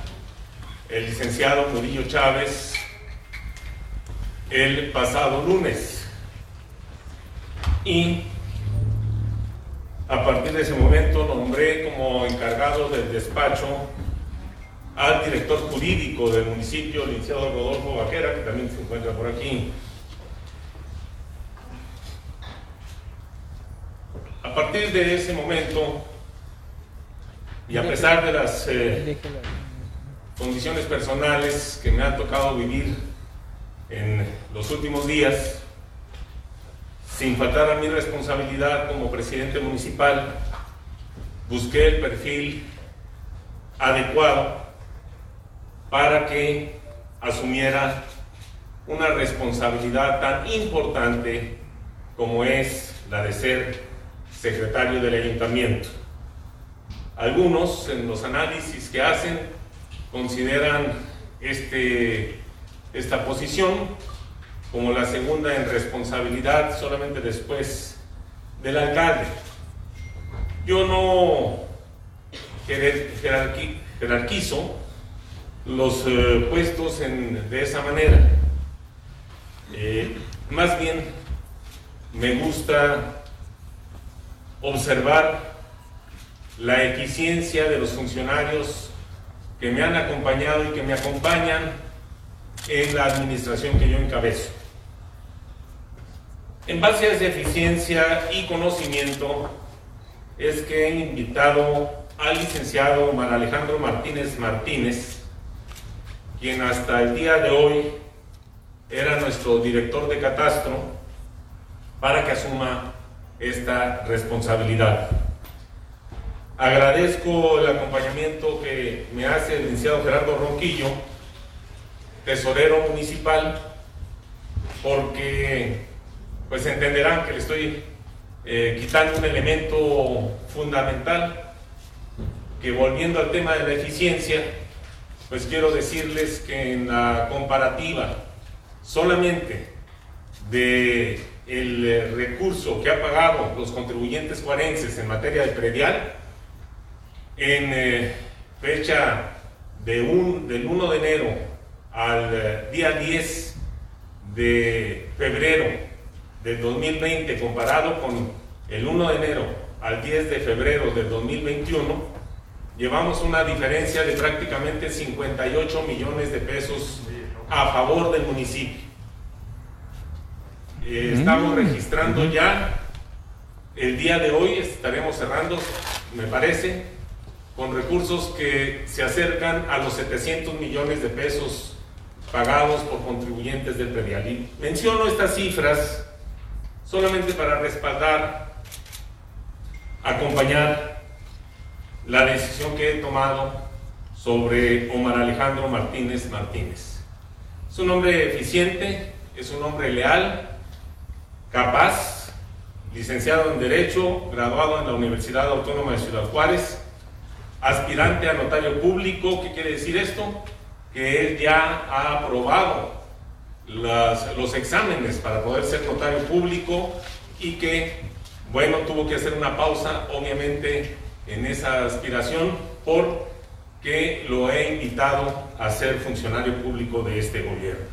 el licenciado Murillo Chávez el pasado lunes. Y a partir de ese momento nombré como encargado del despacho al director jurídico del municipio, el licenciado Rodolfo Vaquera, que también se encuentra por aquí. A partir de ese momento, y a pesar de las eh, condiciones personales que me han tocado vivir en los últimos días, sin faltar a mi responsabilidad como presidente municipal, busqué el perfil adecuado para que asumiera una responsabilidad tan importante como es la de ser secretario del ayuntamiento. Algunos en los análisis que hacen consideran este, esta posición como la segunda en responsabilidad solamente después del alcalde. Yo no jerarquizo los eh, puestos de esa manera. Eh, más bien me gusta observar la eficiencia de los funcionarios que me han acompañado y que me acompañan en la administración que yo encabezo. En base a esa eficiencia y conocimiento es que he invitado al licenciado Mar Alejandro Martínez Martínez, quien hasta el día de hoy era nuestro director de catastro, para que asuma esta responsabilidad. Agradezco el acompañamiento que me hace el licenciado Gerardo Ronquillo, tesorero municipal, porque pues entenderán que le estoy eh, quitando un elemento fundamental, que volviendo al tema de la eficiencia, pues quiero decirles que en la comparativa solamente de el eh, recurso que ha pagado los contribuyentes cuarenses en materia de predial, en eh, fecha de un, del 1 de enero al día 10 de febrero del 2020 comparado con el 1 de enero al 10 de febrero del 2021, llevamos una diferencia de prácticamente 58 millones de pesos a favor del municipio. Eh, estamos registrando ya, el día de hoy estaremos cerrando, me parece, con recursos que se acercan a los 700 millones de pesos pagados por contribuyentes del predial. menciono estas cifras solamente para respaldar, acompañar la decisión que he tomado sobre Omar Alejandro Martínez Martínez. Es un hombre eficiente, es un hombre leal, capaz, licenciado en Derecho, graduado en la Universidad Autónoma de Ciudad Juárez, aspirante a notario público. ¿Qué quiere decir esto? Que él ya ha aprobado los exámenes para poder ser notario público y que, bueno, tuvo que hacer una pausa, obviamente, en esa aspiración porque lo he invitado a ser funcionario público de este gobierno.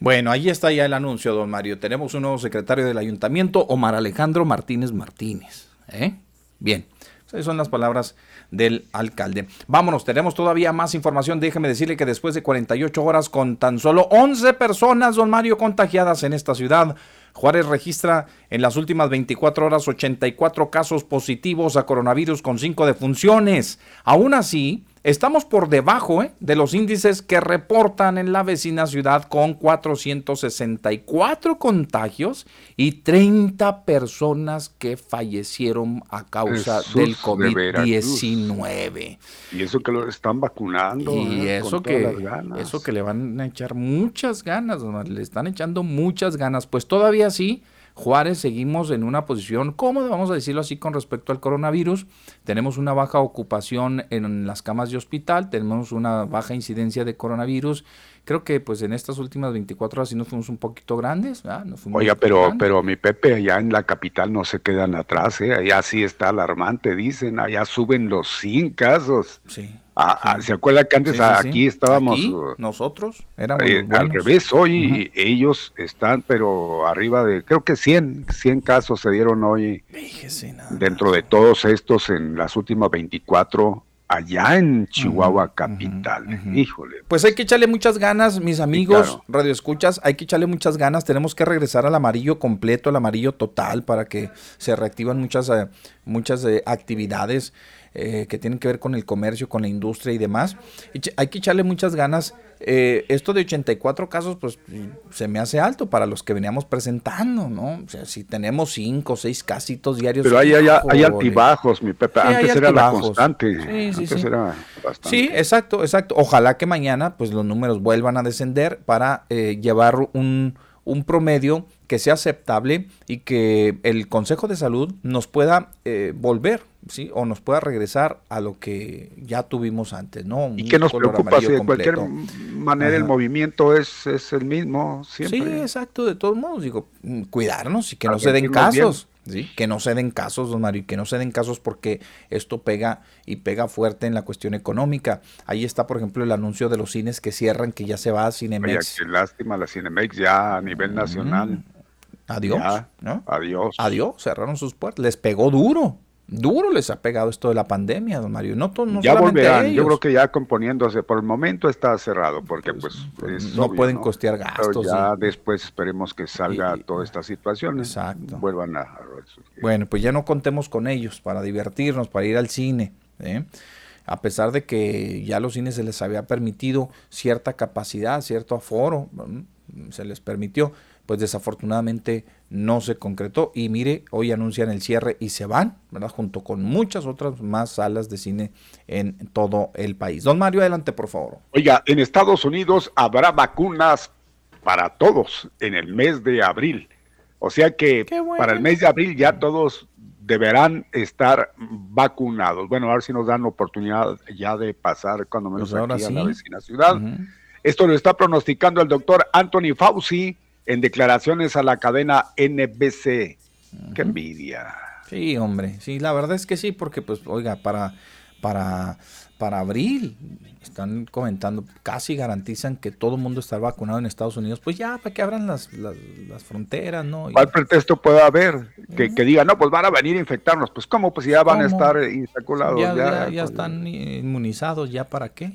Bueno, ahí está ya el anuncio, don Mario. Tenemos un nuevo secretario del ayuntamiento, Omar Alejandro Martínez Martínez. ¿eh? Bien, esas son las palabras del alcalde. Vámonos, tenemos todavía más información. Déjeme decirle que después de 48 horas con tan solo 11 personas, don Mario, contagiadas en esta ciudad Juárez registra en las últimas 24 horas 84 casos positivos a coronavirus con 5 defunciones. Aún así, Estamos por debajo ¿eh? de los índices que reportan en la vecina ciudad con 464 contagios y 30 personas que fallecieron a causa del COVID-19. Y eso que lo están vacunando. Y ¿eh? eso, que, eso que le van a echar muchas ganas, le están echando muchas ganas. Pues todavía sí Juárez seguimos en una posición cómoda, vamos a decirlo así, con respecto al coronavirus. Tenemos una baja ocupación en las camas de hospital, tenemos una baja incidencia de coronavirus. Creo que pues en estas últimas 24 horas sí nos fuimos un poquito grandes. Oiga, pero, pero mi Pepe, allá en la capital no se quedan atrás, ¿eh? allá sí está alarmante, dicen, allá suben los 100 casos. Sí. Ah, ah, ¿Se acuerda que antes aquí estábamos? Uh, nosotros éramos eh, Al revés, hoy ellos están, pero arriba de, creo que 100, 100 casos se dieron hoy. dentro de todos estos en las últimas 24 allá en Chihuahua capital. Híjole. Pues hay que echarle muchas ganas, mis amigos, radio escuchas, hay que echarle muchas ganas. Tenemos que regresar al amarillo completo, al amarillo total, para que se reactivan muchas, eh, muchas eh, actividades. Eh, que tienen que ver con el comercio, con la industria y demás. hay que echarle muchas ganas. Eh, esto de 84 casos, pues se me hace alto para los que veníamos presentando, ¿no? O sea, si tenemos 5 o 6 casitos diarios. Pero hay, hay, altibajos, mi Pepe. Antes era la constante. Sí, Antes era bastante. Sí, exacto, exacto. Ojalá que mañana, pues los números vuelvan a descender para eh, llevar un, un promedio que sea aceptable y que el Consejo de Salud nos pueda volver ¿sí? o nos pueda regresar a lo que ya tuvimos antes, ¿no? y que nos preocupa si de cualquier manera el movimiento es, es el mismo siempre. Sí, exacto, de todos modos, digo, mm, cuidarnos y que no se den casos. ¿Sí? Que no se den casos, don Mario, y que no se den casos porque esto pega y pega fuerte en la cuestión económica. Ahí está, por ejemplo, el anuncio de los cines que cierran, que ya se va a Cinemex. qué lástima, la Cinemex ya a nivel nacional. Adiós, ¿no? Adiós. Adiós, cerraron sus puertas. Les pegó duro, Duro les ha pegado esto de la pandemia, don Mario. No, no ya volverán, yo creo que ya componiéndose, por el momento está cerrado, porque pues, pues no pueden costear gastos. ya después esperemos que salga toda esta situación. Exacto. Vuelvan a... Bueno, pues ya no contemos con ellos para divertirnos, para ir al cine. ¿eh? A pesar de que ya a los cines se les había permitido cierta capacidad, cierto aforo, se les permitió pues desafortunadamente no se concretó y mire, hoy anuncian el cierre y se van, ¿verdad? Junto con muchas otras más salas de cine en todo el país. Don Mario, adelante, por favor. Oiga, en Estados Unidos habrá vacunas para todos en el mes de abril. O sea que para el mes de abril ya todos deberán estar vacunados. Bueno, a ver si nos dan oportunidad ya de pasar cuando menos pues aquí a la vecina ciudad. Esto lo está pronosticando el doctor Anthony Fauci, en declaraciones a la cadena NBC. ¡Qué envidia! Sí, hombre, sí, la verdad es que sí, porque pues, oiga, para, para para abril. Están comentando, casi garantizan que todo el mundo está vacunado en Estados Unidos. Pues ya, para que abran las, las, fronteras, ¿no? ¿Cuál pretexto puede haber? Que, que digan, no, pues van a venir a infectarnos. Pues, ¿cómo? Pues ya van a estar insaculados. Ya, ya, ya, pues, están inmunizados, ¿ya para qué?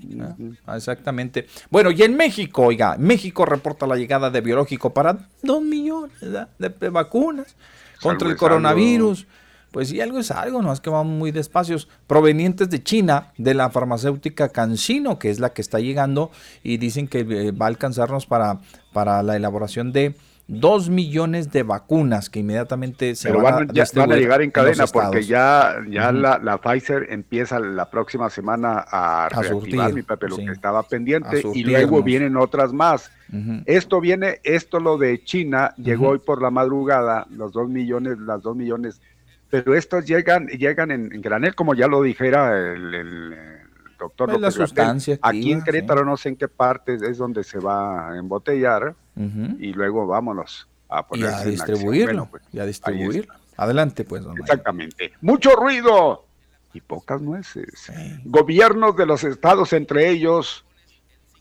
Exactamente. Bueno, y en México, oiga, México reporta la llegada de biológico para dos millones de, vacunas contra el coronavirus. Pues sí, algo es algo, no es que van muy despacios, provenientes de China, de la farmacéutica Cancino, que es la que está llegando, y dicen que eh, va a alcanzarnos para, para la elaboración de dos millones de vacunas que inmediatamente se van, a, van a llegar en cadena porque ya, ya la, Pfizer empieza la próxima semana a, reactivar mi papel, lo que estaba pendiente y luego vienen otras más. Esto viene, esto lo de China llegó hoy por la madrugada, los dos millones, las dos millones pero estos llegan, llegan en, granel, como ya lo dijera el, doctor pues López Aquí en Querétaro no sé en qué parte es donde se va a embotellar y luego vámonos a poner a distribuirlo. Pues, y a distribuirlo. Adelante, pues. Exactamente. Mucho ruido y pocas nueces. Gobiernos de los estados, entre ellos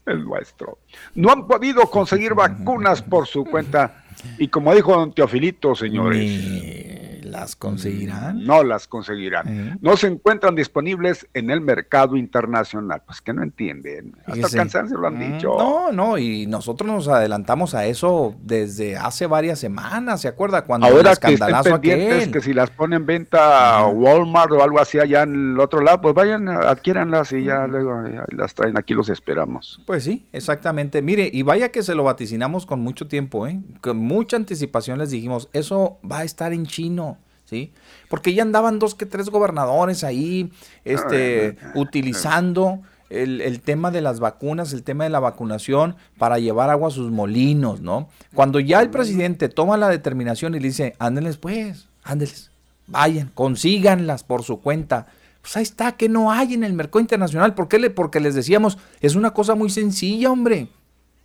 el nuestro, no han podido conseguir vacunas por su cuenta. Y como dijo don Teofilito, señores ¿Las conseguirán? No las conseguirán. No se encuentran disponibles en el mercado internacional. Pues que no entienden. Hasta cansancio lo han mm, dicho. No, no, y nosotros nos adelantamos a eso desde hace varias semanas, ¿se acuerda? Cuando Ahora que estén que si las ponen en venta Walmart o algo así allá en el otro lado, pues vayan, adquiéranlas y ya luego las traen aquí, los esperamos. Pues sí, exactamente. Mire, y vaya que se lo vaticinamos con mucho tiempo, ¿eh? Con mucha anticipación les dijimos, eso va a estar en chino. ¿Sí? Porque ya andaban dos que tres gobernadores ahí este, utilizando el, tema de las vacunas, el tema de la vacunación para llevar agua a sus molinos, ¿no? Cuando ya el presidente toma la determinación y le dice, ándenles pues, ándenles, vayan, consíganlas por su cuenta. Pues ahí está, que no hay en el mercado internacional. ¿Por qué? Le, porque les decíamos, es una cosa muy sencilla, hombre.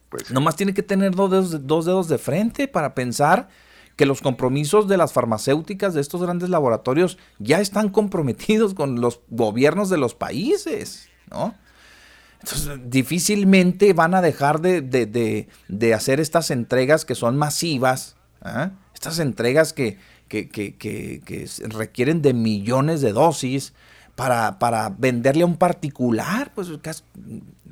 Pues, Nomás tiene que tener dos dedos, dos dedos de frente para pensar que los compromisos de las farmacéuticas de estos grandes laboratorios ya están comprometidos con los gobiernos de los países, ¿no? Entonces, difícilmente van a dejar de, hacer estas entregas que son masivas, ¿ah? estas entregas que, que, requieren de millones de dosis para, para venderle a un particular, pues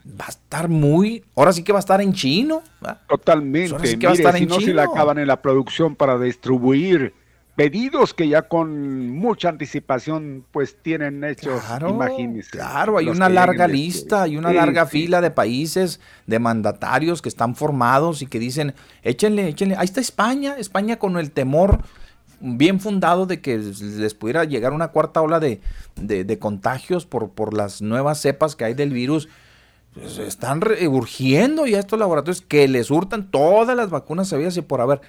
va a estar muy, ahora sí que va a estar en chino. Totalmente. Ahora sí que va a estar si no se le acaban en la producción para distribuir pedidos que ya con mucha anticipación pues tienen hechos, claro, imagínense. Claro, hay una larga lista, hay una larga fila de países, de mandatarios que están formados y que dicen, échenle, échenle, ahí está España, España con el temor bien fundado de que les pudiera llegar una cuarta ola de, de, contagios por, por las nuevas cepas que hay del virus. Pues están urgiendo ya estos laboratorios que les hurtan todas las vacunas sabidas y por haber.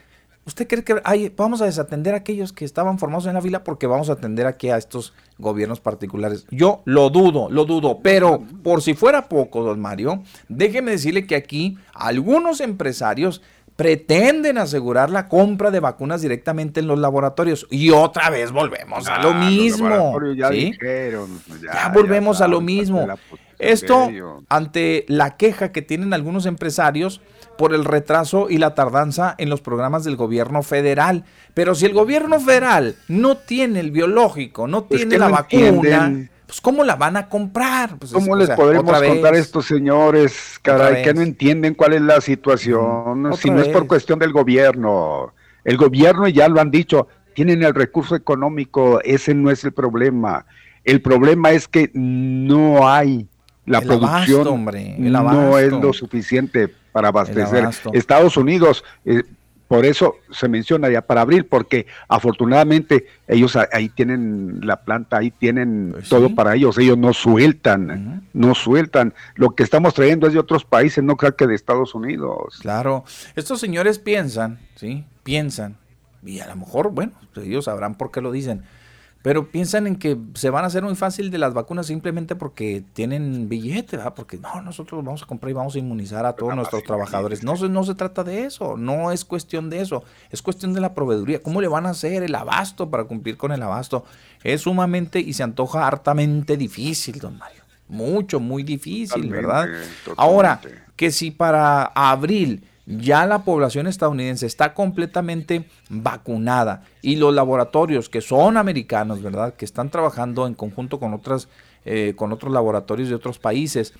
¿Usted cree que hay, vamos a desatender a aquellos que estaban formados en la fila porque vamos a atender aquí a estos gobiernos particulares? Yo lo dudo, lo dudo, pero por si fuera poco, don Mario, déjeme decirle que aquí algunos empresarios pretenden asegurar la compra de vacunas directamente en los laboratorios. Y otra vez volvemos a lo ah, mismo. Ya, ya, volvemos a lo mismo. Esto ante la queja que tienen algunos empresarios por el retraso y la tardanza en los programas del gobierno federal. Pero si el gobierno federal no tiene el biológico, no pues tiene la vacuna, pues ¿cómo la van a comprar? Pues ¿Cómo les podremos contar a estos señores, caray, que no entienden cuál es la situación? si no es por cuestión del gobierno. El gobierno, ya lo han dicho, tienen el recurso económico, ese no es el problema. El problema es que no hay la producción, no es lo suficiente para abastecer. Estados Unidos, eh, por eso se menciona ya para abril, porque afortunadamente ellos ahí tienen la planta, ahí tienen pues todo para ellos, ellos no sueltan, no sueltan. Lo que estamos trayendo es de otros países, no creo que de Estados Unidos. Claro, estos señores piensan, ¿sí? Piensan, y a lo mejor, bueno, ellos sabrán por qué lo dicen pero piensan en que se van a hacer muy fácil de las vacunas simplemente porque tienen billete, ¿verdad? Porque no, nosotros vamos a comprar y vamos a inmunizar a todos nuestros trabajadores. No, no se trata de eso, no es cuestión de eso, es cuestión de la proveeduría. ¿Cómo le van a hacer el abasto para cumplir con el abasto? Es sumamente y se antoja hartamente difícil, don Mario. Mucho, muy difícil, ¿verdad? Ahora, que si para abril ya la población estadounidense está completamente vacunada y los laboratorios que son americanos, ¿verdad? Que están trabajando en conjunto con otras, eh, con otros laboratorios de otros países,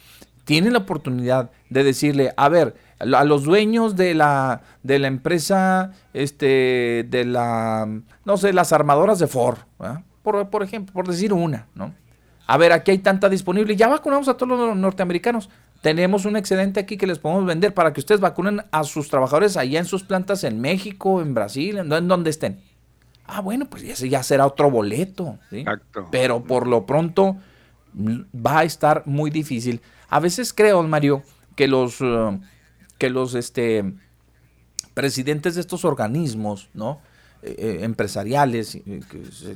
tienen la oportunidad de decirle, a ver, a los dueños de la, de la empresa, este, de la, no sé, las armadoras de Ford, por, por ejemplo, por decir una, ¿no? A ver, aquí hay tanta disponible, ya vacunamos a todos los norteamericanos tenemos un excedente aquí que les podemos vender para que ustedes vacunen a sus trabajadores allá en sus plantas en México, en Brasil, en, donde estén. Ah, bueno, pues ese ya será otro boleto. Exacto. Pero por lo pronto va a estar muy difícil. A veces creo, Mario, que los, uh, que los este, presidentes de estos organismos, ¿no? Eh, eh, empresariales eh,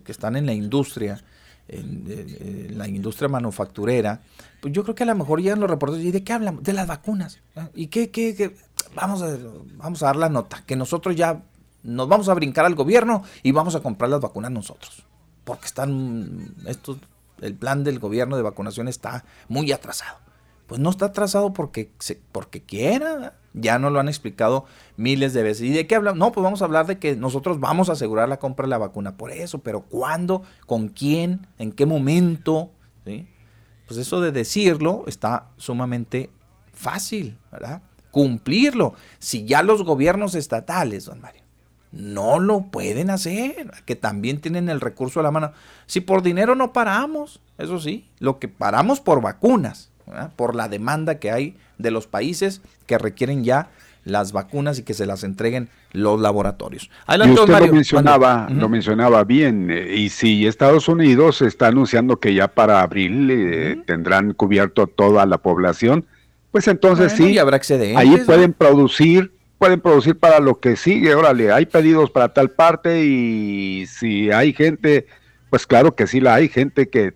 que, están en la industria, en, la industria manufacturera, pues yo creo que a lo mejor llegan los reportes y de qué hablan, de las vacunas. ¿Y qué, qué, Vamos, a, vamos a dar la nota, que nosotros ya nos vamos a brincar al gobierno y vamos a comprar las vacunas nosotros. Porque están, estos, el plan del gobierno de vacunación está muy atrasado. Pues no está atrasado porque, porque quiera. Ya nos lo han explicado miles de veces. ¿Y de qué hablamos? No, pues vamos a hablar de que nosotros vamos a asegurar la compra de la vacuna. Por eso, pero ¿cuándo? ¿Con quién? ¿En qué momento? Pues eso de decirlo está sumamente fácil, ¿verdad? Cumplirlo. Si ya los gobiernos estatales, don Mario, no lo pueden hacer, que también tienen el recurso a la mano. Si por dinero no paramos, eso sí, lo que paramos por vacunas, por la demanda que hay de los países que requieren ya las vacunas y que se las entreguen los laboratorios. Adelante, y usted lo mencionaba, lo mencionaba bien, eh, y si Estados Unidos está anunciando que ya para abril eh, tendrán cubierto toda la población, pues entonces sí, habrá ahí pueden producir, pueden producir para lo que sigue, órale, hay pedidos para tal parte y si hay gente, pues claro que sí la hay, gente que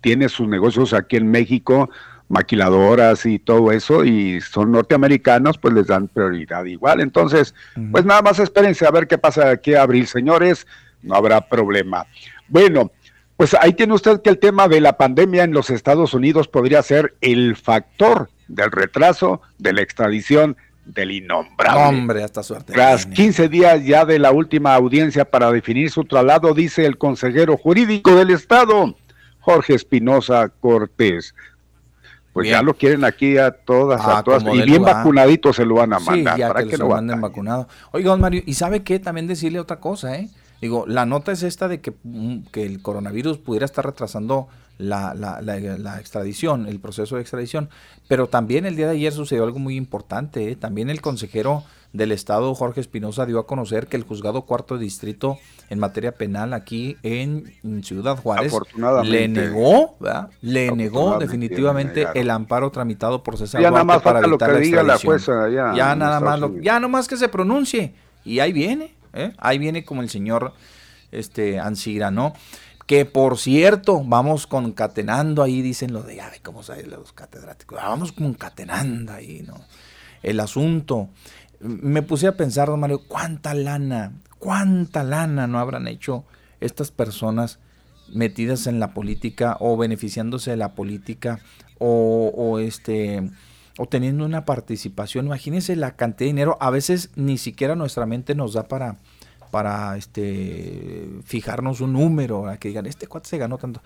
tiene sus negocios aquí en México, maquiladoras y todo eso, y son norteamericanos, pues les dan prioridad igual. Entonces, pues nada más espérense a ver qué pasa aquí a abril, señores, no habrá problema. Bueno, pues ahí tiene usted que el tema de la pandemia en los Estados Unidos podría ser el factor del retraso de la extradición del innombrable. Hombre, hasta suerte. Tras 15 días ya de la última audiencia para definir su traslado, dice el consejero jurídico del Estado, Jorge Espinosa Cortés pues ya lo quieren aquí a todas, a ah, todas, y bien vacunaditos se lo van a mandar. para que, lo manden vacunado. Oiga, don Mario, y sabe qué, también decirle otra cosa, ¿eh? Digo, la nota es esta de que, mm, que el coronavirus pudiera estar retrasando la, la, la, extradición, el proceso de extradición, pero también el día de ayer sucedió algo muy importante, ¿eh? también el consejero del Estado, Jorge Espinosa, dio a conocer que el juzgado cuarto distrito en materia penal aquí en Ciudad Juárez le negó, ¿verdad? le negó definitivamente el amparo tramitado por César ya nada más para evitar lo que diga la jueza ya, ya nada más lo, ya nomás que se pronuncie y ahí viene, ¿eh? ahí viene como el señor este Ansira, ¿no? Que por cierto, vamos concatenando ahí, dicen lo de, ve cómo saben los catedráticos, ah, vamos concatenando ahí, ¿no? El asunto. Me puse a pensar, don Mario, cuánta lana, cuánta lana no habrán hecho estas personas metidas en la política o beneficiándose de la política o, este o teniendo una participación. Imagínense la cantidad de dinero. A veces ni siquiera nuestra mente nos da para, para este, fijarnos un número, a que digan, este cuate se ganó tanto.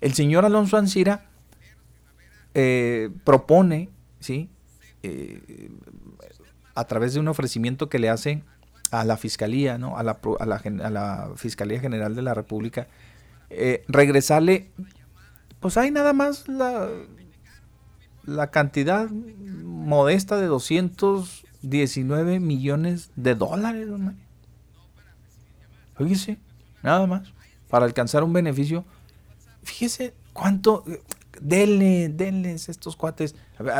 El señor Alonso Ancira eh, propone, ¿sí? Eh, a través de un ofrecimiento que le hace a la Fiscalía, ¿no? a, la, a, a la Fiscalía General de la República, eh, regresarle, pues hay nada más la, la cantidad modesta de 219 millones de dólares, ¿no? Fíjese, nada más, para alcanzar un beneficio. Fíjese cuánto, denle, denle estos cuates.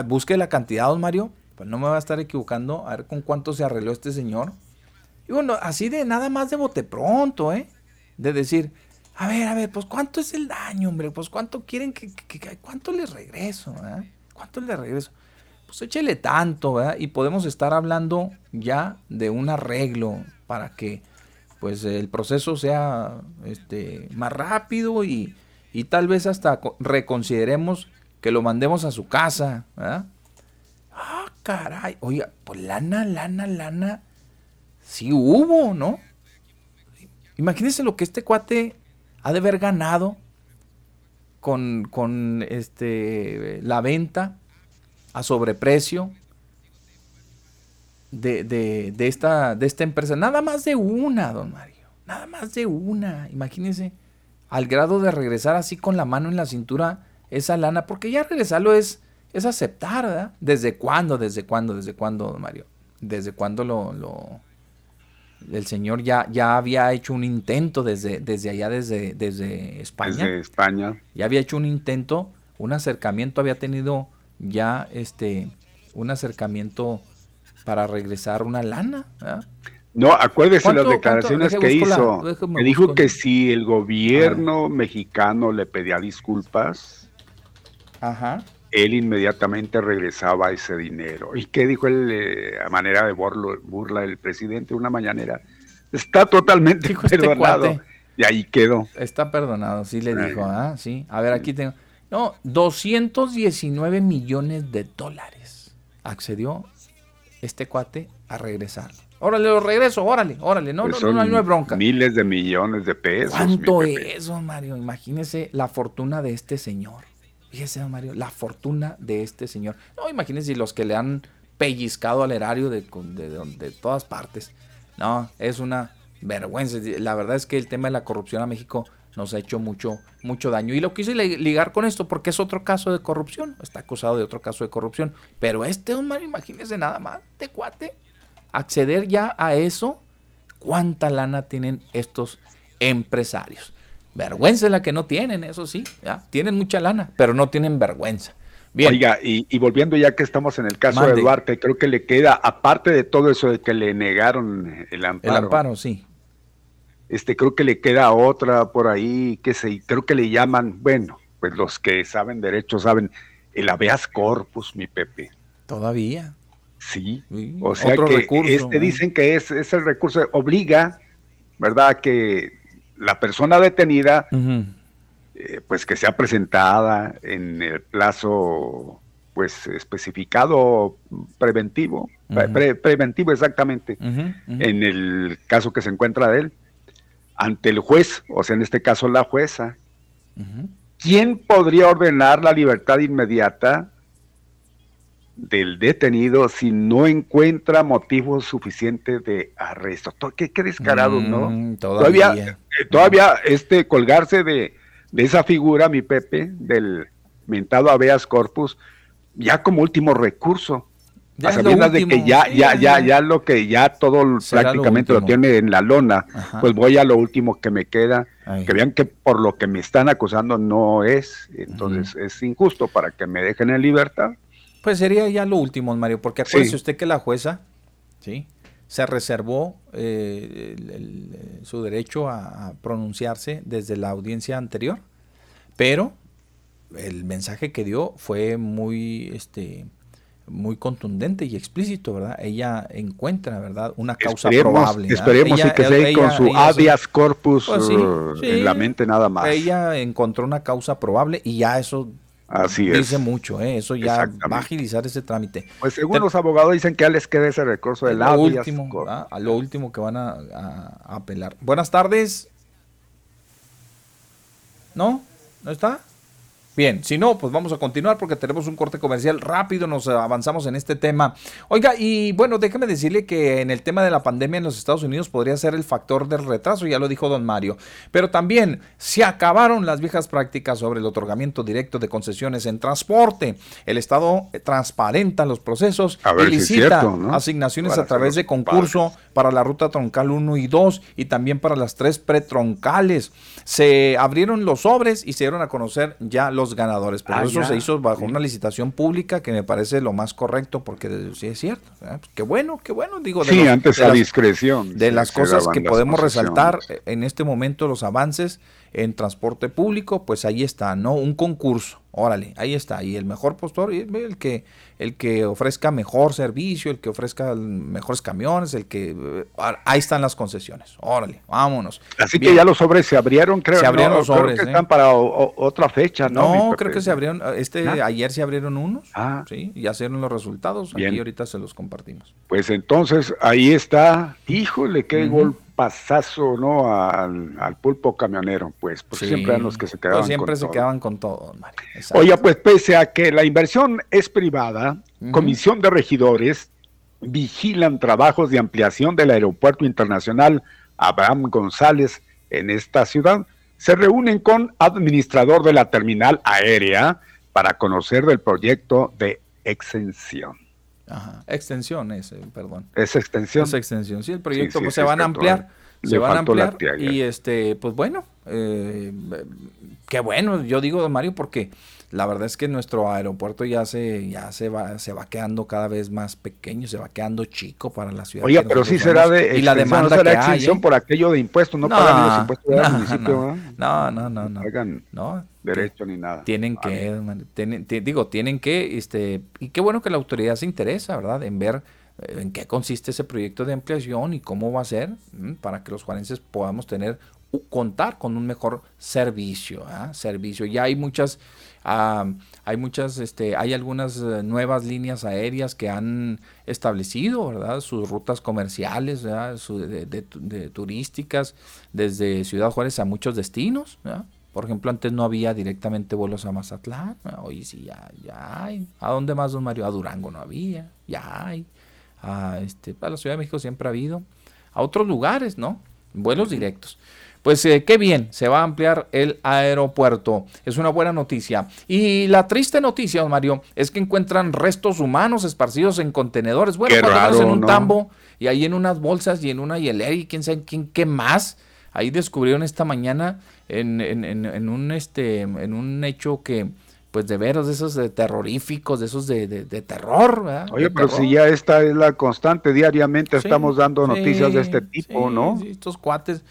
busque la cantidad, don Mario, pues no me va a estar equivocando, a ver con cuánto se arregló este señor. Y bueno, así de nada más de bote pronto, ¿eh? De decir, a ver, a ver, pues cuánto es el daño, hombre, pues cuánto quieren que, cuánto les regreso, ¿eh? ¿Cuánto les regreso? Pues échele tanto, ¿verdad? Y podemos estar hablando ya de un arreglo para que pues el proceso sea este, más rápido y, y tal vez hasta reconsideremos que lo mandemos a su casa. Ah, caray. Oiga, pues lana, lana, lana. Sí hubo, ¿no? Imagínense lo que este cuate ha de haber ganado con, con este, la venta a sobreprecio de, de, de, esta, de esta empresa. Nada más de una, don Mario. Nada más de una. Imagínense. Al grado de regresar así con la mano en la cintura esa lana. Porque ya regresarlo es es aceptar, ¿verdad? ¿Desde cuándo? ¿Desde cuándo? ¿Desde cuándo, Mario? ¿Desde cuándo lo, lo el señor ya, ya había hecho un intento desde, desde allá, desde, desde España? Desde España. Ya había hecho un intento, un acercamiento, había tenido ya este un acercamiento para regresar una lana, ¿verdad? No, acuérdese las declaraciones que hizo. me dijo que si el gobierno mexicano le pedía disculpas, Ajá él inmediatamente regresaba ese dinero. ¿Y qué dijo él eh, a manera de burla el presidente una mañanera? Está totalmente este perdonado. y ahí quedó. Está perdonado, sí le dijo, ah, sí. A ver, aquí tengo. No, 219 millones de dólares accedió este cuate a regresar. Órale, lo regreso, órale, órale, no, pues no, no, no, hay bronca. Miles de millones de pesos. ¿Cuánto es, don Mario? Imagínese la fortuna de este señor. Fíjese, don Mario, la fortuna de este señor. No, imagínese los que le han pellizcado al erario de, de, todas partes. No, es una vergüenza. La verdad es que el tema de la corrupción a México nos ha hecho mucho, mucho daño. Y lo quise ligar con esto porque es otro caso de corrupción. Está acusado de otro caso de corrupción. Pero este, Mario, imagínese nada más, de cuate acceder ya a eso, ¿cuánta lana tienen estos empresarios? Vergüenza es la que no tienen, eso sí, ¿ya? tienen mucha lana, pero no tienen vergüenza. Bien. Oiga, y, volviendo ya que estamos en el caso de Duarte, creo que le queda, aparte de todo eso de que le negaron el amparo. El amparo, sí. Este, creo que le queda otra por ahí, que se, creo que le llaman, bueno, pues los que saben derecho saben, el habeas corpus, mi Pepe. Todavía. Sí, o sea que este dicen que es, es, el recurso, obliga, ¿verdad? Que la persona detenida, eh, pues que sea presentada en el plazo, pues especificado preventivo, preventivo exactamente, en el caso que se encuentra de él, ante el juez, o sea, en este caso la jueza. ¿Quién podría ordenar la libertad inmediata del detenido si no encuentra motivos suficientes de arresto. Qué, qué descarado, ¿no? Mm, todavía, eh, todavía, este colgarse de, esa figura, mi Pepe, del mentado habeas corpus, ya como último recurso. Ya a sabiendas de que ya, ya, ya, ya lo que ya todo prácticamente lo, tiene en la lona, pues voy a lo último que me queda, que vean que por lo que me están acusando no es, entonces es injusto para que me dejen en libertad. Pues sería ya lo último, Mario, porque acuérdese usted que la jueza, ¿sí? Se reservó eh, su derecho a, pronunciarse desde la audiencia anterior, pero el mensaje que dio fue muy, este, muy contundente y explícito, ¿verdad? Ella encuentra, ¿verdad? Una causa probable. Esperemos y que sea con su habeas corpus pues uh, en la mente nada más. Ella encontró una causa probable y ya eso Así Dice mucho, ¿eh? eso ya va a agilizar ese trámite. Pues según los abogados dicen que ya les queda ese recurso del lo último, A lo último que van a, apelar. Buenas tardes. ¿No? ¿No está? Bien, si no, pues vamos a continuar porque tenemos un corte comercial rápido, nos avanzamos en este tema. Oiga, y bueno, déjeme decirle que en el tema de la pandemia en los Estados Unidos podría ser el factor del retraso, ya lo dijo don Mario, pero también se acabaron las viejas prácticas sobre el otorgamiento directo de concesiones en transporte. El Estado transparenta los procesos y licita asignaciones a través de concurso para la ruta troncal 1 y 2 y también para las tres pretroncales. Se abrieron los sobres y se dieron a conocer ya los ganadores. Pero ah, eso se hizo bajo una licitación pública que me parece lo más correcto porque sí es cierto. ¿eh? Pues qué bueno, qué bueno. Digo, de sí, antes a discreción. De las cosas que podemos resaltar en este momento, los avances en transporte público, pues ahí está, ¿no? Un concurso, órale, ahí está. Y el mejor postor, el que, el que ofrezca mejor servicio, el que ofrezca mejores camiones, el que... Eh, ahí están las concesiones, órale, vámonos. Así que ya los sobres se abrieron, creo. Se abrieron los sobres. que ¿eh? están para otra fecha, ¿no? No, creo que se abrieron, este, ayer se abrieron unos, ah. sí, ya se dieron los resultados, aquí ahorita se los compartimos. Pues entonces, ahí está, híjole, qué golpe pasazo ¿no? Al, pulpo camionero, pues, porque siempre eran los que se quedaban pues siempre se quedaban con todo. Oye, pues pese a que la inversión es privada, Comisión de Regidores vigilan trabajos de ampliación del Aeropuerto Internacional Abraham González en esta ciudad. Se reúnen con administrador de la terminal aérea para conocer del proyecto de extensión. Ajá. Extensión es, perdón. Es extensión. Es extensión. Sí, el proyecto pues, se van a ampliar. Se van a ampliar. Y este, pues bueno, eh, qué bueno, yo digo, Mario, porque la verdad es que nuestro aeropuerto ya se, ya se va, se va quedando cada vez más pequeño, se va quedando chico para la ciudad. Oye, pero sí será de y la demanda no será extinción ¿eh? por aquello de impuestos, no, pagan los impuestos del municipio. No, no, no, no. No, derecho ni nada. Tienen que, digo, tienen que, este, y qué bueno que la autoridad se interesa, ¿verdad? En ver eh, en qué consiste ese proyecto de ampliación y cómo va a ser para que los juarenses podamos tener contar con un mejor servicio. ¿ah? Servicio. Ya hay muchas, hay muchas, este, hay algunas eh, nuevas líneas aéreas que han establecido, ¿verdad? Sus rutas comerciales, de, turísticas, desde Ciudad Juárez a muchos destinos. Por ejemplo, antes no había directamente vuelos a Mazatlán, hoy sí ya, ya hay. ¿A dónde más, don Mario? A Durango no había, ya hay. A, este, a la Ciudad de México siempre ha habido. A otros lugares, ¿no? Vuelos directos. Pues eh, qué bien, se va a ampliar el aeropuerto. Es una buena noticia. Y la triste noticia, don Mario, es que encuentran restos humanos esparcidos en contenedores. Bueno, en un tambo y ahí en unas bolsas y en una hielera y quién sabe quién, qué más. Ahí descubrieron esta mañana en, en, en, un este en un hecho que pues de veros de esos de terroríficos, de esos de, de, terror. Oye, pero si ya esta es la constante, diariamente estamos dando noticias de este tipo, ¿no? estos cuates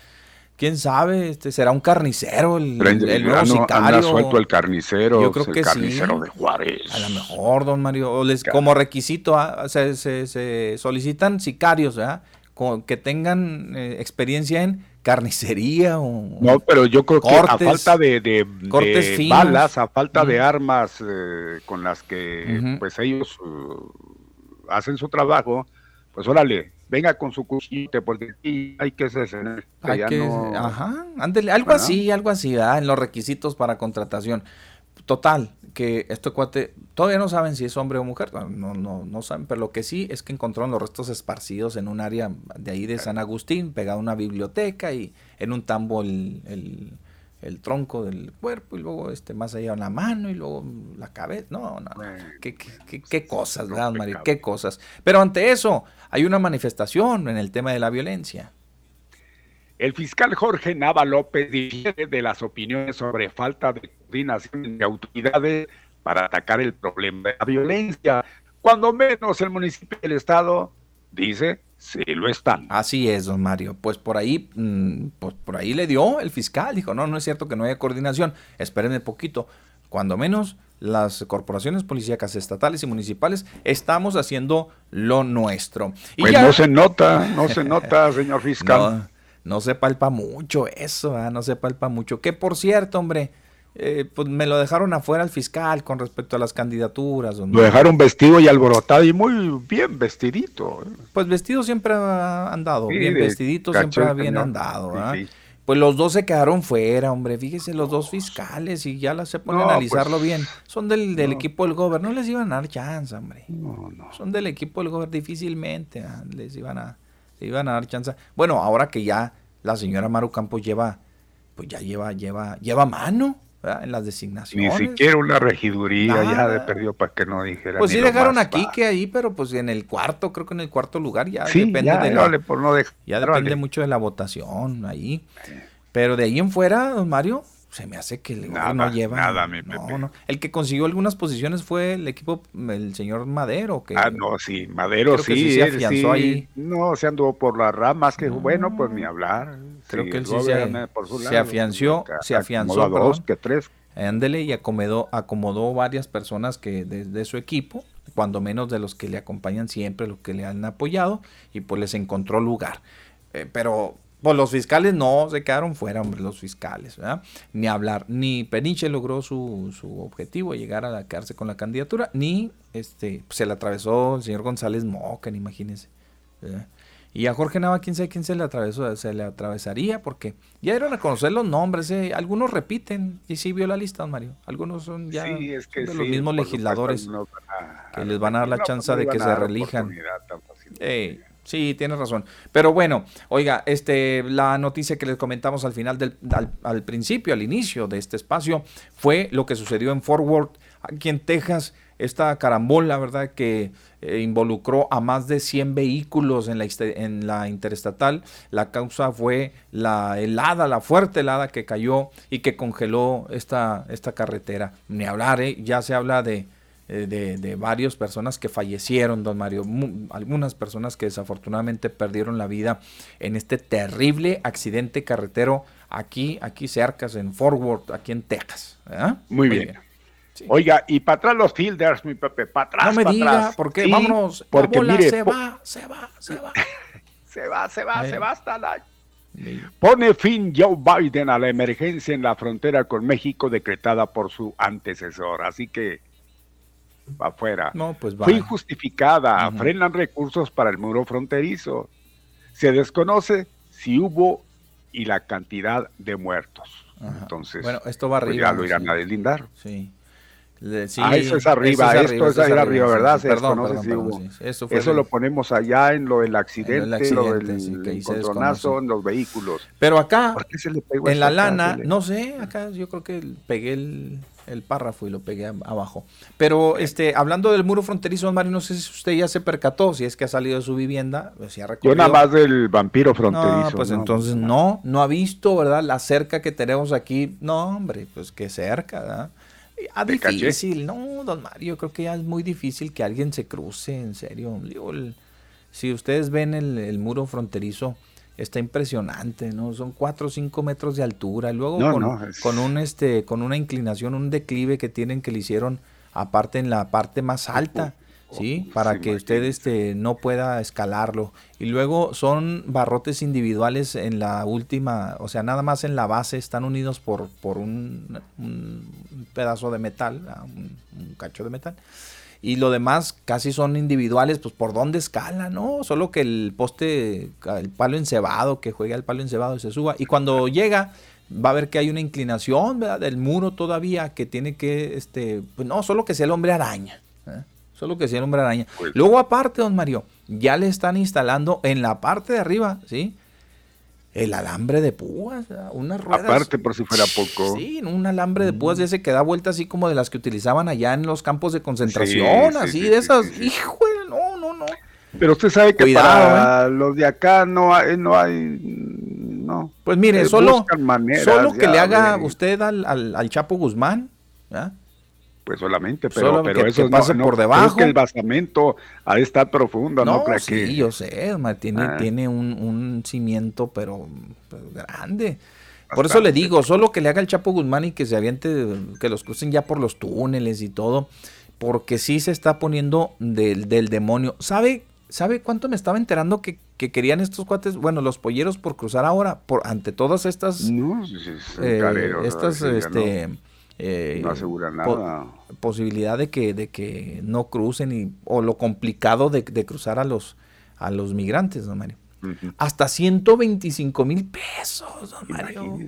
quién sabe, este será un carnicero, el, el, nuevo sicario. suelto el carnicero, Yo creo el carnicero de Juárez. A lo mejor, don Mario, les, como requisito ¿ah? se, se, solicitan sicarios, ¿verdad? que tengan eh, experiencia en carnicería o no pero yo creo que a falta de, de, balas a falta de armas eh, con las que pues ellos uh, hacen su trabajo pues órale venga con su cuchillito porque aquí hay que ser hay que, ajá algo así algo así ¿verdad? en los requisitos para contratación. Total que este cuate todavía no saben si es hombre o mujer, no, no, no saben, pero lo que sí es que encontraron los restos esparcidos en un área de ahí de San Agustín, pegado a una biblioteca y en un tambo el, tronco del cuerpo y luego este más allá la mano y luego la cabeza. No, no, qué, qué, qué, cosas, ¿verdad, Mario? Qué cosas. Pero ante eso hay una manifestación en el tema de la violencia. El fiscal Jorge Nava López difiere de las opiniones sobre falta de coordinación de autoridades para atacar el problema de la violencia. Cuando menos el municipio y el Estado dice sí lo están. Así es, don Mario. Pues por ahí, mm, pues por ahí le dio el fiscal. Dijo, no, no es cierto que no haya coordinación. Espérenme poquito. Cuando menos las corporaciones policíacas estatales y municipales estamos haciendo lo nuestro. Y pues no se nota, no se nota, señor fiscal no se palpa mucho eso, no se palpa mucho. Que por cierto, hombre, eh, pues me lo dejaron afuera al fiscal con respecto a las candidaturas. Lo dejaron vestido y alborotado y muy bien vestidito. ¿eh? Pues vestido siempre ha andado, bien vestidito siempre ha bien andado. Pues los dos se quedaron fuera, hombre. Fíjese, los dos fiscales y ya se pone a analizarlo pues, bien. Son del, equipo del gobierno. No les iban a dar chance, hombre. Son del equipo del gobierno. Difícilmente ah, les iban a iban a dar chance. Bueno, ahora que ya la señora Maru Campos lleva, pues ya lleva, lleva, lleva mano en las designaciones. Ni siquiera una regiduría ya de perdido para que no dijera. Pues sí dejaron aquí que ahí, pero pues en el cuarto, creo que en el cuarto lugar ya depende de la, ya depende mucho de la votación ahí. Pero de ahí en fuera, don Mario, se me hace que el nada, no lleva. Nada, mi no, no. El que consiguió algunas posiciones fue el equipo, el señor Madero. Que ah, no, sí, Madero sí. se afianzó ahí. No, se anduvo por las ramas, que bueno, pues ni hablar. Creo que él sí se, se afianció, se afianzó. Dos, que tres. Ándele y acomodó, acomodó varias personas que de, su equipo, cuando menos de los que le acompañan siempre, los que le han apoyado, y pues les encontró lugar. Eh, pero pues los fiscales no se quedaron fuera, hombre, los fiscales, ¿verdad? Ni hablar, ni Peniche logró su, su objetivo, llegar a quedarse con la candidatura, ni este se le atravesó el señor González Mocan, imagínense. Y a Jorge Nava, quién sabe quién se le atravesó, se le atravesaría, porque ya dieron a conocer los nombres, ¿eh? algunos repiten, y sí vio la lista, Mario, algunos son ya de los mismos legisladores que les van a dar la chance de que se reelijan. Sí, tienes razón. Pero bueno, oiga, este, la noticia que les comentamos al final del, al, principio, al inicio de este espacio, fue lo que sucedió en Fort Worth, aquí en Texas, esta carambola, ¿verdad? Que eh, involucró a más de 100 vehículos en la, en la interestatal. La causa fue la helada, la fuerte helada que cayó y que congeló esta, esta carretera. Ni hablar, ¿eh? Ya se habla de eh, de, de varias personas que fallecieron, don Mario, algunas personas que desafortunadamente perdieron la vida en este terrible accidente carretero aquí, aquí cerca, en Fort Worth, aquí en Texas. Muy, bien. Oiga, y para atrás los fielders, mi Pepe, para atrás. No me diga, porque vámonos, porque mire, se va, se va, se va. se va, se va, se va hasta la Pone fin Joe Biden a la emergencia en la frontera con México decretada por su antecesor. Así que va afuera. No, pues Fue injustificada. Frenan recursos para el muro fronterizo. Se desconoce si hubo y la cantidad de muertos. Entonces, bueno, esto va pues arriba. ya lo irán a deslindar. Sí. Ah, eso es arriba, esto es, arriba, ¿verdad? perdón, perdón, eso, lo ponemos allá en lo del accidente, lo del encontronazo en los vehículos. Pero acá, en la lana, no sé, acá yo creo que pegué el, el párrafo y lo pegué abajo. Pero este, hablando del muro fronterizo, Mario, no sé si usted ya se percató, si es que ha salido de su vivienda, pues Yo nada más del vampiro fronterizo. No, pues entonces no, no ha visto, ¿verdad? La cerca que tenemos aquí. No, hombre, pues qué cerca, ¿verdad? Ah, difícil, no, don Mario, creo que ya es muy difícil que alguien se cruce, en serio. si ustedes ven el, el muro fronterizo, está impresionante, ¿no? Son 4 o 5 metros de altura. Luego con, un este, con una inclinación, un declive que tienen que le hicieron aparte en la parte más alta. ¿Sí? Para que usted este, no pueda escalarlo. Y luego son barrotes individuales en la última, o sea, nada más en la base están unidos por, por un, pedazo de metal, un, cacho de metal y lo demás casi son individuales, pues por dónde escala, ¿no? Solo que el poste, el palo encebado, que juega el palo encebado y se suba. Y cuando llega, va a ver que hay una inclinación, ¿verdad? Del muro todavía que tiene que, este, pues no, solo que sea el hombre araña. ¿Eh? Solo que sea el hombre araña. Pues Luego aparte, don Mario, ya le están instalando en la parte de arriba, ¿sí? el alambre de púas, unas ruedas. Aparte, por si fuera poco. Sí, un alambre de púas de ese que da vuelta así como de las que utilizaban allá en los campos de concentración, así de esas. Hijo, no, no, no. Pero usted sabe que para ¿eh? los de acá no hay, no hay, no. Pues mire, solo, solo que le haga usted al, al, al Chapo Guzmán, ¿ya? Pues solamente, pero, pero eso pasa por debajo. que el basamento ha de estar profundo, ¿no? no sí, yo sé, tiene, ah. tiene un, cimiento, pero, grande. Por eso le digo, solo que le haga el Chapo Guzmán y que se aviente, que los crucen ya por los túneles y todo, porque sí se está poniendo del, del demonio. ¿Sabe, ¿Sabe cuánto me estaba enterando que, querían estos cuates, bueno, los polleros por cruzar ahora, por ante todas estas, no, eh, estas, este, eh, no asegura nada. posibilidad de que, de que no crucen y, o lo complicado de, cruzar a los, a los migrantes, don Mario. Hasta 125 mil pesos, don Mario.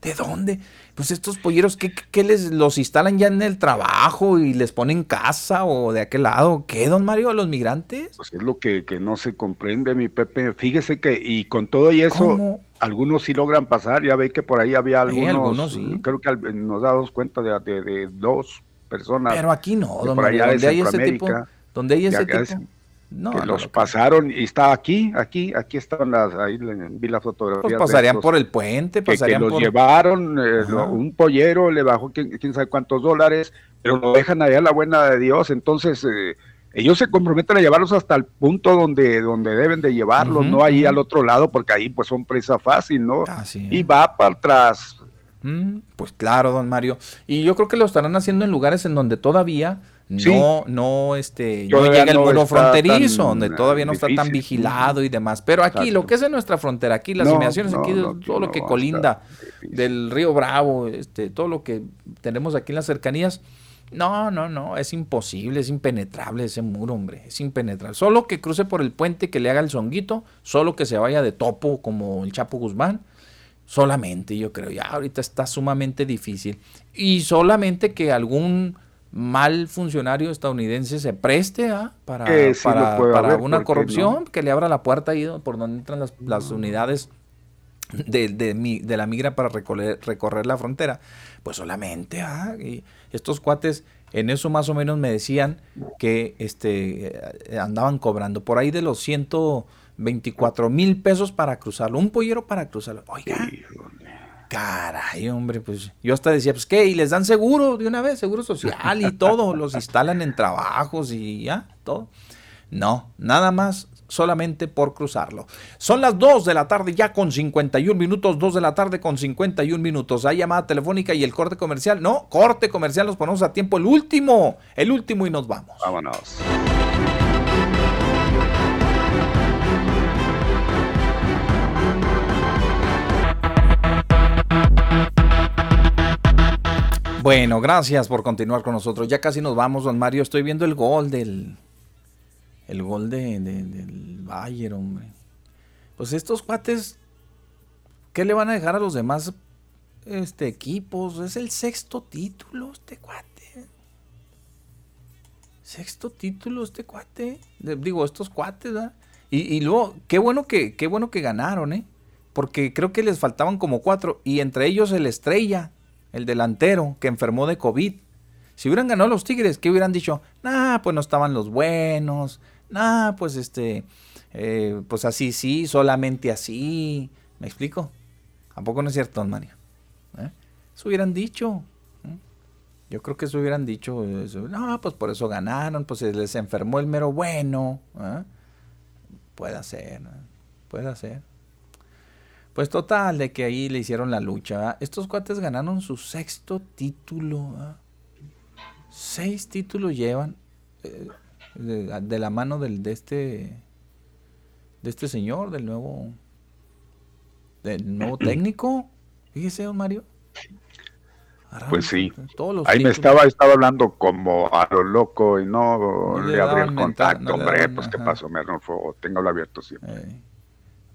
¿De dónde? Pues estos polleros, ¿qué, ¿qué, les los instalan ya en el trabajo y les ponen casa o de aquel lado? ¿Qué, don Mario, a los migrantes? Pues es lo que, no se comprende, mi Pepe. Fíjese que, y con todo y eso, algunos sí logran pasar, ya ve que por ahí había algunos, creo que nos damos cuenta de, dos personas. Pero aquí no, donde, hay ese tipo, donde hay ese tipo. No, que los pasaron y está aquí, aquí, aquí estaban las, ahí vi las fotografías. Pues pasarían por el puente, pasarían que, los llevaron, eh, un pollero le bajó quién, sabe cuántos dólares, pero lo dejan allá la buena de Dios, entonces eh, ellos se comprometen a llevarlos hasta el punto donde, donde deben de llevarlos, no ahí al otro lado, porque ahí pues son presa fácil, ¿no? y va para atrás. Mm, pues claro, don Mario. Y yo creo que lo estarán haciendo en lugares en donde todavía no, no, este, no llega el muro fronterizo, donde todavía no está tan vigilado y demás. Pero aquí, lo que es en nuestra frontera, aquí, las inmediaciones, aquí, todo lo que colinda del río Bravo, este, todo lo que tenemos aquí en las cercanías, no, no, no, es imposible, es impenetrable ese muro, hombre, es impenetrable. Solo que cruce por el puente, que le haga el zonguito, solo que se vaya de topo como el Chapo Guzmán, solamente yo creo, ya ahorita está sumamente difícil. Y solamente que algún mal funcionario estadounidense se preste ¿ah? para, para, una corrupción, que le abra la puerta ahí por donde entran las, unidades de, de, la migra para recorrer, recorrer la frontera. Pues solamente, ¿ah? y estos cuates en eso más o menos me decían que este, andaban cobrando por ahí de los 124 mil pesos para cruzarlo, un pollero para cruzarlo. Oiga, Caray, hombre, pues yo hasta decía, pues qué, y les dan seguro de una vez, seguro social y todo, los instalan en trabajos y ya, todo. No, nada más solamente por cruzarlo. Son las 2 de la tarde ya con 51 minutos, 2 de la tarde con 51 minutos. Hay llamada telefónica y el corte comercial. No, corte comercial, los ponemos a tiempo. El último, el último y nos vamos. Vámonos. Bueno, gracias por continuar con nosotros. Ya casi nos vamos, don Mario. Estoy viendo el gol del el gol de, del Bayern, hombre. Pues estos cuates. ¿Qué le van a dejar a los demás este, equipos? Es el sexto título, este cuate. Sexto título, este cuate. digo, estos cuates, y, luego, qué bueno que, qué bueno que ganaron, ¿eh? Porque creo que les faltaban como cuatro. Y entre ellos el estrella el delantero, que enfermó de COVID. Si hubieran ganado los Tigres, ¿qué hubieran dicho? Nah, pues no estaban los buenos. Nah, pues este, eh, pues así sí, solamente así. ¿Me explico? ¿A poco no es cierto, don Mario? ¿Eh? Eso hubieran dicho. ¿eh? Yo creo que eso hubieran dicho. No, pues por eso ganaron, pues se les enfermó el mero bueno. ¿eh? Puede ser, puede ser. Pues total, de que ahí le hicieron la lucha. Estos cuates ganaron su sexto título. Seis títulos llevan eh, de, la mano del, de este de este señor, del nuevo del nuevo técnico. Fíjese, don Mario. pues sí. Ahí me estaba, estaba hablando como a lo loco y no, le, abrí el contacto, hombre, pues qué pasó, me tengo abierto siempre. Eh.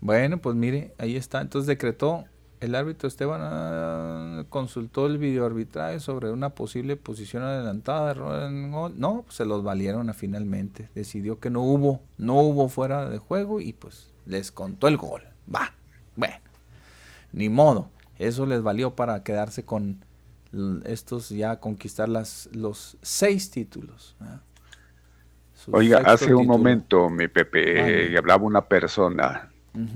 Bueno, pues mire, ahí está. Entonces decretó el árbitro Esteban ah, consultó el videoarbitraje sobre una posible posición adelantada No, pues se los valieron finalmente. Decidió que no hubo, no hubo fuera de juego y pues les contó el gol. Va, bueno, ni modo. Eso les valió para quedarse con estos ya conquistar las, los seis títulos. Oiga, hace un momento, mi Pepe, hablaba una persona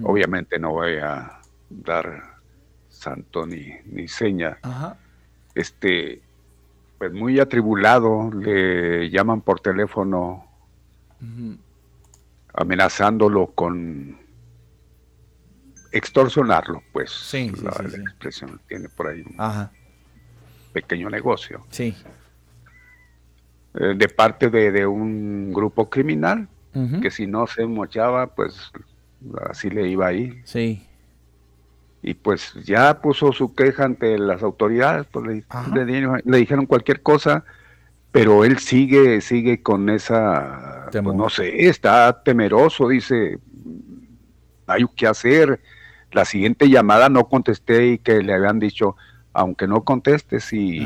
Obviamente no voy a dar santo ni, ni seña. Este, pues muy atribulado, le llaman por teléfono amenazándolo con extorsionarlo, pues sí, la, expresión tiene por ahí un pequeño negocio. Sí. Eh, de parte de, un grupo criminal que si no se mochaba, pues así le iba ahí. Sí. Y pues ya puso su queja ante las autoridades, pues le, dijeron cualquier cosa, pero él sigue, sigue con esa, pues, no sé, está temeroso, dice, hay que hacer. La siguiente llamada no contesté y que le habían dicho, aunque no contestes y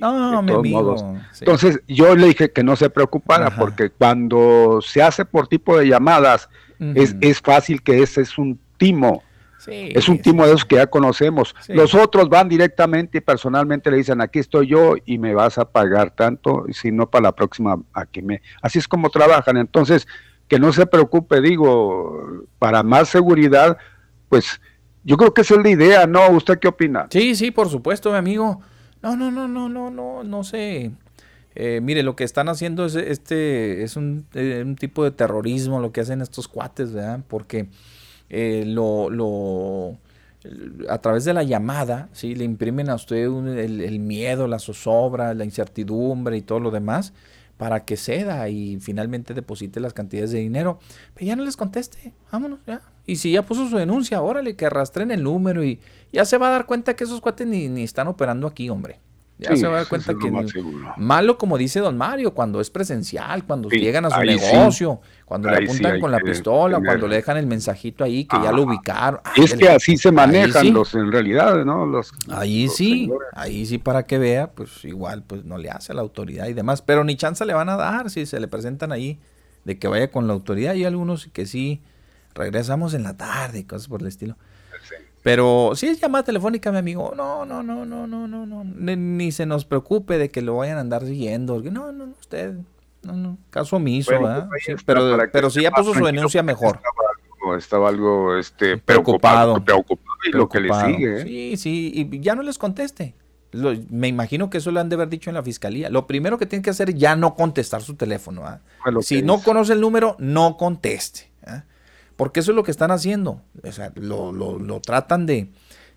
no, de todos modos. Entonces yo le dije que no se preocupara porque cuando se hace por tipo de llamadas, es, es fácil que ese es un timo. Es un timo de esos que ya conocemos. Los otros van directamente y personalmente le dicen, aquí estoy yo y me vas a pagar tanto, si no para la próxima, aquí me... Así es como trabajan. Entonces, que no se preocupe, digo, para más seguridad, pues yo creo que esa es la idea, ¿no? ¿Usted qué opina? Sí, sí, por supuesto, mi amigo. No, no, no, no, no, no, no sé. Eh, mire, lo que están haciendo es este es un, eh, un, tipo de terrorismo lo que hacen estos cuates, ¿verdad? Porque eh, lo, lo a través de la llamada, ¿sí? Le imprimen a usted el, miedo, la zozobra, la incertidumbre y todo lo demás para que ceda y finalmente deposite las cantidades de dinero. Pero ya no les conteste, vámonos, ya. Y si ya puso su denuncia, órale, que arrastren el número y ya se va a dar cuenta que esos cuates ni, ni están operando aquí, hombre. Ya se va a dar cuenta que malo como dice don Mario, cuando es presencial, cuando llegan a su negocio, cuando le apuntan con la pistola, cuando le dejan el mensajito ahí que ya lo ubicaron. es que así se manejan los en realidad, ¿no? Los, ahí sí, ahí sí para que vea, pues igual pues no le hace a la autoridad y demás, pero ni chance le van a dar si se le presentan ahí de que vaya con la autoridad y algunos que sí regresamos en la tarde y cosas por el estilo. Pero si es llamada telefónica, mi amigo, no, no, no, no, no, no, no, ni, se nos preocupe de que lo vayan a andar siguiendo. No, no, usted, no, no, caso omiso, ¿verdad? Pues pero, pero si ya puso su denuncia, mejor. Estaba, algo este, preocupado, preocupado, y lo que le sigue. ¿eh? Sí, sí, y ya no les conteste. me imagino que eso le han de haber dicho en la fiscalía. Lo primero que tiene que hacer es ya no contestar su teléfono. Si no conoce el número, no conteste. Porque eso es lo que están haciendo. O sea, lo, lo, lo tratan de,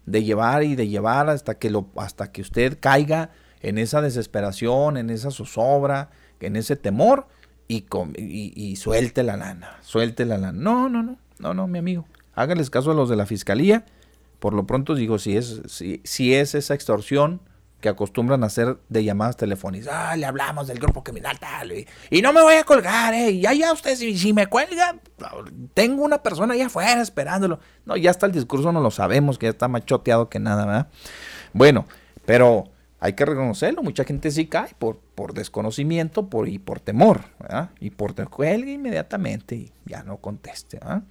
de, llevar y de llevar hasta que, lo, hasta que usted caiga en esa desesperación, en esa zozobra, en ese temor y, y, y, suelte la lana, suelte la lana. No, no, no, no, no, mi amigo. Háganles caso a los de la fiscalía. Por lo pronto digo, si es, si, si es esa extorsión, que acostumbran a hacer de llamadas telefónicas. Ah, le hablamos del grupo criminal tal. Y, no me voy a colgar, ¿eh? Y ya, usted, si, si, me cuelga, tengo una persona allá afuera esperándolo. No, ya está el discurso, no lo sabemos, que ya está más choteado que nada, ¿verdad? Bueno, pero hay que reconocerlo, mucha gente sí cae por, por desconocimiento por, y por temor, ¿verdad? Y por te cuelga inmediatamente y ya no conteste, ¿verdad?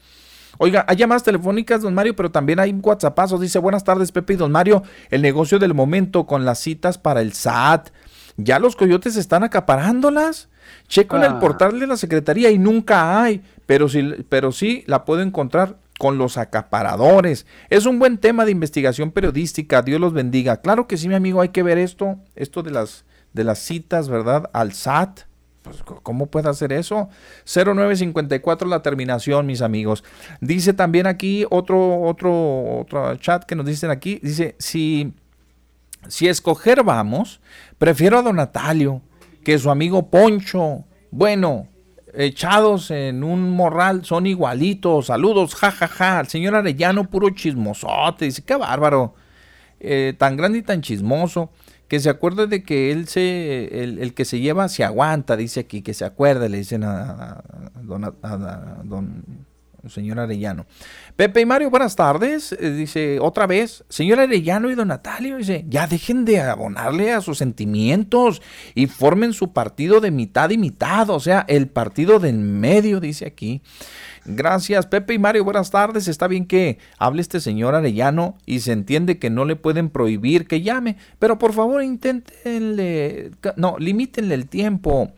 Oiga, hay llamadas telefónicas, don Mario, pero también hay WhatsAppazos. Dice, buenas tardes, Pepe y don Mario. El negocio del momento con las citas para el SAT. Ya los coyotes están acaparándolas. Checo en el ah. portal de la Secretaría y nunca hay, pero sí, pero sí la puedo encontrar con los acaparadores. Es un buen tema de investigación periodística. Dios los bendiga. Claro que sí, mi amigo, hay que ver esto, esto de las, de las citas, ¿verdad? Al SAT. Pues, ¿Cómo puede hacer eso? 0954 la terminación, mis amigos. Dice también aquí otro, otro, otro chat que nos dicen aquí. Dice, si, si escoger vamos, prefiero a don Natalio que su amigo Poncho. Bueno, echados en un morral son igualitos. Saludos, jajaja. Ja, ja. El señor Arellano, puro chismosote. Dice, qué bárbaro. Eh, tan grande y tan chismoso que se acuerde de que él se, el, que se lleva se aguanta, dice aquí, que se acuerde, le dicen a, don, señor Arellano. Pepe y Mario, buenas tardes. Eh, dice otra vez, señor Arellano y don Natalio, dice, ya dejen de abonarle a sus sentimientos y formen su partido de mitad y mitad, o sea, el partido del medio, dice aquí. Gracias, Pepe y Mario, buenas tardes. Está bien que hable este señor Arellano y se entiende que no le pueden prohibir que llame, pero por favor inténtenle, no, limítenle el tiempo.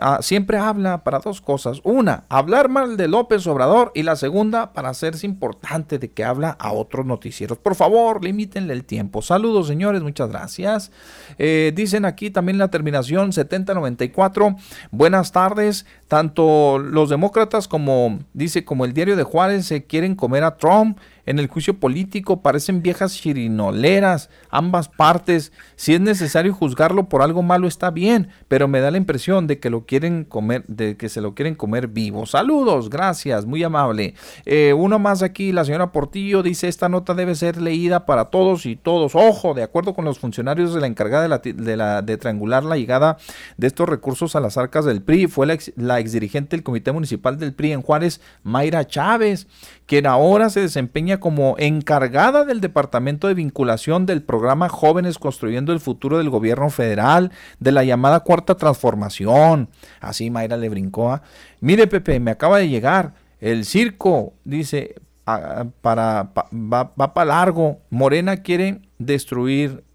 Ah, siempre habla para dos cosas. Una, hablar mal de López Obrador y la segunda, para hacerse importante de que habla a otros noticieros. Por favor, limítenle el tiempo. Saludos, señores, muchas gracias. Eh, dicen aquí también la terminación 7094. Buenas tardes. Tanto los demócratas como, dice, como el diario de Juárez se quieren comer a Trump en el juicio político parecen viejas chirinoleras, ambas partes. Si es necesario juzgarlo por algo malo está bien, pero me da la impresión de que lo quieren comer, de que se lo quieren comer vivo. Saludos, gracias, muy amable. Eh, uno más aquí, la señora Portillo dice esta nota debe ser leída para todos y todos. Ojo, de acuerdo con los funcionarios de la encargada de, la, de, la, de triangular la llegada de estos recursos a las arcas del PRI, fue la, ex, la exdirigente del Comité Municipal del PRI en Juárez, Mayra Chávez quien ahora se desempeña como encargada del Departamento de Vinculación del programa Jóvenes Construyendo el Futuro del Gobierno Federal, de la llamada Cuarta Transformación. Así Mayra le brincó. ¿ah? Mire, Pepe, me acaba de llegar. El circo, dice, para, va, va para largo. Morena quiere destruir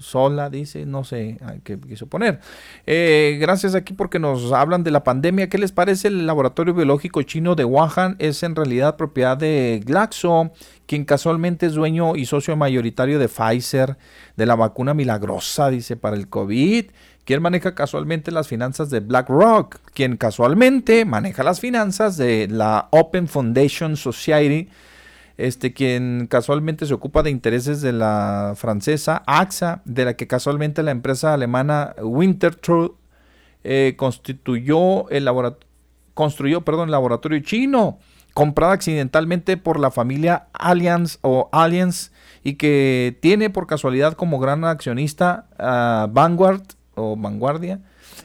sola, dice, no sé qué quiso poner. Eh, gracias aquí porque nos hablan de la pandemia. ¿Qué les parece? El laboratorio biológico chino de Wuhan es en realidad propiedad de Glaxo, quien casualmente es dueño y socio mayoritario de Pfizer, de la vacuna milagrosa, dice, para el COVID. Quien maneja casualmente las finanzas de BlackRock, quien casualmente maneja las finanzas de la Open Foundation Society este, quien casualmente se ocupa de intereses de la francesa AXA, de la que casualmente la empresa alemana Winterthur eh, constituyó el construyó perdón, el laboratorio chino, comprado accidentalmente por la familia Allianz o Allianz y que tiene por casualidad como gran accionista a Vanguard o Vanguardia,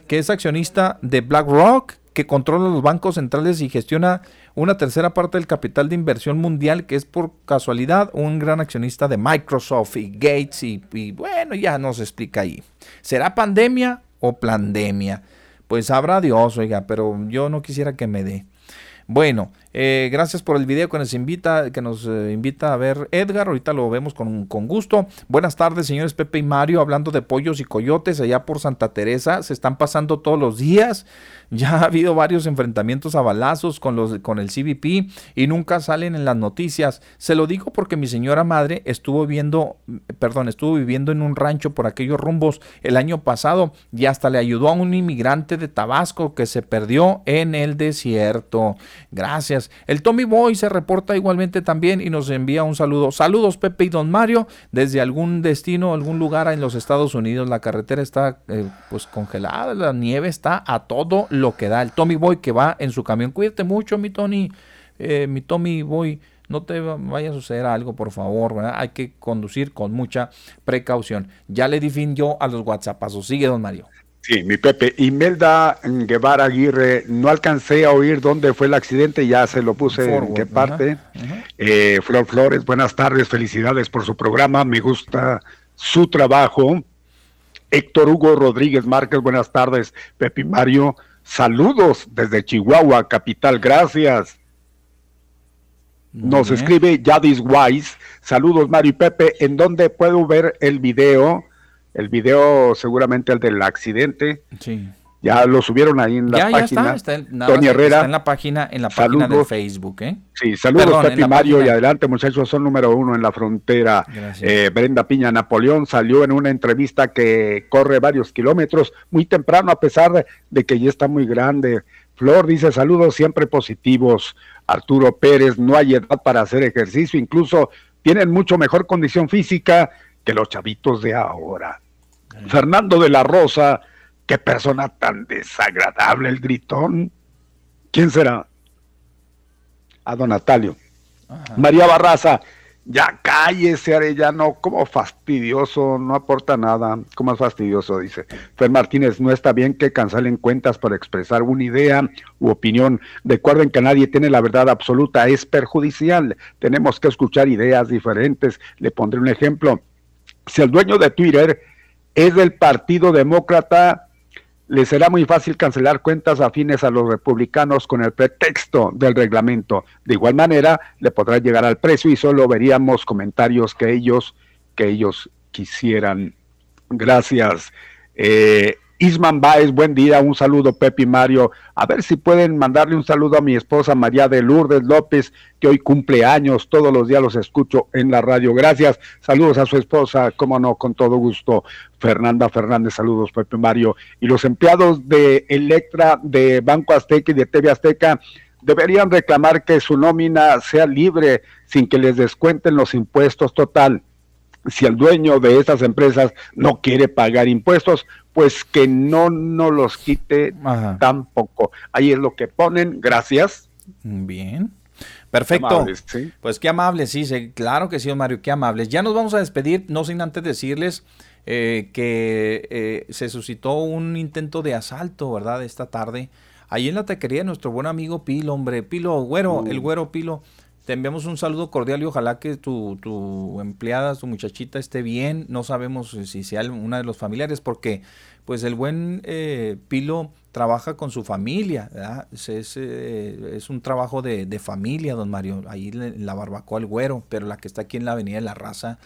que es accionista de BlackRock, que controla los bancos centrales y gestiona una tercera parte del capital de inversión mundial, que es por casualidad un gran accionista de Microsoft y Gates, y, bueno, ya nos explica ahí. ¿Será pandemia o pandemia? Pues sabrá Dios, oiga, pero yo no quisiera que me dé. Bueno, eh, gracias por el video que nos invita, que nos eh, invita a ver Edgar. Ahorita lo vemos con, con, gusto. Buenas tardes, señores Pepe y Mario, hablando de pollos y coyotes allá por Santa Teresa. Se están pasando todos los días. Ya ha habido varios enfrentamientos a balazos con, los, con el CBP y nunca salen en las noticias. Se lo digo porque mi señora madre estuvo viendo, perdón, estuvo viviendo en un rancho por aquellos rumbos el año pasado y hasta le ayudó a un inmigrante de Tabasco que se perdió en el desierto. Gracias. El Tommy Boy se reporta igualmente también y nos envía un saludo. Saludos Pepe y Don Mario desde algún destino, algún lugar en los Estados Unidos. La carretera está eh, pues congelada, la nieve está a todo lo que da. El Tommy Boy que va en su camión. Cuídate mucho, mi Tony, eh, mi Tommy Boy. no te vaya a suceder algo, por favor. Hay que conducir con mucha precaución. Ya le di fin yo a los WhatsAppazos. Sigue, don Mario. Sí, mi Pepe. Imelda Guevara Aguirre, no alcancé a oír dónde fue el accidente, ya se lo puse en qué parte. Eh, Flor Flores, buenas tardes, felicidades por su programa, me gusta su trabajo. Héctor Hugo Rodríguez Márquez, buenas tardes. Pepe Mario, saludos desde Chihuahua, capital, gracias. Nos escribe Yadis Wise. Saludos, Mario y Pepe. ¿En dónde puedo ver el video? El video, seguramente el del accidente. Sí. Ya lo subieron ahí en la página. Ya está, está, Herrera. Está en la página, en la página de Facebook, ¿eh? Sí, saludos Pepe Mario y adelante muchachos, son número uno en la frontera. Eh, Brenda Piña Napoleón salió en una entrevista que corre varios kilómetros muy temprano a pesar de que ya está muy grande. Flor dice saludos siempre positivos. Arturo Pérez, no hay edad para hacer ejercicio, incluso tienen mucho mejor condición física que los chavitos de ahora. Fernando de la Rosa, qué persona tan desagradable el gritón. ¿Quién será? A don Natalio. María Barraza, ya cállese, Arellano, como fastidioso, no aporta nada, como es fastidioso, dice. Fer Martínez, no está bien que cancelen cuentas para expresar una idea u opinión. Recuerden que nadie tiene la verdad absoluta, es perjudicial. Tenemos que escuchar ideas diferentes. Le pondré un ejemplo. Si el dueño de Twitter es del Partido Demócrata, le será muy fácil cancelar cuentas afines a los republicanos con el pretexto del reglamento. De igual manera, le podrá llegar al precio y solo veríamos comentarios que ellos, que ellos quisieran. Gracias. Eh, Isman Baez, buen día, un saludo Pepe Mario. A ver si pueden mandarle un saludo a mi esposa María de Lourdes López, que hoy cumple años, todos los días los escucho en la radio. Gracias, saludos a su esposa, cómo no, con todo gusto. Fernanda Fernández, saludos Pepe Mario. Y los empleados de Electra, de Banco Azteca y de TV Azteca, deberían reclamar que su nómina sea libre sin que les descuenten los impuestos total si el dueño de estas empresas no quiere pagar impuestos, pues que no nos los quite tampoco. Ahí es lo que ponen, gracias. Bien. Perfecto. Pues qué amables, sí, claro que sí, Mario, qué amables. Ya nos vamos a despedir, no sin antes decirles eh, que eh, se suscitó un intento de asalto, ¿verdad? Esta tarde, ahí en la taquería de nuestro buen amigo Pilo, hombre, Pilo, güero, el güero Pilo. Te enviamos un saludo cordial y ojalá que tu, tu empleada, tu muchachita esté bien. No sabemos si sea una de los familiares porque pues el buen eh, Pilo trabaja con su familia. Es, eh, es, un trabajo de, de, familia, don Mario. Ahí en la barbacoa el güero, pero la que está aquí en la Avenida de la Raza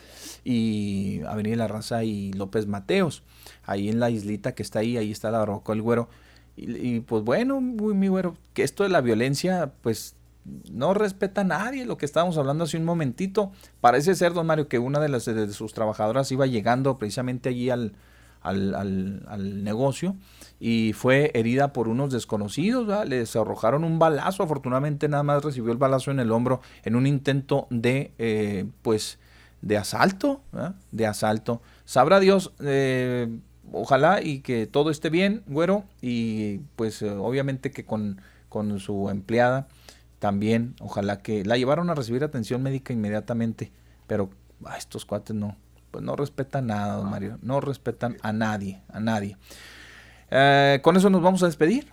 y Avenida de la Raza y López Mateos. Ahí en la islita que está ahí, ahí está la barbacoa el güero. Y, pues bueno, mi güero, que esto de la violencia, pues no respeta a nadie, lo que estábamos hablando hace un momentito. Parece ser, don Mario, que una de, las, de sus trabajadoras iba llegando precisamente allí al, al, negocio y fue herida por unos desconocidos, les arrojaron un balazo, afortunadamente nada más recibió el balazo en el hombro en un intento de, eh, pues, de asalto, de asalto. Sabrá Dios, eh, ojalá y que todo esté bien, güero, y pues eh, obviamente que con, con su empleada también, ojalá que la llevaron a recibir atención médica inmediatamente, pero a estos cuates no, pues no respetan nada, don Mario, no respetan a nadie, a nadie. Eh, con eso nos vamos a despedir.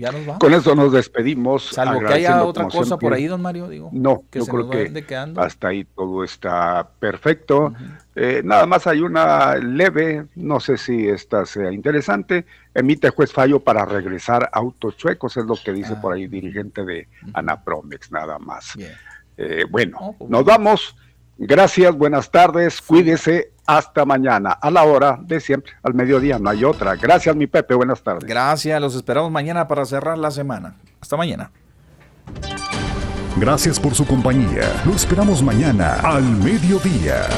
Ya nos vamos. Con eso nos despedimos. Salvo que haya otra cosa por ahí, don Mario, digo. No, yo creo que hasta ahí todo está perfecto. Eh, nada más hay una leve, no sé si esta sea interesante. Emite juez fallo para regresar autos chuecos, es lo que dice por ahí ah. dirigente de Anapromex, nada más. Eh, bueno, pues nos vamos. Gracias, buenas tardes, cuídese, hasta mañana, a la hora de siempre, al mediodía, no hay otra. Gracias, mi Pepe, buenas tardes. Gracias, los esperamos mañana para cerrar la semana. Hasta mañana. Gracias por su compañía. Lo esperamos mañana al mediodía.